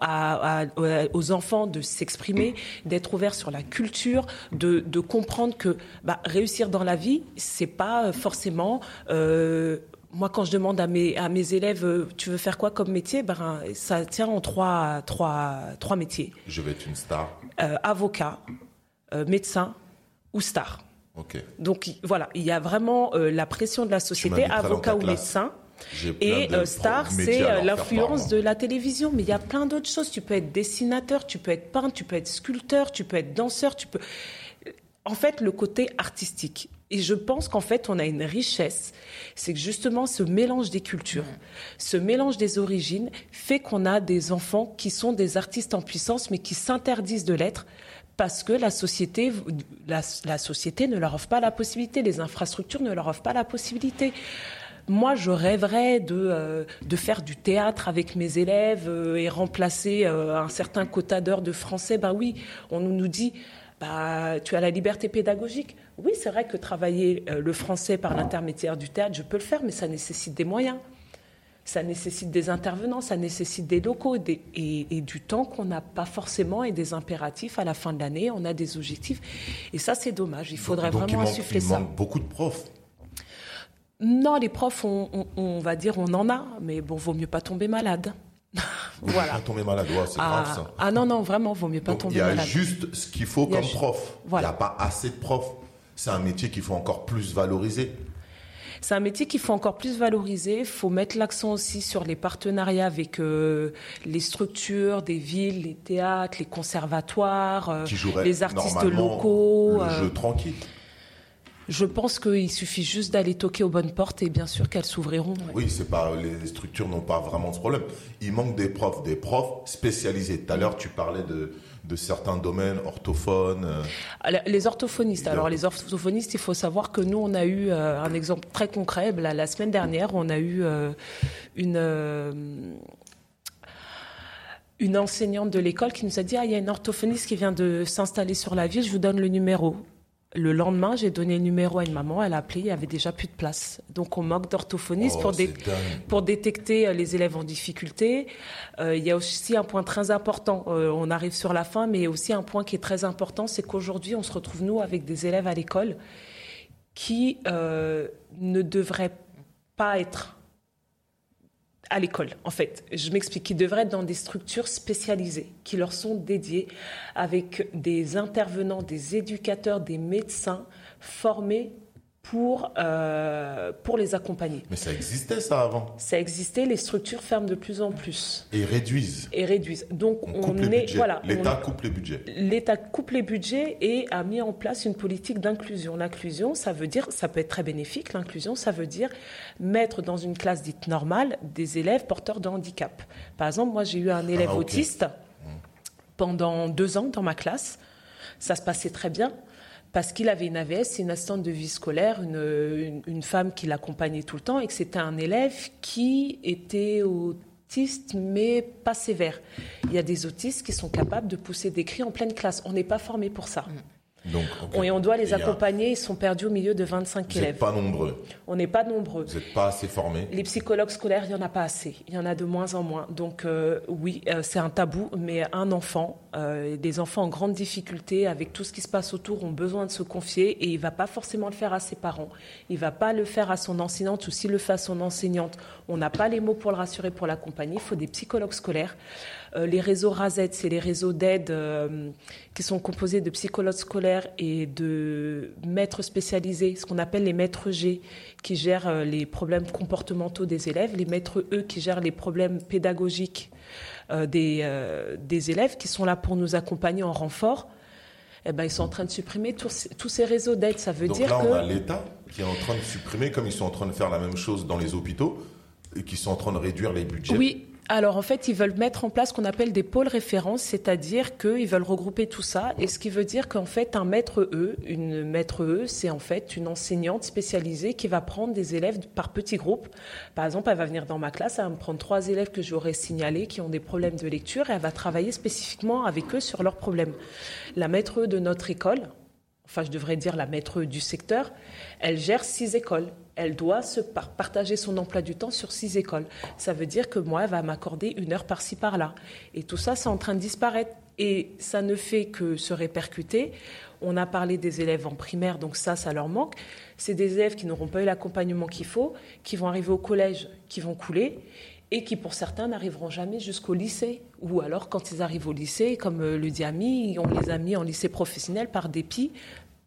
aux enfants de s'exprimer, d'être ouverts sur la culture, de, comprendre que bah, réussir dans la vie, c'est pas forcément euh, moi, quand je demande à mes, à mes élèves, euh, tu veux faire quoi comme métier? Ben, Ça tient en trois, trois, trois métiers. Je vais être une star. Euh, avocat, euh, médecin ou star. Donc voilà, il y a vraiment la pression de la société, avocat ou médecin. Et star, c'est l'influence de la télévision. Mais il y a plein d'autres choses. Tu peux être dessinateur, tu peux être peintre, tu peux être sculpteur, tu peux être danseur, tu peux. En fait, le côté artistique. Et je pense qu'en fait, on a une richesse. C'est que justement, ce mélange des cultures, ce mélange des origines fait qu'on a des enfants qui sont des artistes en puissance, mais qui s'interdisent de l'être parce que la société, la, société ne leur offre pas la possibilité, les infrastructures ne leur offrent pas la possibilité. Moi, je rêverais de, euh, de faire du théâtre avec mes élèves euh, et remplacer euh, un certain quota d'heures de français. Ben oui, on nous dit, bah, tu as la liberté pédagogique. Oui, c'est vrai que travailler euh, le français par l'intermédiaire du théâtre, je peux le faire, mais ça nécessite des moyens. Ça nécessite des intervenants, ça nécessite des locaux et, du temps qu'on n'a pas forcément et des impératifs. À la fin de l'année, on a des objectifs. Et ça, c'est dommage. Il faudrait vraiment insuffler ça. Il manque beaucoup de profs. Non, les profs, on, va dire, on en a, mais bon, vaut mieux pas tomber malade. voilà. Pas tomber malade, c'est ah, grave ça. Ah non, non, vraiment, vaut mieux pas tomber malade. Il y a juste ce qu'il faut comme prof. Il n'y a pas assez de profs c'est un métier qu'il faut encore plus valoriser. C'est un métier qu'il faut encore plus valoriser. Il faut mettre l'accent aussi sur les partenariats avec euh, les structures des villes, les théâtres, les conservatoires, euh, les artistes locaux. Le jeu euh. tranquille. Je pense qu'il suffit juste d'aller toquer aux bonnes portes et bien sûr qu'elles s'ouvriront. Oui, c'est pas les structures n'ont pas vraiment ce problème. Il manque des profs, des profs spécialisés. Tout à l'heure, tu parlais de de certains domaines, orthophones euh. Les orthophonistes. Alors les orthophonistes, il faut savoir que nous, on a eu euh, un exemple très concret. La, semaine dernière, on a eu euh, une une enseignante de l'école qui nous a dit ah il y a une orthophoniste qui vient de s'installer sur la ville, je vous donne le numéro. Le lendemain, j'ai donné le numéro à une maman, elle a appelé, il y avait déjà plus de place. Donc on manque d'orthophonistes oh, pour, pour détecter euh, les élèves en difficulté. Euh, il y a aussi un point très important, euh, on arrive sur la fin, mais aussi un point qui est très important, c'est qu'aujourd'hui on se retrouve nous avec des élèves à l'école qui ne devraient pas être à l'école, en fait. Je m'explique, ils devraient être dans des structures spécialisées qui leur sont dédiées avec des intervenants, des éducateurs, des médecins formés pour, euh, pour les accompagner. Mais ça existait ça avant Ça existait, les structures ferment de plus en plus. Et réduisent. Et réduisent. Donc on, est voilà, l'État coupe les budgets. L'État coupe les budgets et a mis en place une politique d'inclusion. L'inclusion, ça veut dire, ça peut être très bénéfique. L'inclusion, ça veut dire mettre dans une classe dite normale des élèves porteurs de handicap. Par exemple, moi j'ai eu un élève ah, autiste pendant deux ans dans ma classe. Ça se passait très bien parce qu'il avait une AVS, une assistante de vie scolaire, une, une, femme qui l'accompagnait tout le temps, et que c'était un élève qui était autiste, mais pas sévère. Il y a des autistes qui sont capables de pousser des cris en pleine classe. On n'est pas formé pour ça. Et on doit les accompagner. Ils sont perdus au milieu de 25 Vous élèves. pas nombreux. On n'est pas nombreux. Vous n'êtes pas assez formés. Les psychologues scolaires, il n'y en a pas assez. Il y en a de moins en moins. Donc euh, oui, euh, c'est un tabou. Mais un enfant, euh, des enfants en grande difficulté, avec tout ce qui se passe autour, ont besoin de se confier. Et il ne va pas forcément le faire à ses parents. Il ne va pas le faire à son enseignante. Ou s'il le fait à son enseignante, on n'a pas les mots pour le rassurer, pour l'accompagner. Il faut des psychologues scolaires. Euh, les réseaux RASET, c'est les réseaux d'aide euh, qui sont composés de psychologues scolaires et de maîtres spécialisés, ce qu'on appelle les maîtres G, qui gèrent euh, les problèmes comportementaux des élèves, les maîtres E qui gèrent les problèmes pédagogiques des, des élèves, qui sont là pour nous accompagner en renfort. Eh ben, ils sont en train de supprimer tous, tous ces réseaux d'aide. Ça veut Donc dire là, que. on a l'État qui est en train de supprimer, comme ils sont en train de faire la même chose dans les hôpitaux, et qui sont en train de réduire les budgets. Oui, alors en fait, ils veulent mettre en place ce qu'on appelle des pôles références, c'est-à-dire qu'ils veulent regrouper tout ça, et ce qui veut dire qu'en fait, un maître E, une maître E, c'est en fait une enseignante spécialisée qui va prendre des élèves par petits groupes. Par exemple, elle va venir dans ma classe, elle va me prendre trois élèves que j'aurais signalés qui ont des problèmes de lecture, et elle va travailler spécifiquement avec eux sur leurs problèmes. La maître E de notre école, enfin je devrais dire la maître E du secteur, elle gère six écoles elle doit se partager son emploi du temps sur six écoles. Ça veut dire que moi, elle va m'accorder une heure par-ci, par-là. Et tout ça, c'est en train de disparaître. Et ça ne fait que se répercuter. On a parlé des élèves en primaire, donc ça, ça leur manque. C'est des élèves qui n'auront pas eu l'accompagnement qu'il faut, qui vont arriver au collège, qui vont couler, et qui, pour certains, n'arriveront jamais jusqu'au lycée. Ou alors, quand ils arrivent au lycée, comme euh, le dit Ami, on les a mis en lycée professionnel par dépit,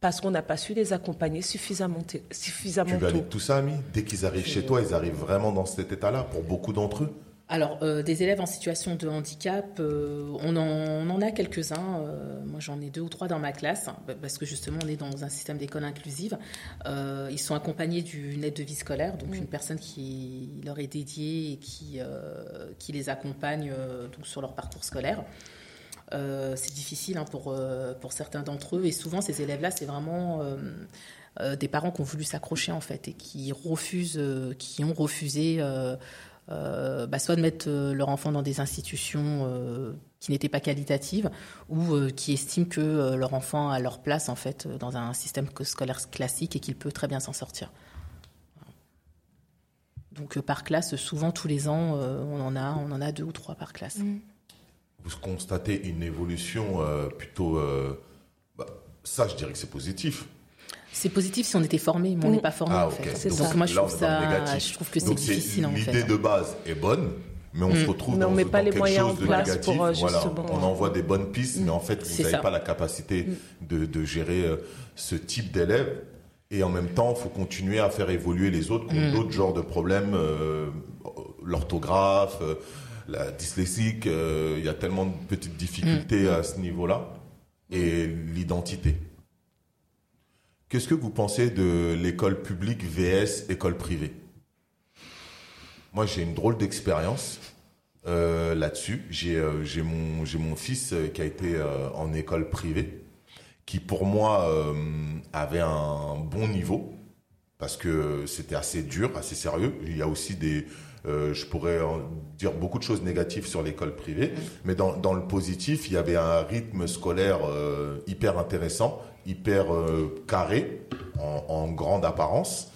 parce qu'on n'a pas su les accompagner suffisamment, suffisamment tu tôt. tout ça, Ami Dès qu'ils arrivent chez toi, ils arrivent vraiment dans cet état-là, pour beaucoup d'entre eux alors, euh, des élèves en situation de handicap, euh, on, en, a quelques-uns. Euh, moi, j'en ai deux ou trois dans ma classe, hein, parce que justement, on est dans un système d'école inclusive. ils sont accompagnés d'une aide de vie scolaire, donc une personne qui leur est dédiée et qui, qui les accompagne donc, sur leur parcours scolaire. Euh, c'est difficile hein, pour, euh, pour certains d'entre eux. Et souvent, ces élèves-là, c'est vraiment euh, des parents qui ont voulu s'accrocher, en fait, et qui refusent, qui ont refusé bah, soit de mettre leur enfant dans des institutions qui n'étaient pas qualitatives, ou qui estiment que leur enfant a leur place, en fait, dans un système scolaire classique et qu'il peut très bien s'en sortir. Donc par classe, souvent tous les ans, on en a, on en a deux ou trois par classe. Mmh vous constatez une évolution euh, plutôt... Euh, bah, ça, je dirais que c'est positif. C'est positif si on était formé, mais on n'est pas formé ah, en fait. Donc moi je trouve ça, je trouve que c'est difficile en fait. L'idée de base est bonne, mais on se mm. retrouve dans, met pas les moyens en place pour euh, justement... on envoie des bonnes pistes, mais en fait vous n'avez pas la capacité mm. de, de, gérer ce type d'élèves. Et en même temps, il faut continuer à faire évoluer les autres qui ont mm. d'autres genres de problèmes, l'orthographe la dyslexique, euh, il y a tellement de petites difficultés mm. à ce niveau-là, et l'identité. Qu'est-ce que vous pensez de l'école publique VS école privée? Moi, j'ai une drôle d'expérience euh, là-dessus. Euh, j'ai mon, mon fils qui a été en école privée, qui pour moi avait un bon niveau, parce que c'était assez dur, assez sérieux. Il y a aussi des, euh, je pourrais dire beaucoup de choses négatives sur l'école privée, mais dans, dans, le positif, il y avait un rythme scolaire euh, hyper intéressant, hyper euh, carré, en, en, grande apparence.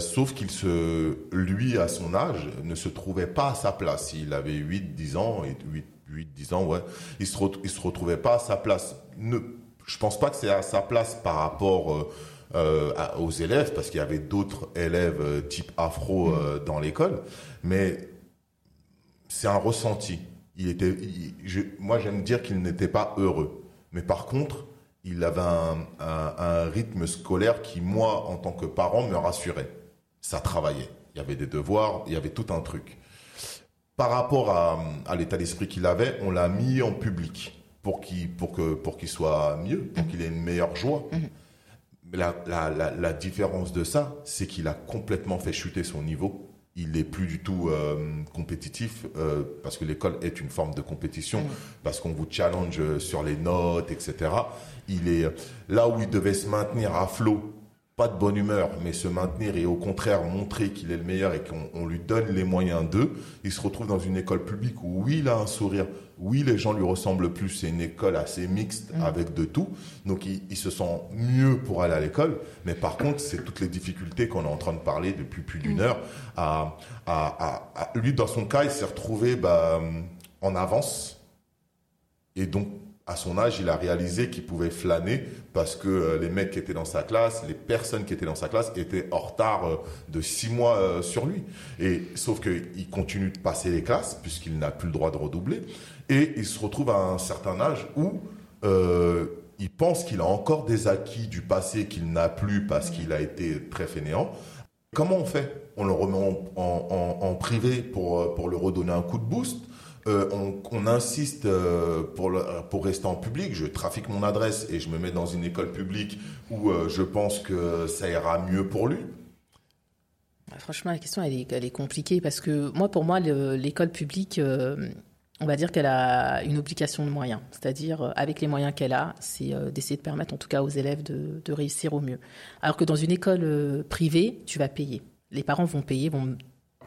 Sauf qu'il se, lui, à son âge, ne se trouvait pas à sa place. Il avait 8, 10 ans, et 8, 8 10 ans, ouais. Il se, il se retrouvait pas à sa place. Ne, je pense pas que c'est à sa place par rapport euh, aux élèves, parce qu'il y avait d'autres élèves euh, type afro euh, dans l'école, mais c'est un ressenti. Il était, moi j'aime dire qu'il n'était pas heureux, mais par contre, il avait un, rythme scolaire qui, moi, en tant que parent, me rassurait. Ça travaillait. Il y avait des devoirs, il y avait tout un truc. Par rapport à, l'état d'esprit qu'il avait, on l'a mis en public pour qu'il pour que pour qu'il soit mieux, pour qu'il ait une meilleure joie. La, la, la, la différence de ça, c'est qu'il a complètement fait chuter son niveau il est plus du tout euh, compétitif euh, parce que l'école est une forme de compétition parce qu'on vous challenge sur les notes, etc. Il est là où il devait se maintenir à flot, pas de bonne humeur, mais se maintenir et au contraire montrer qu'il est le meilleur et qu'on lui donne les moyens d'eux. Il se retrouve dans une école publique où oui, il a un sourire, oui, les gens lui ressemblent plus. C'est une école assez mixte mm. avec de tout. Donc, il, se sent mieux pour aller à l'école. Mais par contre, c'est toutes les difficultés qu'on est en train de parler depuis plus d'une mm. heure. À, à, lui, dans son cas, il s'est retrouvé bah, en avance. Et donc, à son âge, il a réalisé qu'il pouvait flâner parce que euh, les mecs qui étaient dans sa classe, les personnes qui étaient dans sa classe étaient en retard euh, de six mois euh, sur lui. Et sauf qu'il continue de passer les classes puisqu'il n'a plus le droit de redoubler. Et il se retrouve à un certain âge où il pense qu'il a encore des acquis du passé qu'il n'a plus parce qu'il a été très fainéant. Comment on fait? On le remet en, privé pour, pour le redonner un coup de boost euh, on, insiste euh, pour, pour rester en public. Je trafique mon adresse et je me mets dans une école publique où euh, je pense que ça ira mieux pour lui. Franchement, la question, elle est, elle est compliquée parce que moi, pour moi, l'école publique, on va dire qu'elle a une obligation de moyens. C'est-à-dire, avec les moyens qu'elle a, c'est d'essayer de permettre, en tout cas, aux élèves de, de, réussir au mieux. Alors que dans une école privée, tu vas payer. Les parents vont payer, vont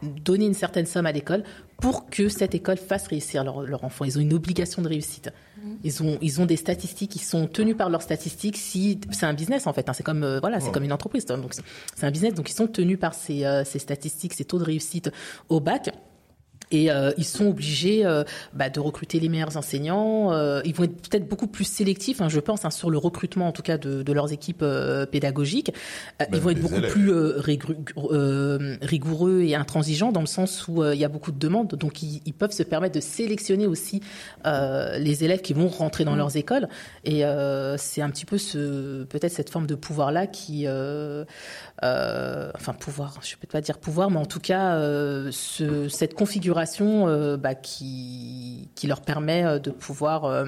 donner une certaine somme à l'école pour que cette école fasse réussir leur, leur enfant. Ils ont une obligation de réussite. Mmh. Ils ont, ils ont des statistiques, ils sont tenus par leurs statistiques. Si c'est un business en fait, hein, c'est comme euh, voilà, c'est comme une entreprise. Donc c'est un business, donc ils sont tenus par ces, euh, ces statistiques, ces taux de réussite au bac. Et euh, ils sont obligés euh, bah, de recruter les meilleurs enseignants. Euh, ils vont être peut-être beaucoup plus sélectifs, hein, je pense, hein, sur le recrutement en tout cas de, de leurs équipes pédagogiques. ils vont être beaucoup plus rigoureux et intransigeants dans le sens où il y a beaucoup de demandes. Donc ils, ils, peuvent se permettre de sélectionner aussi les élèves qui vont rentrer dans mmh. leurs écoles. Et c'est un petit peu ce peut-être cette forme de pouvoir là qui euh, enfin pouvoir, je peux pas dire pouvoir, mais en tout cas euh, ce, cette configuration euh, bah, qui, qui leur permet de pouvoir,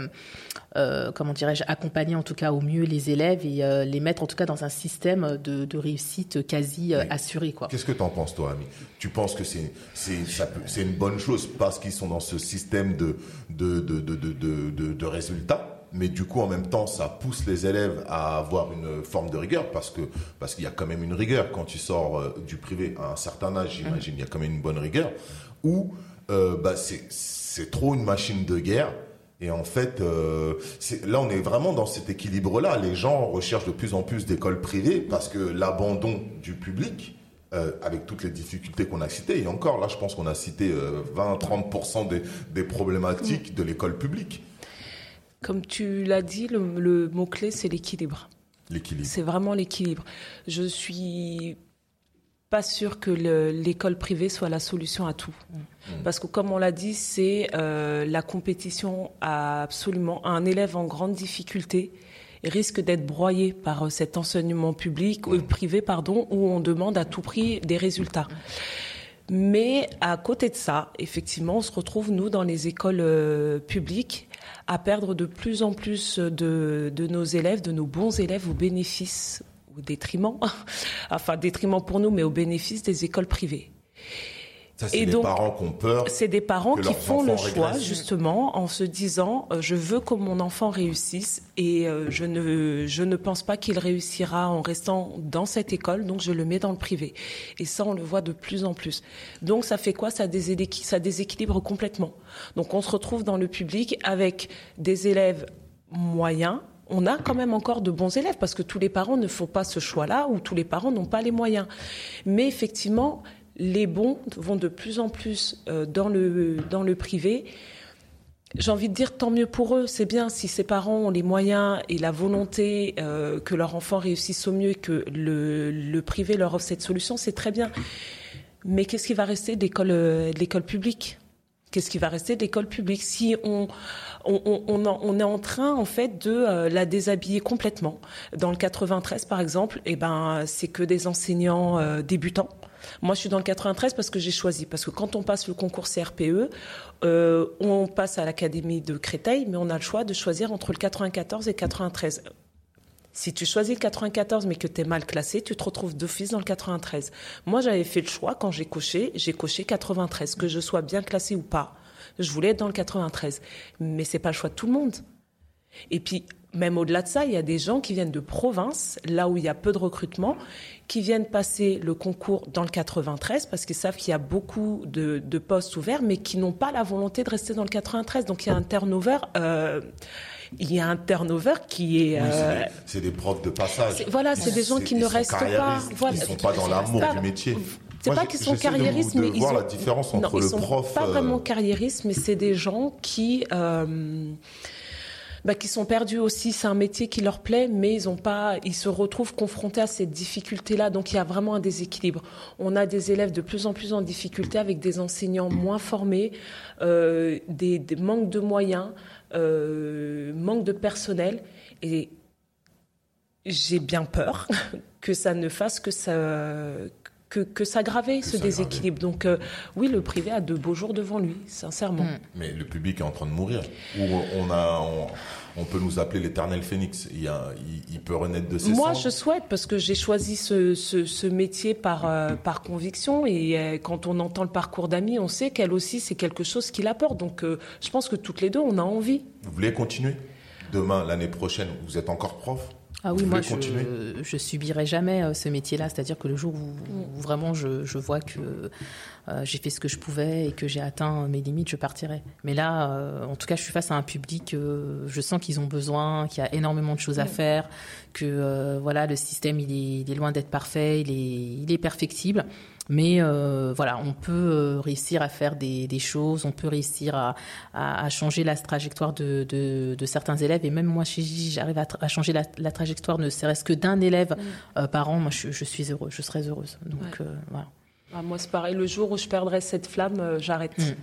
comment dirais-je, accompagner en tout cas au mieux les élèves et les mettre en tout cas dans un système de, de réussite quasi assuré. Qu'est-ce que tu en penses toi, Ami Tu penses que c'est c'est une bonne chose parce qu'ils sont dans ce système de de de de, de, de, de résultats? Mais du coup en même temps ça pousse les élèves à avoir une forme de rigueur parce que parce qu'il y a quand même une rigueur quand tu sors euh, du privé à un certain âge j'imagine il y a quand même une bonne rigueur ou euh, bah c'est trop une machine de guerre et en fait, euh, là, on est vraiment dans cet équilibre-là. Les gens recherchent de plus en plus d'écoles privées parce que l'abandon du public, avec toutes les difficultés qu'on a citées, et encore là, je pense qu'on a cité 20-30% des, des problématiques de l'école publique. Comme tu l'as dit, le, mot-clé, c'est l'équilibre. L'équilibre. C'est vraiment l'équilibre. Je suis pas sûre que l'école privée soit la solution à tout. Mm. Parce que comme on l'a dit, c'est euh, la compétition à absolument un élève en grande difficulté risque d'être broyé par euh, cet enseignement public ou euh, privé pardon où on demande à tout prix des résultats. Mais à côté de ça, effectivement, on se retrouve nous dans les écoles publiques à perdre de plus en plus de, de nos élèves, de nos bons élèves au bénéfice, au détriment, enfin détriment pour nous, mais au bénéfice des écoles privées. Ça, c'est des parents qui ont peur. C'est des parents qui font le choix, justement, en se disant euh, je veux que mon enfant réussisse et euh, je, ne, je ne pense pas qu'il réussira en restant dans cette école, donc je le mets dans le privé. Et ça, on le voit de plus en plus. Donc, ça fait quoi? Ça, ça déséquilibre complètement. Donc, on se retrouve dans le public avec des élèves moyens, on a quand même encore de bons élèves parce que tous les parents ne font pas ce choix-là ou tous les parents n'ont pas les moyens. Mais effectivement, les bons vont de plus en plus euh, dans, le, dans le privé. J'ai envie de dire tant mieux pour eux, c'est bien si ces parents ont les moyens et la volonté euh, que leur enfant réussisse au mieux et que le, le privé leur offre cette solution, c'est très bien. Mais qu'est-ce qui va rester de l'école, euh, publique? Qu'est-ce qui va rester de l'école publique? Si on on, on, on, est en train en fait de la déshabiller complètement. Dans le 93 par exemple, eh ben c'est que des enseignants débutants moi, je suis dans le 93 parce que j'ai choisi. Parce que quand on passe le concours CRPE, euh, on passe à l'académie de Créteil, mais on a le choix de choisir entre le 94 et 93. Si tu choisis le 94 mais que tu es mal classé, tu te retrouves d'office dans le 93. Moi, j'avais fait le choix quand j'ai coché, j'ai coché 93, que je sois bien classé ou pas. Je voulais être dans le 93. Mais c'est pas le choix de tout le monde. Et puis, même au-delà de ça, il y a des gens qui viennent de province, là où il y a peu de recrutement, qui viennent passer le concours dans le 93 parce qu'ils savent qu'il y a beaucoup de, postes ouverts, mais qui n'ont pas la volonté de rester dans le 93. Donc il y a un turnover. Euh, il y a un turnover qui est. Euh, c'est des, profs de passage. Voilà, c'est des gens qui ne restent pas. Voilà, ils ne sont pas dans l'amour du métier. C'est pas qu'ils sont carriéristes, mais ils voir la différence entre le prof. Pas vraiment carriéristes, mais c'est des gens qui. Euh, bah, qui sont perdus aussi. C'est un métier qui leur plaît, mais ils ont pas, ils se retrouvent confrontés à cette difficulté-là. Donc il y a vraiment un déséquilibre. On a des élèves de plus en plus en difficulté avec des enseignants moins formés, euh, des, manques de moyens, euh, manque de personnel, et j'ai bien peur que ça ne fasse que ça que, que s'aggraver ce déséquilibre. Donc euh, oui, le privé a de beaux jours devant lui, sincèrement. Hmm. Mais le public est en train de mourir. Ou on a, on, peut nous appeler l'éternel phénix. Il, il, peut renaître de ses Moi, je souhaite parce que j'ai choisi ce, ce, métier par euh, par conviction et euh, quand on entend le parcours d'Ami, on sait qu'elle aussi c'est quelque chose qui l'apporte. Donc je pense que toutes les deux, on a envie. Vous voulez continuer? Demain, l'année prochaine, vous êtes encore prof? Ah oui, moi, je, je subirai jamais euh, ce métier-là. C'est-à-dire que le jour où, vraiment je, je, vois que euh, j'ai fait ce que je pouvais et que j'ai atteint mes limites, je partirai. Mais là, euh, en tout cas, je suis face à un public, je sens qu'ils ont besoin, qu'il y a énormément de choses à faire, que voilà, le système, il est, il est loin d'être parfait, il est, il est perfectible. Mais euh, voilà, on peut euh, réussir à faire des, des, choses, on peut réussir à, à, à changer la trajectoire de, de, de, certains élèves. Et même moi, chez j'arrive à, à, changer la, la, trajectoire, ne serait-ce que d'un élève mm. euh, par an. Moi, je, je, suis heureuse, je serais heureuse. Donc euh, voilà. Ah, moi, c'est pareil. Le jour où je perdrai cette flamme, j'arrête. Mm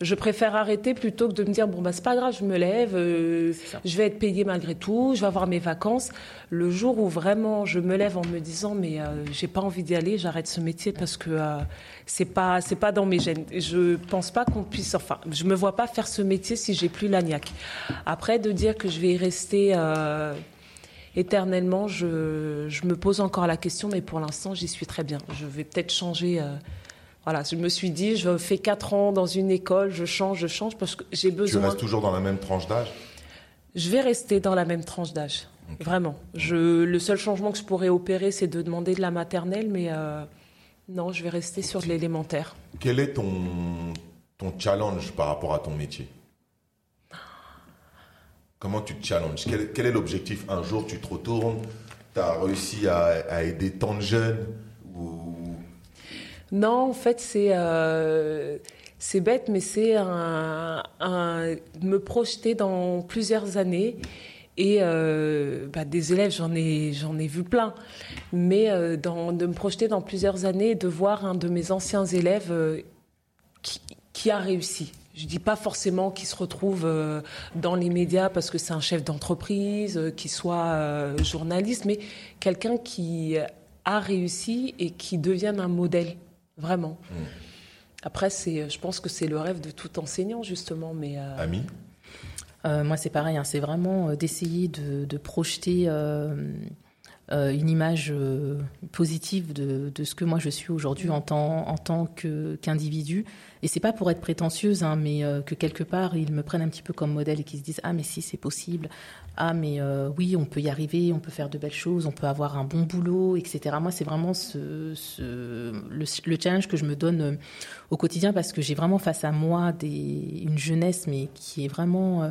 je préfère arrêter plutôt que de me dire bon bah c'est pas grave, je me lève, euh, je vais être payée malgré tout, je vais avoir mes vacances. Le jour où vraiment je me lève en me disant mais euh, j'ai pas envie d'y aller, j'arrête ce métier parce que euh, c'est pas c'est pas dans mes gènes. Je pense pas qu'on puisse enfin, je me vois pas faire ce métier si j'ai plus l'agnac. Après de dire que je vais y rester éternellement, je, je me pose encore la question, mais pour l'instant j'y suis très bien. Je vais peut-être changer voilà, je me suis dit, je fais 4 ans dans une école, je change, je change parce que j'ai besoin. Tu restes toujours dans la même tranche d'âge? Je vais rester dans la même tranche d'âge, vraiment. Je, le seul changement que je pourrais opérer, c'est de demander de la maternelle, mais euh, non, je vais rester sur de l'élémentaire. Quel est ton, ton challenge par rapport à ton métier? Comment tu te challenges? Quel, quel, est l'objectif? Un jour, tu te retournes, tu as réussi à, à aider tant de jeunes ou non, en fait, c'est euh, bête, mais c'est me projeter dans plusieurs années. Et euh, bah, des élèves, j'en ai, ai vu plein. Mais euh, de me projeter dans plusieurs années et de voir un de mes anciens élèves qui, qui, a réussi. Je dis pas forcément qu'il se retrouve dans les médias parce que c'est un chef d'entreprise, qu'il soit journaliste, mais quelqu'un qui a réussi et qui devienne un modèle vraiment. Mm. Après, c'est, je pense que c'est le rêve de tout enseignant, justement. Mais, euh... Ami euh, Moi, c'est pareil. Hein, c'est vraiment euh, d'essayer de, de projeter euh, euh, une image euh, positive de, de, ce que moi je suis aujourd'hui en tant, en tant qu'individu. Et c'est pas pour être prétentieuse, hein, mais euh, que quelque part ils me prennent un petit peu comme modèle et qu'ils se disent ah mais si c'est possible, ah mais euh, oui on peut y arriver, on peut faire de belles choses, on peut avoir un bon boulot, etc. Moi c'est vraiment ce, ce le, le, challenge que je me donne euh, au quotidien parce que j'ai vraiment face à moi des, une jeunesse mais qui est vraiment euh,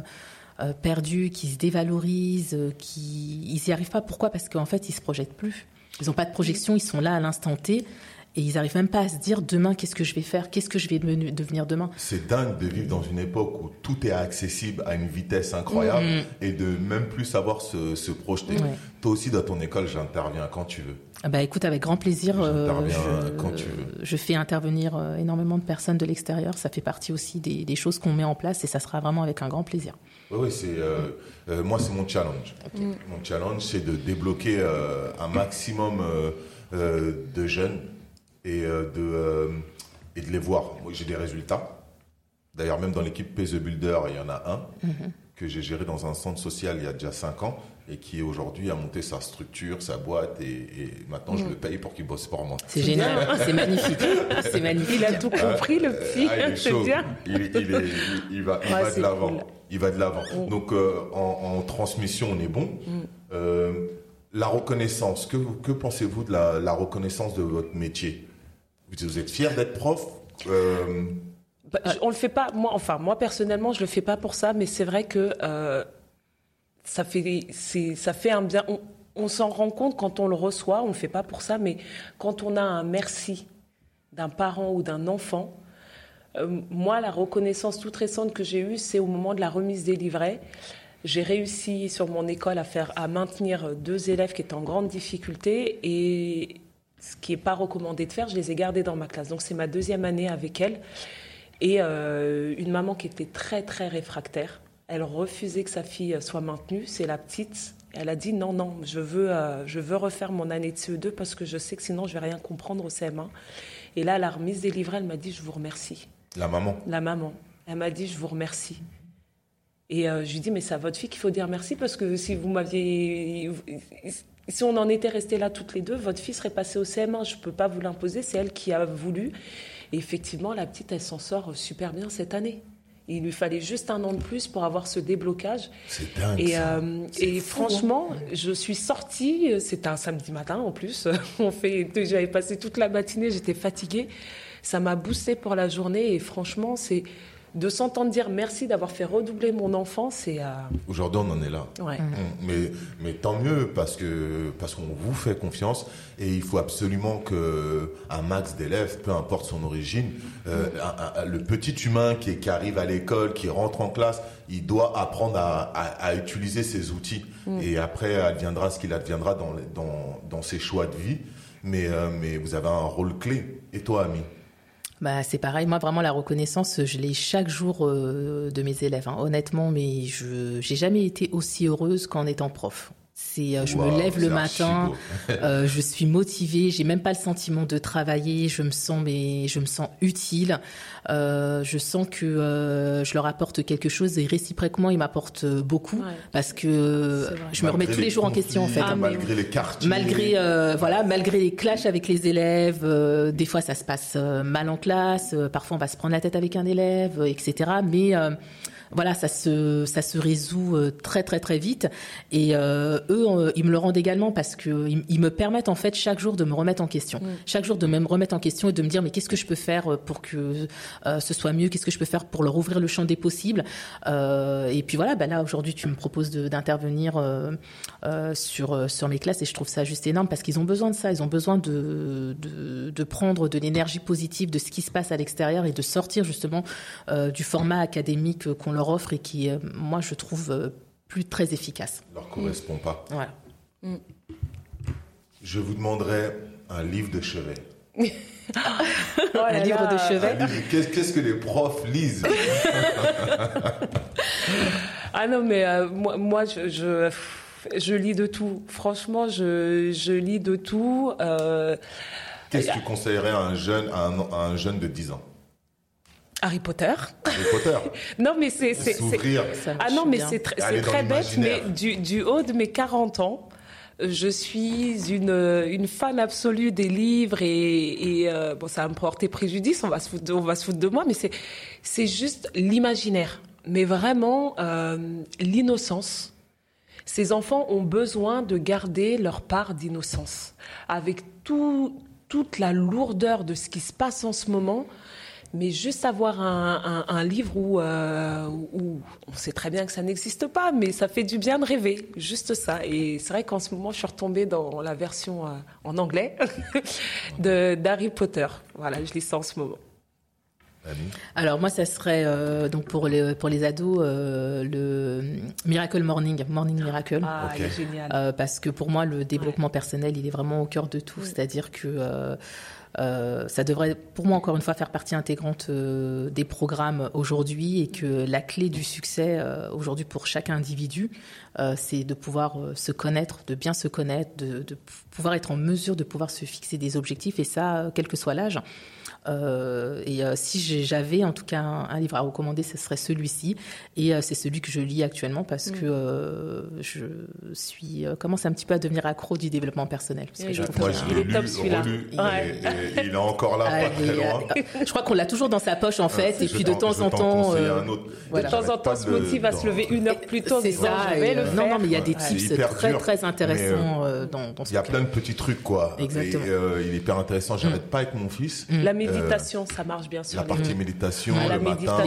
perdus, qui se dévalorisent, euh, qui ils y arrivent pas. Pourquoi? Parce qu'en fait, ils se projettent plus. Ils n'ont pas de projection, ils sont là à l'instant T. Et ils n'arrivent même pas à se dire demain qu'est-ce que je vais faire, qu'est-ce que je vais devenir demain? C'est dingue de vivre dans une époque où tout est accessible à une vitesse incroyable mmh. et de même plus savoir se, se projeter. Ouais. Toi aussi dans ton école, j'interviens quand tu veux. Ah bah écoute, avec grand plaisir. Euh, je, quand tu veux. je fais intervenir euh, énormément de personnes de l'extérieur. Ça fait partie aussi des, des choses qu'on met en place et ça sera vraiment avec un grand plaisir. Oui, oui c'est euh, euh, moi c'est mon challenge. Okay. Mm. Mon challenge, c'est de débloquer euh, un maximum euh, euh de jeunes et de et de les voir. Moi, j'ai des résultats D'ailleurs, même dans l'équipe Pay the Builder, il y en a un que j'ai géré dans un centre social il y a déjà cinq ans et qui aujourd'hui a monté sa structure, sa boîte et, et maintenant je le paye pour qu'il bosse pour moi. C'est génial, c'est magnifique, c'est magnifique. Il a tout compris, le petit. Ah, il est bien. Il, il est- il- il va, il Ouais, va c'est de l'avant. cool. Il va de l'avant. Mm. Donc euh, en, en transmission, on est bon. Euh, la reconnaissance. Que, que pensez-vous de la, la reconnaissance de votre métier? Vous, vous êtes fier d'être prof? Euh, Bah, je- on le fait pas. Moi, enfin, moi personnellement, je le fais pas pour ça, mais c'est vrai que euh, ça fait, ça fait un bien. On, s'en rend compte quand on le reçoit. On le fait pas pour ça, mais quand on a un merci d'un parent ou d'un enfant. euh, moi, la reconnaissance toute récente que j'ai eue, c'est au moment de la remise des livrets. J'ai réussi sur mon école à faire, à maintenir deux élèves qui étaient en grande difficulté et ce qui n'est pas recommandé de faire, je les ai gardés dans ma classe. Donc c'est ma deuxième année avec elle. Et euh, une maman qui était très très réfractaire, elle refusait que sa fille soit maintenue, c'est la petite. Elle a dit non, non, je veux, euh, je veux refaire mon année de CE2 parce que je sais que sinon je vais rien comprendre au CM1. Et là, à la remise des livrets, elle m'a dit je vous remercie. la maman. La maman, elle m'a dit je vous remercie. Et euh, je lui dis mais c'est à votre fille qu'il faut dire merci parce que si vous m'aviez, si on en était resté là toutes les deux, votre fille serait passée au CM1. Je peux pas vous l'imposer, c'est elle qui a voulu. Et effectivement, la petite, elle s'en sort super bien cette année. Il lui fallait juste un an de plus pour avoir ce déblocage. C'est dingue. Et, ça. euh, et fou, hein. franchement, je suis sortie, c'était un samedi matin en plus, on fait, j'avais passé toute la matinée, j'étais fatiguée, ça m'a boosté pour la journée et franchement, c'est de s'entendre dire merci d'avoir fait redoubler mon enfant, c'est... euh, Aujourd'hui, on en est là. ouais. Mm, Mais, mais tant mieux parce que parce qu'on vous fait confiance et il faut absolument que un max d'élèves, peu importe son origine, euh, un- un- le petit humain qui, est- qui arrive à l'école, qui rentre en classe, il doit apprendre à, à- à utiliser ces outils et après adviendra ce qu'il adviendra dans, dans dans ses choix de vie. Mais euh, mais vous avez un rôle clé. Et toi, ami Bah, c'est pareil. Moi, vraiment, la reconnaissance, je l'ai chaque jour euh, de mes élèves. hein. Honnêtement, mais je j'ai jamais été aussi heureuse qu'en étant prof. C'est, euh, je me lève le matin, euh, je suis motivée, j'ai même pas le sentiment de travailler, je me sens mais je me sens utile, euh, je sens que euh, je leur apporte quelque chose et réciproquement ils m'apportent beaucoup Ouais. parce que je me remets tous les les jours en question en fait. Ah, mais malgré les quartiers, Malgré euh, voilà, malgré les clashs avec les élèves, euh, des fois ça se passe euh, mal en classe, euh, parfois on va se prendre la tête avec un élève, euh, etc. Mais euh, voilà, ça se ça se résout euh, très très très vite. Et euh, eux, euh, ils me le rendent également parce que ils, ils me permettent en fait chaque jour de me remettre en question, chaque jour de me remettre en question et de me dire mais qu'est-ce que je peux faire pour que euh, ce soit mieux, qu'est-ce que je peux faire pour leur ouvrir le champ des possibles? Euh, et puis voilà, bah là aujourd'hui tu me proposes d'intervenir sur sur mes classes et je trouve ça juste énorme parce qu'ils ont besoin de ça, ils ont besoin de de, de prendre de l'énergie positive de ce qui se passe à l'extérieur et de sortir justement du format académique qu'on leur offre et qui euh, moi je trouve euh, plus très efficace. leur correspond pas. Voilà. Je vous demanderai un livre de chevet. Oh Un livre là. de chevet. Qu'est-ce qu'est-ce que les profs lisent? Ah non, mais euh, moi, moi je, je, je lis de tout. Franchement, je, je lis de tout. Euh, Qu'est-ce que tu conseillerais à un jeune, à un, à un jeune de 10 ans? Harry Potter. Harry Potter. Non, mais c'est... c'est- c'est- S'ouvrir. Ça Ah non, mais c'est très, bête, mais du, du haut de mes 40 ans, je suis une, une fan absolue des livres et, et euh, bon, ça va me porter préjudice, on va se foutre de, on va se foutre de moi, mais c'est, c'est juste l'imaginaire. Mais vraiment, euh, l'innocence. Ces enfants ont besoin de garder leur part d'innocence. Avec tout, toute la lourdeur de ce qui se passe en ce moment, mais juste avoir un, un- un livre où, euh, où on sait très bien que ça n'existe pas, mais ça fait du bien de rêver, juste ça. Et c'est vrai qu'en ce moment, je suis retombée dans la version euh, en anglais de d'Harry Potter. Voilà, je lis ça en ce moment. Alors moi, ça serait euh, donc pour les pour les ados euh, le Miracle Morning, Morning Miracle. Ah. Euh, parce que pour moi, le développement personnel, il est vraiment au cœur de tout. C'est-à-dire que euh, euh, ça devrait, pour moi, encore une fois, faire partie intégrante euh, des programmes aujourd'hui et que la clé du succès euh, aujourd'hui pour chaque individu, c'est de pouvoir se connaître, de bien se connaître, de, de, pouvoir être en mesure de pouvoir se fixer des objectifs et ça, quel que soit l'âge. Euh, et euh, si j'avais en tout cas un, livre à recommander, ce serait celui-ci. Et euh, c'est celui que je lis actuellement parce mm. que je suis commence un petit peu à devenir accro du développement personnel. Parce que je Moi, je l'ai lu, relu, et, il est encore là, pas très loin. je crois qu'on l'a toujours dans sa poche en fait, et puis de temps en temps, de temps en temps, se motive à se lever une heure plus tôt. C'est ça. Non, non, mais il y a des tips très très intéressants dans ce Il y a plein de petits trucs quoi. Exactement. Il est hyper intéressant. J'arrête mm. pas avec mon fils. La méditation, ça marche bien sûr. La partie méditation, le matin,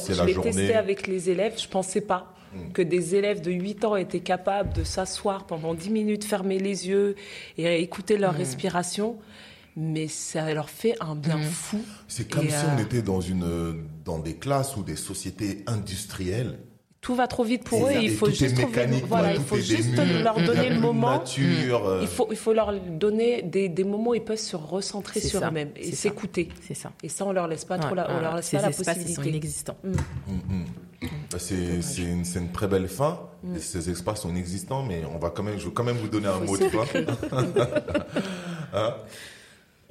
c'est la je l'ai testé avec les élèves. Je pensais pas hmm. que des élèves de 8 ans étaient capables de s'asseoir pendant 10 minutes, fermer les yeux et écouter leur respiration. Mais ça leur fait un bien fou. C'est comme si on euh, était dans, une, dans des classes ou des sociétés industrielles tout va trop vite pour eux. il faut juste, voilà, il faut juste leur donner le moment. Euh. Il faut, il faut leur donner des, des moments où ils peuvent se recentrer sur eux-mêmes et s'écouter. C'est ça. Et ça, on leur laisse pas trop la, on leur laisse pas la possibilité. Sont inexistants. Mm. Mm, mm. Bah, c'est une, une, très belle fin. Ces espaces sont inexistants, mais on va quand même, je veux quand même vous donner un mot de fin. hein?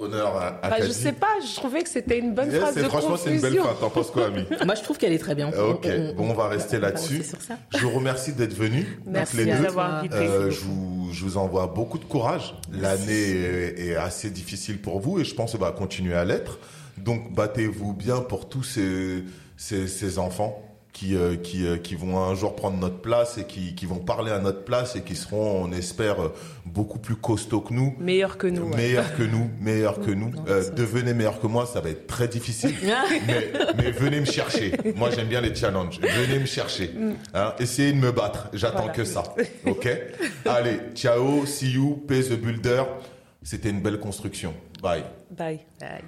Honneur à, à bah, Je sais pas, je trouvais que c'était une bonne phrase de Franchement, c'est une belle phrase. T'en penses quoi, Ami Moi, je trouve qu'elle est très bien. Ok, bon, on va rester là-dessus. Je vous remercie d'être venus. Merci d'avoir invité. Euh, je, vous, je vous envoie beaucoup de courage. L'année est, est, assez difficile pour vous et je pense qu'elle va continuer à l'être. Donc, battez-vous bien pour tous ces, ces, ces enfants qui, euh, qui, euh, qui vont un jour prendre notre place et qui, qui vont parler à notre place et qui seront, on espère, euh, beaucoup plus costauds que nous. Meilleurs que nous. Meilleurs que nous, meilleurs que nous. devenez meilleurs que moi, ça va être très difficile. mais, mais, venez me chercher. Moi, j'aime bien les challenges. Venez me chercher. Mm. Hein, essayez de me battre. J'attends que ça. OK? Allez, ciao, see you, pay the builder. C'était une belle construction. Bye. Bye. Bye.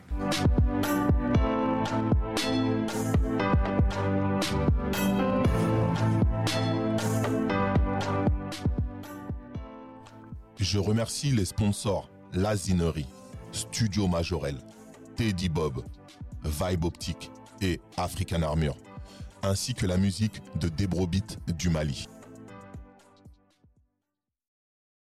Je remercie les sponsors Lazinerie, Studio Majorel, Teddy Bob, Vibe Optique et African Armure, ainsi que la musique de Debrobit du Mali.